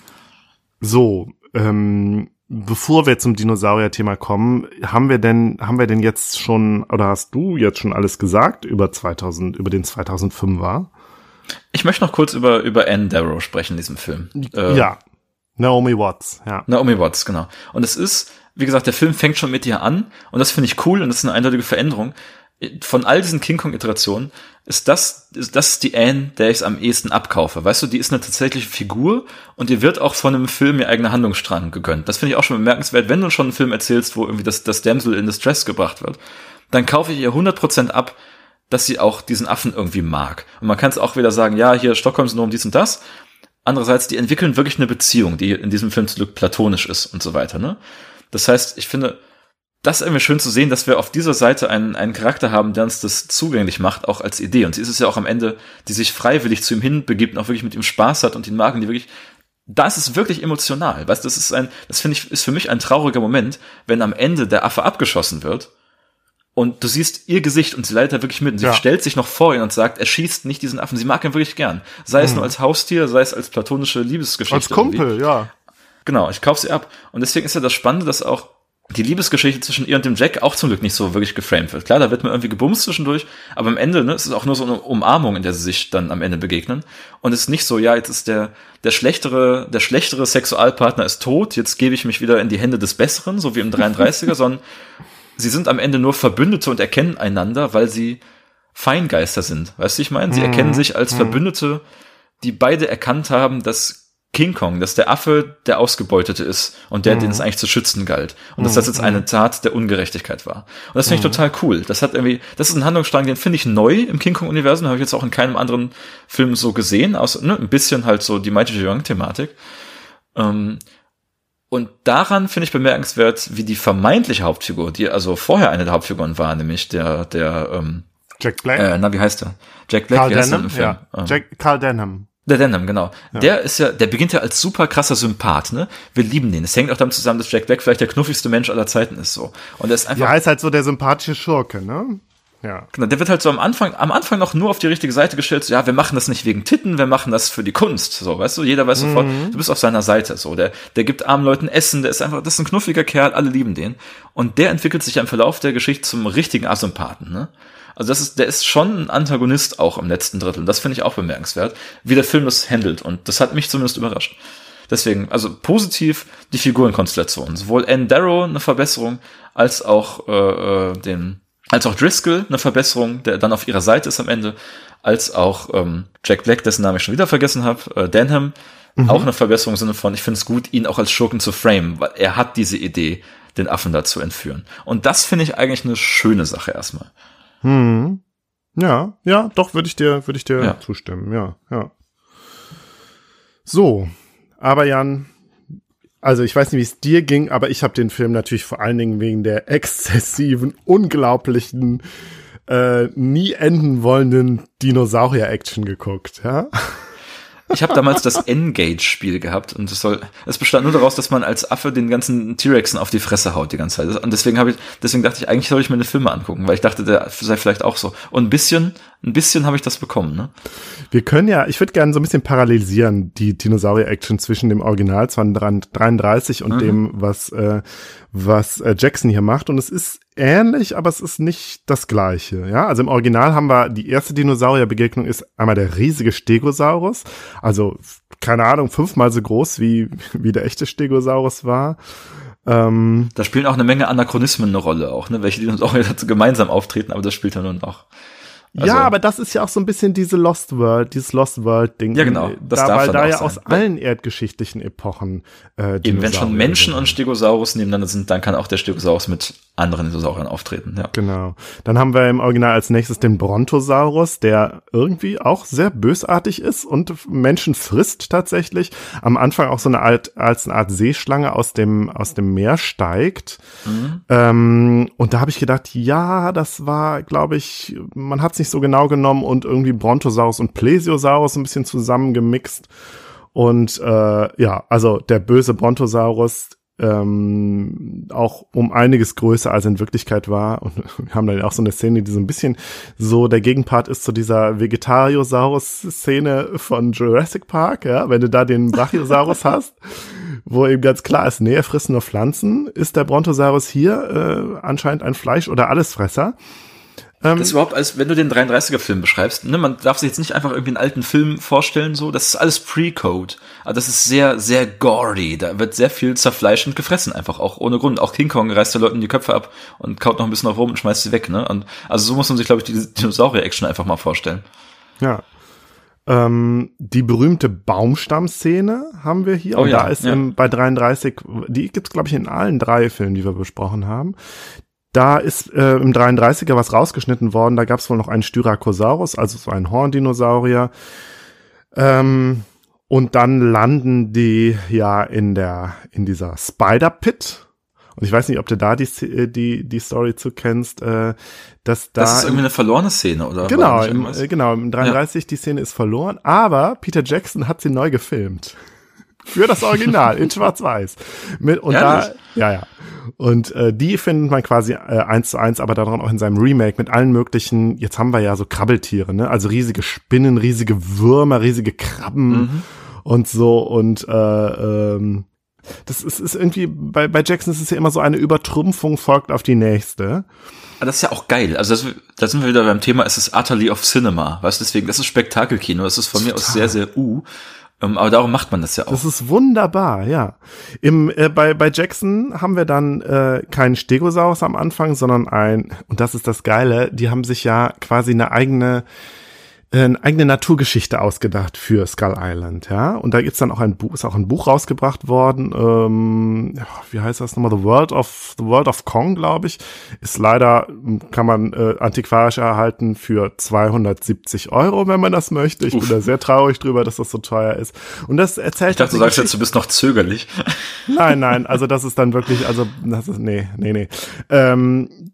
so, ähm, bevor wir zum Dinosaurier-Thema kommen, haben wir denn, haben wir denn jetzt schon, oder hast du jetzt schon alles gesagt über 2000, über den 2005er? Ich möchte noch kurz über, über Anne Darrow sprechen in diesem Film. Äh, ja. Naomi Watts, ja. Naomi Watts, genau. Und es ist, wie gesagt, der Film fängt schon mit ihr an und das finde ich cool und das ist eine eindeutige Veränderung. Von all diesen King Kong-Iterationen ist das, ist das die Anne, der ich es am ehesten abkaufe. Weißt du, die ist eine tatsächliche Figur und ihr wird auch von einem Film ihr eigener Handlungsstrang gegönnt. Das finde ich auch schon bemerkenswert. Wenn du schon einen Film erzählst, wo irgendwie das, das Damsel in Distress gebracht wird, dann kaufe ich ihr 100% ab, dass sie auch diesen Affen irgendwie mag. Und man kann es auch wieder sagen, ja, hier Stockholm-Syndrom, dies und das. Andererseits, die entwickeln wirklich eine Beziehung, die in diesem Film zum Glück platonisch ist und so weiter. Ne? Das heißt, ich finde, das ist irgendwie schön zu sehen, dass wir auf dieser Seite einen, einen Charakter haben, der uns das zugänglich macht, auch als Idee. Und sie ist es ja auch am Ende, die sich freiwillig zu ihm hinbegibt und auch wirklich mit ihm Spaß hat und ihn mag und die wirklich, da ist es wirklich emotional. Weißt, das ist ein, das finde ich, ist für mich ein trauriger Moment, wenn am Ende der Affe abgeschossen wird und du siehst ihr Gesicht und sie leidet da wirklich mit. Und sie Ja. stellt sich noch vor ihn und sagt, er schießt nicht diesen Affen. Sie mag ihn wirklich gern. Sei es nur als Haustier, sei es als platonische Liebesgeschichte. Als irgendwie. Kumpel, ja. Genau, ich kaufe sie ab. Und deswegen ist ja das Spannende, dass auch die Liebesgeschichte zwischen ihr und dem Jack auch zum Glück nicht so wirklich geframed wird. Klar, da wird man irgendwie gebumst zwischendurch, aber am Ende ne, ist es auch nur so eine Umarmung, in der sie sich dann am Ende begegnen. Und es ist nicht so, ja, jetzt ist der, der schlechtere, der schlechtere Sexualpartner ist tot, jetzt gebe ich mich wieder in die Hände des Besseren, so wie im 33er, sondern sie sind am Ende nur Verbündete und erkennen einander, weil sie Feingeister sind. Weißt du, ich meine? Sie erkennen sich als Verbündete, die beide erkannt haben, dass King Kong, dass der Affe der Ausgebeutete ist und der, den es eigentlich zu schützen galt. Und dass das jetzt eine Tat der Ungerechtigkeit war. Und das finde ich total cool. Das hat irgendwie, das ist ein Handlungsstrang, den finde ich neu im King Kong-Universum, habe ich jetzt auch in keinem anderen Film so gesehen, außer ne, ein bisschen halt so die Mighty Young-Thematik. Ähm, und daran finde ich bemerkenswert, wie die vermeintliche Hauptfigur, die also vorher eine der Hauptfiguren war, nämlich der, der, ähm, Jack Black. äh, na, wie heißt der? Jack Black, Carl wie heißt der Denham, ja. Ähm, Jack, Carl Denham. der Denham, genau. Der ist ja, der beginnt ja als super krasser Sympath, ne? Wir lieben den. Es hängt auch damit zusammen, dass Jack Black vielleicht der knuffigste Mensch aller Zeiten ist, so. Und er ist einfach, Ja, ist halt so der sympathische Schurke, ne? Ja. genau, der wird halt so am Anfang, am Anfang noch nur auf die richtige Seite gestellt, so, ja, wir machen das nicht wegen Titten, wir machen das für die Kunst, so, weißt du? Jeder weiß sofort, du bist auf seiner Seite, so. Der, der gibt armen Leuten Essen, der ist einfach, das ist ein knuffiger Kerl, alle lieben den. Und der entwickelt sich im Verlauf der Geschichte zum richtigen Asympathen, ne? Also das ist, der ist schon ein Antagonist auch im letzten Drittel. Und das finde ich auch bemerkenswert, wie der Film das handelt. Und das hat mich zumindest überrascht. Deswegen, also positiv die Figurenkonstellation. Sowohl Anne Darrow eine Verbesserung, als auch äh, äh, den, als auch Driscoll eine Verbesserung, der dann auf ihrer Seite ist am Ende, als auch ähm, Jack Black, dessen Namen ich schon wieder vergessen habe, äh, Denham, auch eine Verbesserung im Sinne von, ich finde es gut, ihn auch als Schurken zu framen, weil er hat diese Idee, den Affen da zu entführen. Und das finde ich eigentlich eine schöne Sache erstmal. Hm. Ja, ja, doch, würde ich dir, würde ich dir Ja. zustimmen, ja, ja. So, aber Jan, also ich weiß nicht, wie es dir ging, aber ich habe den Film natürlich vor allen Dingen wegen der exzessiven, unglaublichen, äh, nie enden wollenden Dinosaurier-Action geguckt, ja. Ich habe damals das Engage-Spiel gehabt und es soll, es bestand nur daraus, dass man als Affe den ganzen T-Rexen auf die Fresse haut die ganze Zeit. Und deswegen habe ich, deswegen dachte ich, eigentlich soll ich mir eine Filme angucken, weil ich dachte, der sei vielleicht auch so. Und ein bisschen, ein bisschen habe ich das bekommen, ne? Wir können ja, ich würde gerne so ein bisschen parallelisieren, die Dinosaurier-Action zwischen dem Original 233 und dem, was, äh, was äh, Jackson hier macht. Und es ist ähnlich, aber es ist nicht das Gleiche. Ja, also im Original haben wir die erste Dinosaurier-Begegnung ist einmal der riesige Stegosaurus. Also, keine Ahnung, fünfmal so groß wie, wie der echte Stegosaurus war. Ähm, Da spielen auch eine Menge Anachronismen eine Rolle auch, ne? Welche die uns auch jetzt gemeinsam auftreten, aber das spielt ja nun auch. Also, ja, aber das ist ja auch so ein bisschen diese Lost World, dieses Lost World Ding. Ja, genau. Das da, darf weil da ja sein. aus allen erdgeschichtlichen Epochen äh, Eben, wenn schon Menschen und Stegosaurus nebeneinander sind, dann kann auch der Stegosaurus mit anderen Dinosauriern auftreten. Ja. Genau. Dann haben wir im Original als nächstes den Brontosaurus, der irgendwie auch sehr bösartig ist und Menschen frisst tatsächlich. Am Anfang auch so eine Art, als eine Art Seeschlange aus dem aus dem Meer steigt. Mhm. Ähm, und da habe ich gedacht, ja, das war, glaube ich, man hat es nicht so genau genommen und irgendwie Brontosaurus und Plesiosaurus ein bisschen zusammengemixt. Und äh, ja, also der böse Brontosaurus, ähm, auch um einiges größer als in Wirklichkeit war. Und wir haben dann auch so eine Szene, die so ein bisschen so der Gegenpart ist zu dieser Vegetariosaurus-Szene von Jurassic Park, ja, wenn du da den Brachiosaurus hast, wo eben ganz klar ist, nee, er frisst nur Pflanzen, ist der Brontosaurus hier äh, anscheinend ein Fleisch- oder Allesfresser. Ähm, das ist überhaupt, als wenn du den 33er-Film beschreibst, ne, man darf sich jetzt nicht einfach irgendwie einen alten Film vorstellen, so, das ist alles Pre-Code. Also das ist sehr, sehr gory. Da wird sehr viel zerfleischt und gefressen, einfach auch ohne Grund. Auch King Kong reißt den Leuten die Köpfe ab und kaut noch ein bisschen auf rum und schmeißt sie weg, ne? Und also so muss man sich, glaube ich, die Dinosaurier-Action einfach mal vorstellen. Ja. Ähm, die berühmte Baumstammszene haben wir hier. Oh, und ja, da ist ja. im, bei 33, die gibt's glaube ich, in allen drei Filmen, die wir besprochen haben. Da ist äh, im 33er was rausgeschnitten worden. Da gab es wohl noch einen Styracosaurus, also so ein Horndinosaurier. Ähm, und dann landen die ja in der in dieser Spider Pit. Und ich weiß nicht, ob du da die äh, die die Story zu kennst, äh, dass da Das ist irgendwie eine verlorene Szene oder? Genau, im, äh, genau im 33 ja. die Szene ist verloren, aber Peter Jackson hat sie neu gefilmt für das Original in Schwarz-Weiß. Mit und Ehrlich? da, ja, ja. Und äh, die findet man quasi äh, eins zu eins, aber daran auch in seinem Remake mit allen möglichen. Jetzt haben wir ja so Krabbeltiere, ne? Also riesige Spinnen, riesige Würmer, riesige Krabben mhm. und so und äh, ähm, das ist, ist irgendwie bei bei Jackson ist es ja immer so eine Übertrumpfung folgt auf die nächste. Aber das ist ja auch geil. Also das, da sind wir wieder beim Thema, es ist utterly of Cinema. Weißt du, deswegen, das ist Spektakelkino. Das ist von Total. mir aus sehr, sehr uh. Ähm, aber darum macht man das ja auch. Das ist wunderbar, ja. Im, äh, bei, bei Jackson haben wir dann äh, keinen Stegosaurus am Anfang, sondern ein, und das ist das Geile, die haben sich ja quasi eine eigene eine eigene Naturgeschichte ausgedacht für Skull Island, ja. Und da gibt's dann auch ein Buch, ist auch ein Buch rausgebracht worden, ähm, wie heißt das nochmal? The World of The World of Kong, glaube ich. Ist leider, kann man äh, antiquarisch erhalten für 270 Euro, wenn man das möchte. Ich Uff. bin da sehr traurig drüber, dass das so teuer ist. Und das erzählt. Ich dachte, du sagst jetzt, du bist noch zögerlich. Nein, nein, also das ist dann wirklich, also das ist, nee, nee, nee. Ähm,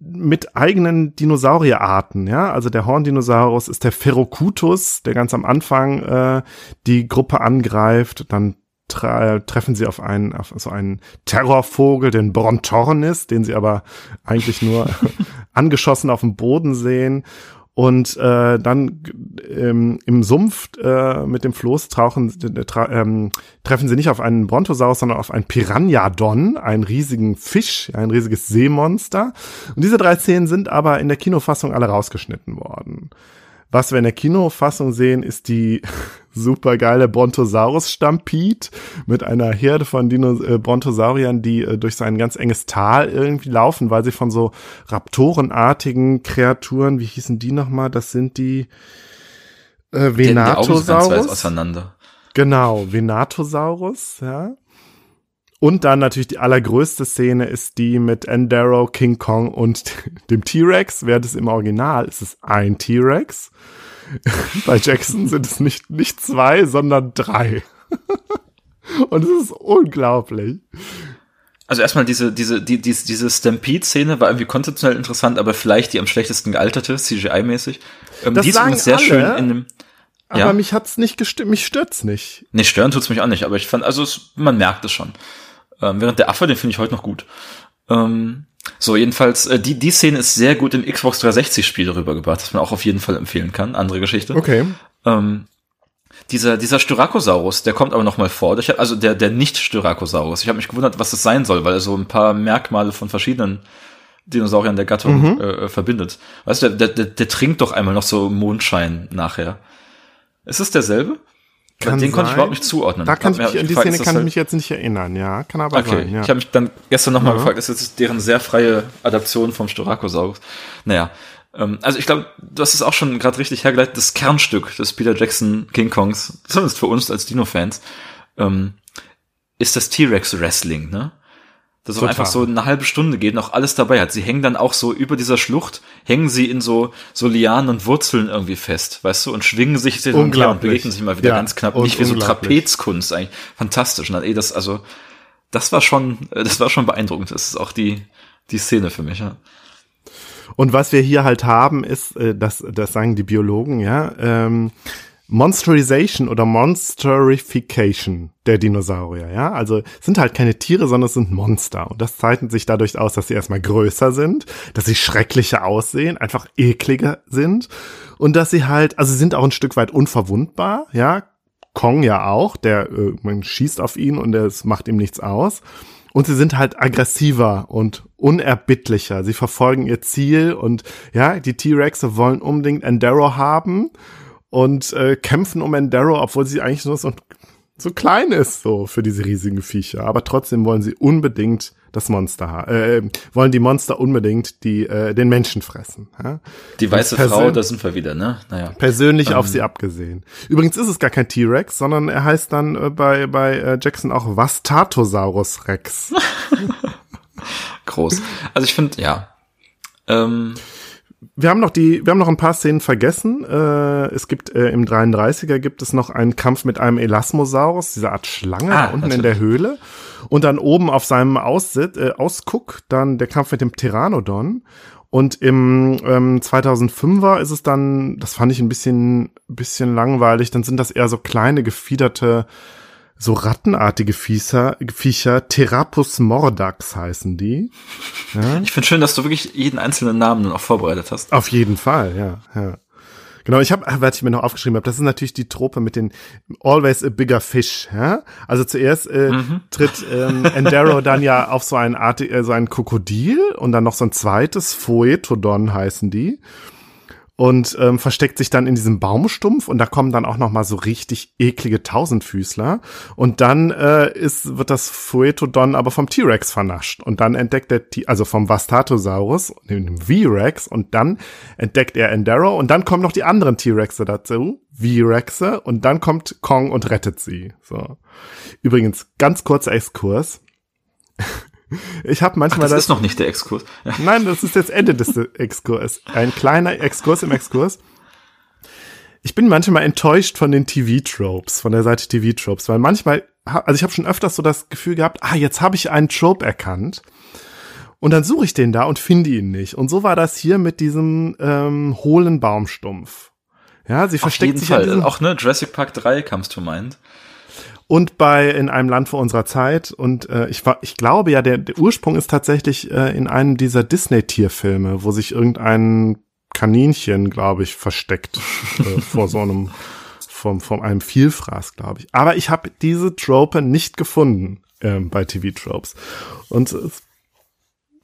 mit eigenen Dinosaurierarten, ja. Also der Horndinosaurus ist der Ferrocutus, der ganz am Anfang äh, die Gruppe angreift. Dann tre treffen sie auf einen, auf so einen Terrorvogel, den Brontornis, den sie aber eigentlich nur angeschossen auf dem Boden sehen. Und äh, dann ähm, im Sumpf äh, mit dem Floß tauchen, äh, tra ähm, treffen sie nicht auf einen Brontosaurus, sondern auf einen Piranhadon, einen riesigen Fisch, ein riesiges Seemonster. Und diese drei Szenen sind aber in der Kinofassung alle rausgeschnitten worden. Was wir in der Kinofassung sehen, ist die supergeile Brontosaurus Stampede mit einer Herde von Dino äh, Brontosauriern, die äh, durch so ein ganz enges Tal irgendwie laufen, weil sie von so Raptorenartigen Kreaturen, wie hießen die nochmal? Das sind die äh, Venatosaurus. auseinander. Genau, Venatosaurus, ja. Und dann natürlich die allergrößte Szene ist die mit Endaro, King Kong und dem T-Rex. Während es im Original ist es ein T-Rex. Bei Jackson sind es nicht, nicht zwei, sondern drei. und es ist unglaublich. Also erstmal diese, diese, die, die, diese Stampede-Szene war irgendwie konzeptionell interessant, aber vielleicht die am schlechtesten gealterte, CGI-mäßig. Ähm, das die ist übrigens sehr alle, schön in dem. Aber ja. mich hat's nicht gestört, mich stört's nicht. Nee, stören tut's mich auch nicht, aber ich fand, also es, man merkt es schon. Ähm, während der Affe, den finde ich heute noch gut. Ähm, so, jedenfalls, äh, die, die Szene ist sehr gut im Xbox 360-Spiel rübergebracht, das man auch auf jeden Fall empfehlen kann. Andere Geschichte. Okay. Ähm, dieser, dieser Styracosaurus, der kommt aber noch mal vor. Ich hab, also der, der Nicht-Styracosaurus. Ich habe mich gewundert, was das sein soll, weil er so ein paar Merkmale von verschiedenen Dinosauriern der Gattung mhm. äh, verbindet. Weißt du, der, der, der trinkt doch einmal noch so Mondschein nachher. Ist es derselbe? Kann den sein. konnte ich überhaupt nicht zuordnen. Da kann ich mich, an die Szene kann ich mich jetzt nicht erinnern, ja. Kann aber okay. sein. Ja. Ich habe mich dann gestern nochmal ja. gefragt, ist jetzt deren sehr freie Adaption vom Styracosaurus. Naja. Ähm, also ich glaube, du hast es auch schon gerade richtig hergeleitet, das Kernstück des Peter Jackson King Kongs, zumindest für uns als Dino-Fans, ähm, ist das T-Rex Wrestling, ne? Das auch einfach so eine halbe Stunde geht, noch alles dabei hat. Sie hängen dann auch so über dieser Schlucht, hängen sie in so, so Lianen und Wurzeln irgendwie fest, weißt du, und schwingen sich hin und bewegen sich mal wieder ja, ganz knapp. Nicht wie so Trapezkunst eigentlich. Fantastisch. Und dann, eh, das, also, das war schon, das war schon beeindruckend. Das ist auch die, die Szene für mich, ja. Und was wir hier halt haben, ist, äh, das, das sagen die Biologen, ja, ähm, Monsterization oder Monsterification der Dinosaurier, ja. Also sind halt keine Tiere, sondern es sind Monster. Und das zeichnet sich dadurch aus, dass sie erstmal größer sind, dass sie schrecklicher aussehen, einfach ekliger sind und dass sie halt, also sie sind auch ein Stück weit unverwundbar, ja. Kong ja auch, der, äh, man schießt auf ihn und es macht ihm nichts aus. Und sie sind halt aggressiver und unerbittlicher. Sie verfolgen ihr Ziel und ja, die T-Rexe wollen unbedingt Endero haben und äh, kämpfen um Endero, obwohl sie eigentlich nur so, so klein ist, so für diese riesigen Viecher. Aber trotzdem wollen sie unbedingt das Monster haben, äh, wollen die Monster unbedingt die äh, den Menschen fressen. Ja? Die weiße Frau, da sind wir wieder, ne? Naja. Persönlich ähm. auf sie abgesehen. Übrigens ist es gar kein T-Rex, sondern er heißt dann äh, bei bei äh, Jackson auch Vastatosaurus Rex. Groß. Also ich finde, ja. Ähm, wir haben noch die, wir haben noch ein paar Szenen vergessen. Äh, es gibt äh, im 33er gibt es noch einen Kampf mit einem Elasmosaurus, dieser Art Schlange ah, da unten natürlich. in der Höhle. Und dann oben auf seinem Aussit, äh, Ausguck dann der Kampf mit dem Pteranodon. Und im ähm, 2005er ist es dann, das fand ich ein bisschen, bisschen langweilig. Dann sind das eher so kleine gefiederte so rattenartige Viecher, Viecher, Therapus mordax heißen die. Ja. Ich finde schön, dass du wirklich jeden einzelnen Namen auch vorbereitet hast. Auf jeden Fall, ja, ja. Genau, ich habe, was ich mir noch aufgeschrieben habe, das ist natürlich die Trope mit den Always a bigger fish. Ja? Also zuerst äh, mhm. tritt ähm, Endero dann ja auf so ein Art, äh, so ein Krokodil und dann noch so ein zweites Phoetodon heißen die und ähm, versteckt sich dann in diesem Baumstumpf und da kommen dann auch noch mal so richtig eklige Tausendfüßler. Und dann äh, ist wird das Phoetodon aber vom T-Rex vernascht. Und dann entdeckt der T also vom Vastatosaurus dem V-Rex. Und dann entdeckt er Endero. Und dann kommen noch die anderen T-Rexe dazu V-Rexe. Und dann kommt Kong und rettet sie. So. Übrigens ganz kurzer Exkurs Ich habe manchmal Ach, das, das ist noch nicht der Exkurs. Nein, das ist jetzt Ende des Exkurs. Ein kleiner Exkurs im Exkurs. Ich bin manchmal enttäuscht von den TV-Tropes, von der Seite TV-Tropes, weil manchmal, also ich habe schon öfters so das Gefühl gehabt, ah, jetzt habe ich einen Trope erkannt. Und dann suche ich den da und finde ihn nicht. Und so war das hier mit diesem ähm, hohlen Baumstumpf. Ja, sie versteckt sich Fall. Auch ne Jurassic Park 3 comes to mind und bei in einem Land vor unserer Zeit. Und äh, ich war, ich glaube ja, der, der Ursprung ist tatsächlich äh, in einem dieser Disney-Tierfilme, wo sich irgendein Kaninchen, glaube ich, versteckt äh, vor so einem vom, vom einem Vielfraß, glaube ich. Aber ich habe diese Trope nicht gefunden ähm, bei TV-Tropes. Und äh,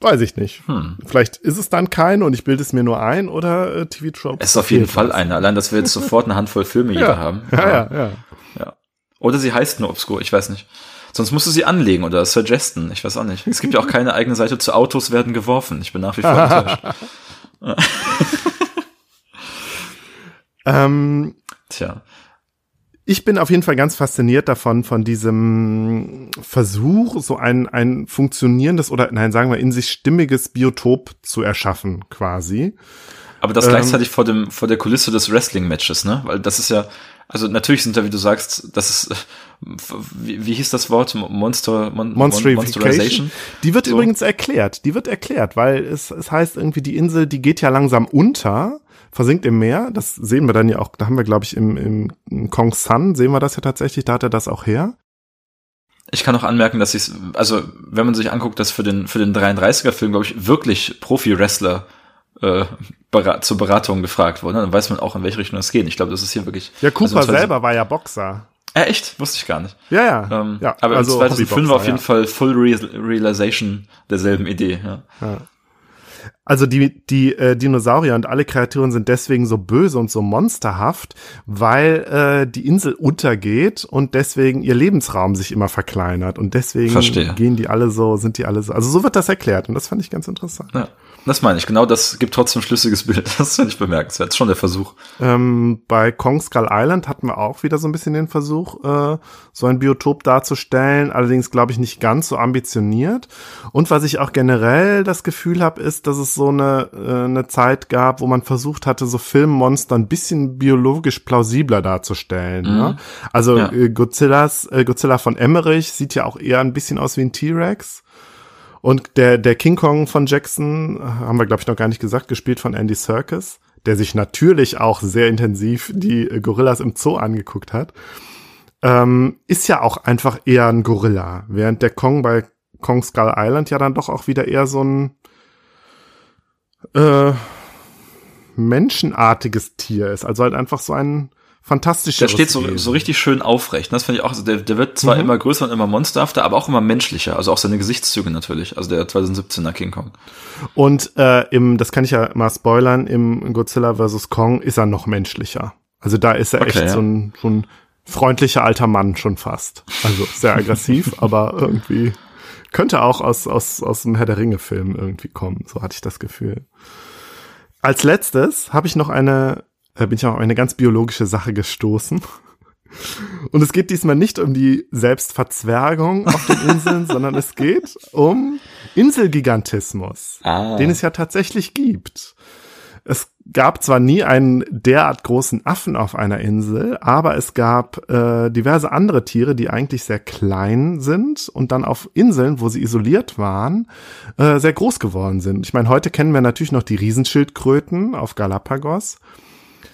weiß ich nicht. Hm. Vielleicht ist es dann keine und ich bilde es mir nur ein oder äh, TV-Tropes. Es ist auf jeden Fall eine. Allein, dass wir jetzt sofort eine Handvoll Filme ja, jeder haben. Ja, ja, ja. ja. Oder sie heißt nur Obscure, ich weiß nicht. Sonst musst du sie anlegen oder suggesten, ich weiß auch nicht. Es gibt ja auch keine eigene Seite zu Autos werden geworfen. Ich bin nach wie vor enttäuscht. ähm, Tja. Ich bin auf jeden Fall ganz fasziniert davon, von diesem Versuch, so ein, ein funktionierendes oder, nein, sagen wir, in sich stimmiges Biotop zu erschaffen, quasi. Aber das ähm, gleichzeitig vor dem, vor der Kulisse des Wrestling-Matches, ne? Weil das ist ja, also natürlich sind da, wie du sagst, das ist, wie, wie hieß das Wort? Monster, Mon, Monsterization. Die wird so. übrigens erklärt. Die wird erklärt, weil es, es heißt irgendwie, die Insel, die geht ja langsam unter, versinkt im Meer. Das sehen wir dann ja auch, da haben wir, glaube ich, im, im, im Kong Sun sehen wir das ja tatsächlich, da hat er das auch her. Ich kann auch anmerken, dass ich, also wenn man sich anguckt, dass für den für den 33er Film, glaube ich, wirklich Profi-Wrestler äh, zur Beratung gefragt wurde. Dann weiß man auch, in welche Richtung es geht. Ich glaube, das ist hier wirklich. Ja, Cooper also selber war ja Boxer. Äh, echt? Wusste ich gar nicht. Ja, ja. Ähm, ja aber also 2005 war auf jeden ja. Fall Full Realization derselben Idee. Ja. ja. Also die, die äh, Dinosaurier und alle Kreaturen sind deswegen so böse und so monsterhaft, weil äh, die Insel untergeht und deswegen ihr Lebensraum sich immer verkleinert und deswegen Verstehe. gehen die alle so, sind die alle so. Also so wird das erklärt und das fand ich ganz interessant. Ja. Das meine ich, genau das gibt trotzdem ein schlüssiges Bild. Das finde ich bemerkenswert. Das ist schon der Versuch. Ähm, bei Kong Skull Island hatten wir auch wieder so ein bisschen den Versuch, äh, so ein Biotop darzustellen, allerdings glaube ich nicht ganz so ambitioniert. Und was ich auch generell das Gefühl habe, ist, dass es so eine, äh, eine Zeit gab, wo man versucht hatte, so Filmmonster ein bisschen biologisch plausibler darzustellen. Mhm. Ne? Also ja. äh, Godzillas, äh, Godzilla von Emmerich sieht ja auch eher ein bisschen aus wie ein T-Rex. Und der, der King Kong von Jackson, haben wir, glaube ich, noch gar nicht gesagt, gespielt von Andy Serkis, der sich natürlich auch sehr intensiv die Gorillas im Zoo angeguckt hat, ähm, ist ja auch einfach eher ein Gorilla, während der Kong bei Kong Skull Island ja dann doch auch wieder eher so ein äh, menschenartiges Tier ist. Also halt einfach so ein fantastisch. Der steht so, so richtig schön aufrecht. Das finde ich auch. Also der, der wird zwar mhm. immer größer und immer monsterhafter, aber auch immer menschlicher. Also auch seine Gesichtszüge natürlich. Also der 2017er King Kong. Und äh, im, das kann ich ja mal spoilern, im Godzilla vs. Kong ist er noch menschlicher. Also da ist er okay, echt ja. so, ein, so ein freundlicher alter Mann schon fast. Also sehr aggressiv, aber irgendwie könnte auch aus, aus, aus dem Herr der Ringe Film irgendwie kommen. So hatte ich das Gefühl. Als letztes habe ich noch eine bin ich auf eine ganz biologische Sache gestoßen. Und es geht diesmal nicht um die Selbstverzwergung auf den Inseln, sondern es geht um Inselgigantismus, ah. den es ja tatsächlich gibt. Es gab zwar nie einen derart großen Affen auf einer Insel, aber es gab äh, diverse andere Tiere, die eigentlich sehr klein sind und dann auf Inseln, wo sie isoliert waren, äh, sehr groß geworden sind. Ich meine, heute kennen wir natürlich noch die Riesenschildkröten auf Galapagos.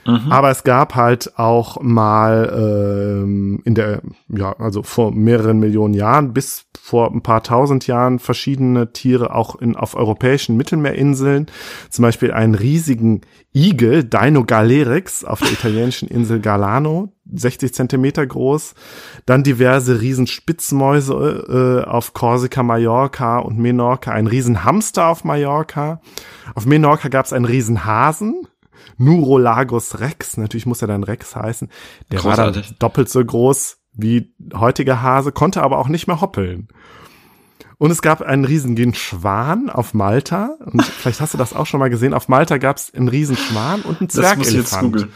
Mhm. Aber es gab halt auch mal ähm, in der, ja, also vor mehreren Millionen Jahren bis vor ein paar tausend Jahren verschiedene Tiere auch in, auf europäischen Mittelmeerinseln. Zum Beispiel einen riesigen Igel, Dino galerix, auf der italienischen Insel Galano, 60 Zentimeter groß. Dann diverse Riesenspitzmäuse äh, auf Korsika, Mallorca und Menorca. Ein Riesenhamster auf Mallorca. Auf Menorca gab es einen Riesenhasen Nurolagus Rex, natürlich muss er dann Rex heißen, der Großartig. war dann doppelt so groß wie heutiger Hase, konnte aber auch nicht mehr hoppeln. Und es gab einen riesigen Schwan auf Malta. Und vielleicht hast du das auch schon mal gesehen. Auf Malta gab es einen riesen Schwan und einen Zwergelefant.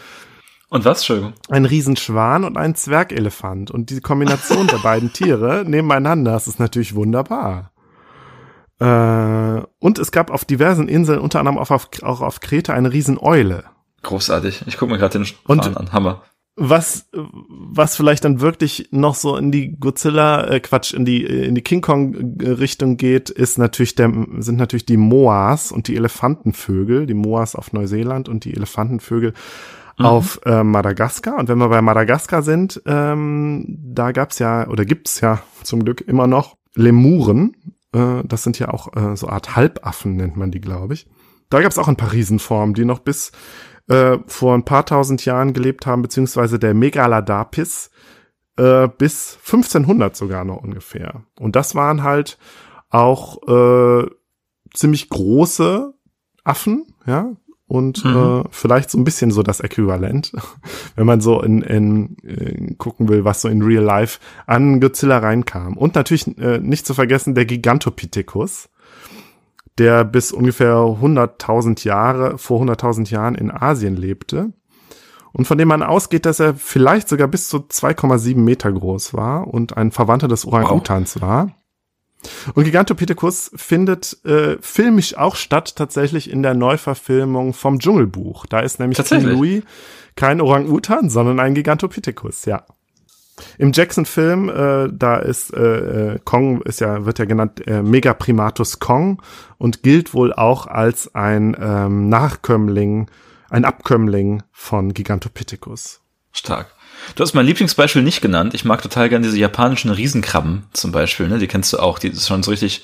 Und was, Entschuldigung? Ein Riesenschwan und ein Zwergelefant. Und die Kombination der beiden Tiere nebeneinander, das ist natürlich wunderbar. Äh, und es gab auf diversen Inseln, unter anderem auch auf, auch auf Kreta, eine Rieseneule. Großartig. Ich gucke mir gerade den und an. Hammer. Was, was vielleicht dann wirklich noch so in die Godzilla, äh, Quatsch, in die, in die King Kong Richtung geht, ist natürlich der, sind natürlich die Moas und die Elefantenvögel, die Moas auf Neuseeland und die Elefantenvögel mhm. auf äh, Madagaskar. Und wenn wir bei Madagaskar sind, ähm, da gab's ja, oder gibt's ja zum Glück immer noch Lemuren. Äh, das sind ja auch äh, so Art Halbaffen, nennt man die, glaube ich. Da gab's auch ein paar Riesenformen, die noch bis äh, vor ein paar tausend Jahren gelebt haben, beziehungsweise der Megaladapis äh, bis 1500 sogar noch ungefähr. Und das waren halt auch äh, ziemlich große Affen, ja, und mhm. äh, vielleicht so ein bisschen so das Äquivalent, wenn man so in, in, in äh, gucken will, was so in Real Life an Godzilla reinkam. Und natürlich äh, nicht zu vergessen der Gigantopithecus, der bis ungefähr 100.000 Jahre, vor 100.000 Jahren in Asien lebte und von dem man ausgeht, dass er vielleicht sogar bis zu 2,7 Meter groß war und ein Verwandter des Orang-Utans wow. war. Und Gigantopithecus findet äh, filmisch auch statt tatsächlich in der Neuverfilmung vom Dschungelbuch. Da ist nämlich King Louis kein Orang-Utan, sondern ein Gigantopithecus, ja. Im Jackson-Film, äh, da ist äh, äh, Kong ist ja wird ja genannt äh, Megaprimatus Kong und gilt wohl auch als ein ähm, Nachkömmling, ein Abkömmling von Gigantopithecus. Stark. Du hast mein Lieblingsbeispiel nicht genannt. Ich mag total gern diese japanischen Riesenkrabben zum Beispiel. Ne? Die kennst du auch. Die ist schon so richtig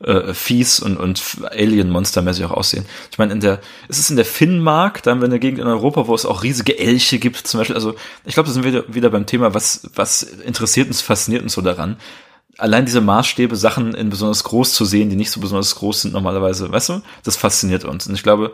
äh, fies und, und Alien-Monster-mäßig auch aussehen. Ich meine, in der, ist es in der Finnmark, da haben wir eine Gegend in Europa, wo es auch riesige Elche gibt, zum Beispiel. Also, ich glaube, da sind wir wieder, wieder beim Thema, was, was interessiert uns, fasziniert uns so daran. Allein diese Maßstäbe, Sachen in besonders groß zu sehen, die nicht so besonders groß sind normalerweise, weißt du, das fasziniert uns. Und ich glaube,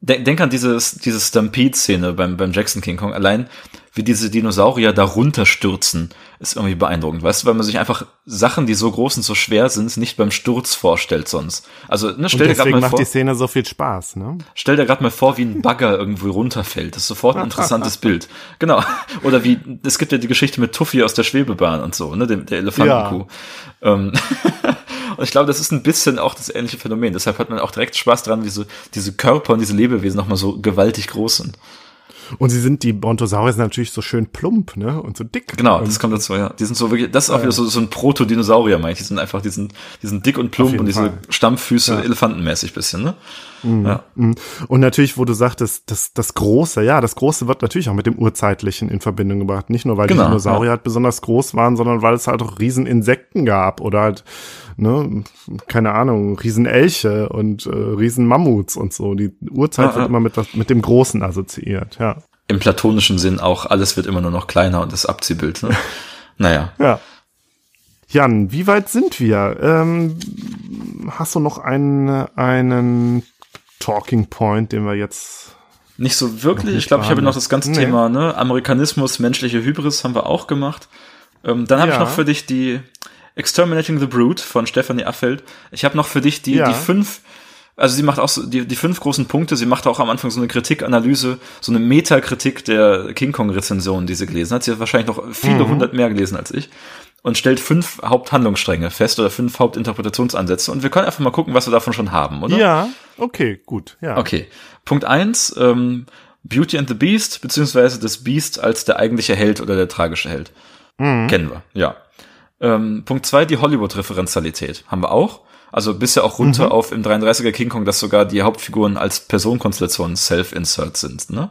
denk, denk an dieses, diese Stampede-Szene beim, beim Jackson King Kong. Allein wie diese Dinosaurier da runterstürzen, ist irgendwie beeindruckend, weißt du, weil man sich einfach Sachen, die so groß und so schwer sind, nicht beim Sturz vorstellt sonst. Also, ne, stell Und dir gerade deswegen mal macht vor, die Szene so viel Spaß, ne? stell dir gerade mal vor, wie ein Bagger irgendwo runterfällt. Das ist sofort ein interessantes Bild. Genau. Oder wie, es gibt ja die Geschichte mit Tuffy aus der Schwebebahn und so, ne, der, der Elefantenkuh. Ähm, und ich glaube, das ist ein bisschen auch das ähnliche Phänomen. Deshalb hat man auch direkt Spaß dran, wie so diese Körper und diese Lebewesen nochmal so gewaltig groß sind. Und sie sind, die Brontosaurier sind natürlich so schön plump, ne? Und so dick. Genau, das kommt dazu, ja. Die sind so wirklich, das ist auch wieder so, so ein Proto-Dinosaurier, meine ich. Die sind einfach, die sind, die sind dick und plump und diese Fall. Stammfüße Ja. elefantenmäßig bisschen, ne? Ja. Und natürlich, wo du sagtest, das, das Große, ja, das Große wird natürlich auch mit dem Urzeitlichen in Verbindung gebracht. Nicht nur, weil Genau, die Dinosaurier halt besonders groß waren, sondern weil es halt auch Rieseninsekten gab oder halt, ne, keine Ahnung, Riesenelche und äh, Riesenmammuts und so. Die Urzeit Ja, wird ja. immer mit, das, mit dem Großen assoziiert, ja. Im platonischen Sinn auch, alles wird immer nur noch kleiner und das Abziehbild, ne? naja. Ja. Jan, wie weit sind wir? Ähm, hast du noch einen, einen Talking Point, den wir jetzt Nicht so wirklich. nicht Ich glaube, ich habe noch das ganze Nee. Thema, ne? Amerikanismus, menschliche Hybris haben wir auch gemacht. Ähm, dann habe ich Ja. noch für dich die Exterminating the Brood von Stephanie Affeld. Ich habe noch für dich die, Ja. die fünf, also sie macht auch so die, die fünf großen Punkte. Sie macht auch am Anfang so eine Kritikanalyse, so eine Metakritik der King Kong-Rezensionen, die sie gelesen hat. Sie hat wahrscheinlich noch viele Mhm. hundert mehr gelesen als ich. Und stellt fünf Haupthandlungsstränge fest oder fünf Hauptinterpretationsansätze. Und wir können einfach mal gucken, was wir davon schon haben, oder? Ja, okay, gut, ja. Okay. Punkt eins ähm, Beauty and the Beast, beziehungsweise das Beast als der eigentliche Held oder der tragische Held. Kennen wir, ja. Ähm, Punkt zwei die Hollywood-Referenzialität. Haben wir auch. Also bisher auch runter auf im 33er King Kong, dass sogar die Hauptfiguren als Personenkonstellationen Self-Insert sind, ne?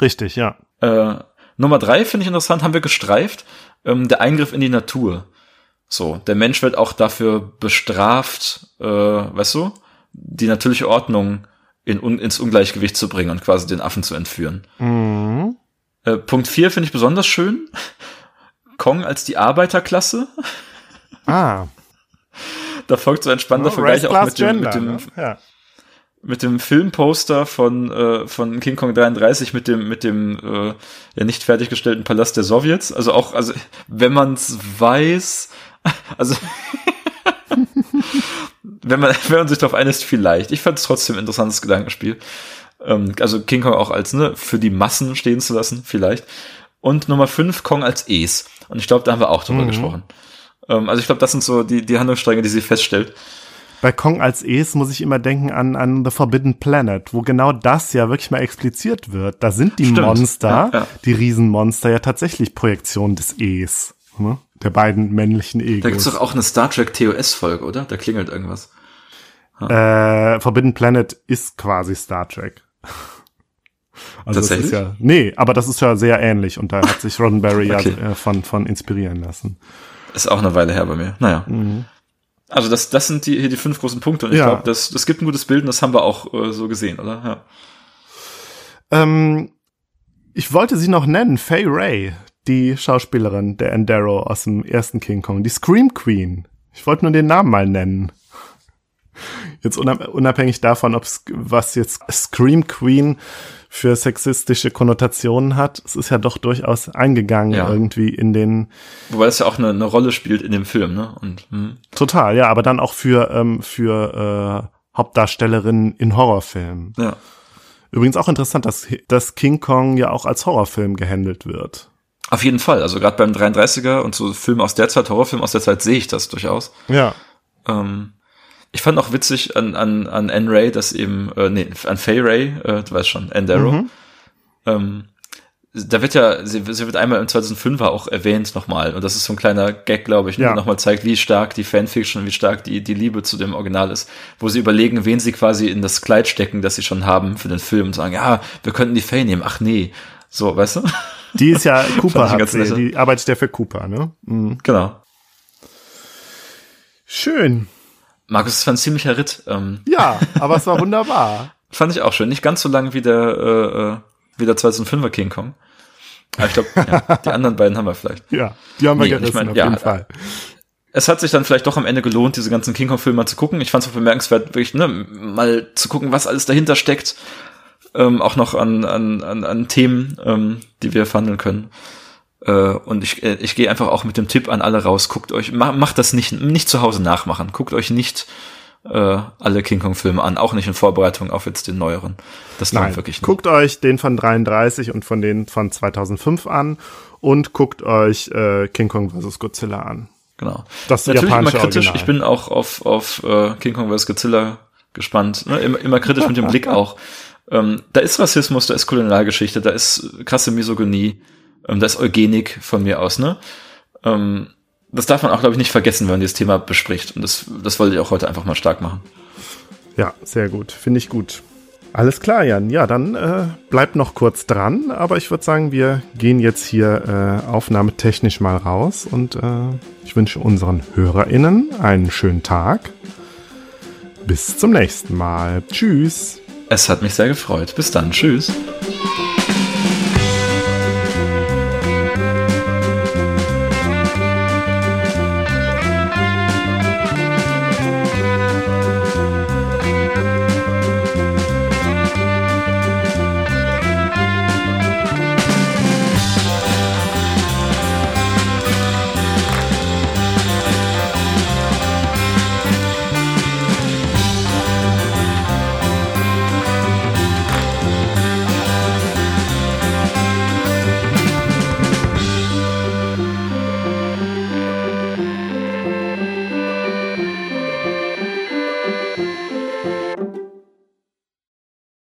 Richtig, ja. Äh, Nummer drei finde ich interessant, haben wir gestreift, ähm, der Eingriff in die Natur. So, der Mensch wird auch dafür bestraft, äh, weißt du, die natürliche Ordnung in, un, ins Ungleichgewicht zu bringen und quasi den Affen zu entführen. Mhm. Äh, Punkt vier finde ich besonders schön. Kong als die Arbeiterklasse. Ah, Da folgt so ein spannender oh, Vergleich auch mit dem, Gender. mit dem, ne? ja. mit dem Filmposter von äh, von King Kong 33 mit dem mit dem äh, ja nicht fertiggestellten Palast der Sowjets also auch also wenn man es weiß also wenn man wenn man sich darauf einlässt vielleicht ich fand es trotzdem ein interessantes Gedankenspiel ähm, also King Kong auch als ne für die Massen stehen zu lassen vielleicht und Nummer 5 Kong als Es und ich glaube da haben wir auch drüber Mhm. gesprochen ähm, also ich glaube das sind so die die Handlungsstränge die sie feststellt Bei Kong als Es muss ich immer denken an, an The Forbidden Planet, wo genau das ja wirklich mal expliziert wird. Da sind die Stimmt. Monster, Ja, ja. die Riesenmonster, ja tatsächlich Projektion des Es. Ne? Der beiden männlichen Egos. da gibt's doch auch eine Star Trek TOS Folge oder da klingelt irgendwas Äh, Forbidden Planet ist quasi Star Trek. Also das Tatsächlich? ist ja, nee, aber das ist ja sehr ähnlich und da hat sich Roddenberry Okay. ja äh, von, von inspirieren lassen. Ist auch eine Weile her bei mir. Naja. Also das, das sind die, hier die fünf großen Punkte und ich Ja. glaube, das, das gibt ein gutes Bild und das haben wir auch äh, so gesehen, oder? Ja. Ähm, ich wollte sie noch nennen, Faye Ray, die Schauspielerin der Endaro aus dem ersten King Kong, die Scream Queen. Ich wollte nur den Namen mal nennen. Jetzt unab unabhängig davon, ob was jetzt Scream Queen für sexistische Konnotationen hat, es ist ja doch durchaus eingegangen Ja. irgendwie in den Wobei das ja auch eine, eine Rolle spielt in dem Film, ne? Und hm. total, ja, aber dann auch für ähm, für äh, Hauptdarstellerinnen in Horrorfilmen. ja. Übrigens auch interessant, dass, dass King Kong ja auch als Horrorfilm gehandelt wird. Auf jeden Fall. Also gerade beim 33er und so Filme aus der Zeit, Horrorfilm aus der Zeit sehe ich das durchaus. Ja. Ähm, ich fand auch witzig an, an, an Anne Ray, dass eben, äh, nee, an Faye Ray, äh, du weißt schon, Darrow, Mhm. ähm, da wird ja, sie, sie wird einmal im 2005er auch erwähnt nochmal. Und das ist so ein kleiner Gag, glaube ich, Ja. der nochmal zeigt, wie stark die Fanfiction, wie stark die, die Liebe zu dem Original ist. Wo sie überlegen, wen sie quasi in das Kleid stecken, das sie schon haben für den Film und sagen, ja, wir könnten die Faye nehmen. Ach nee. So, weißt du? Die ist ja Cooper, hat sie, die arbeitet ja für Cooper, ne? Mhm. genau. Schön. Markus, es war ein ziemlicher Ritt. Ähm, Ja, aber es war wunderbar. fand ich auch schön. Nicht ganz so lang wie der, äh, äh, wie der 2005er King Kong. Aber ich glaube, ja, die anderen beiden haben wir vielleicht. Ja, die haben wir Nee, gerissen, ich mein, auf ja, jeden Fall. es hat sich dann vielleicht doch am Ende gelohnt, diese ganzen King Kong-Filme mal zu gucken. Ich fand es auch bemerkenswert, wirklich, ne, mal zu gucken, was alles dahinter steckt. ähm, auch noch an, an, an, an Themen, ähm, die wir verhandeln können. Äh, und ich, äh, ich gehe einfach auch mit dem Tipp an alle raus, guckt euch, ma, macht das nicht, nicht zu Hause nachmachen. Guckt euch nicht äh, alle King Kong-Filme an, auch nicht in Vorbereitung auf jetzt den neueren. Das lohnt wirklich nicht. Guckt euch den von 33 und von den von 2005 an und guckt euch äh, King Kong vs. Godzilla an. Genau. Das ist Natürlich immer kritisch. Original. Ich bin auch auf, auf äh, King Kong vs. Godzilla gespannt. Ne? Immer, immer kritisch mit dem Blick auch. Ähm, da ist Rassismus, da ist Kolonialgeschichte, da ist krasse Misogynie, ähm, da ist Eugenik von mir aus. Ne? Ähm, das darf man auch, glaube ich, nicht vergessen, wenn man dieses Thema bespricht. Und das, das wollte ich auch heute einfach mal stark machen. Ja, sehr gut. Finde ich gut. Alles klar, Jan. Ja, dann äh, bleibt noch kurz dran, aber ich würde sagen, wir gehen jetzt hier äh, aufnahmetechnisch mal raus und äh, ich wünsche unseren HörerInnen einen schönen Tag. Bis zum nächsten Mal. Tschüss. Es hat mich sehr gefreut. Bis dann. Tschüss.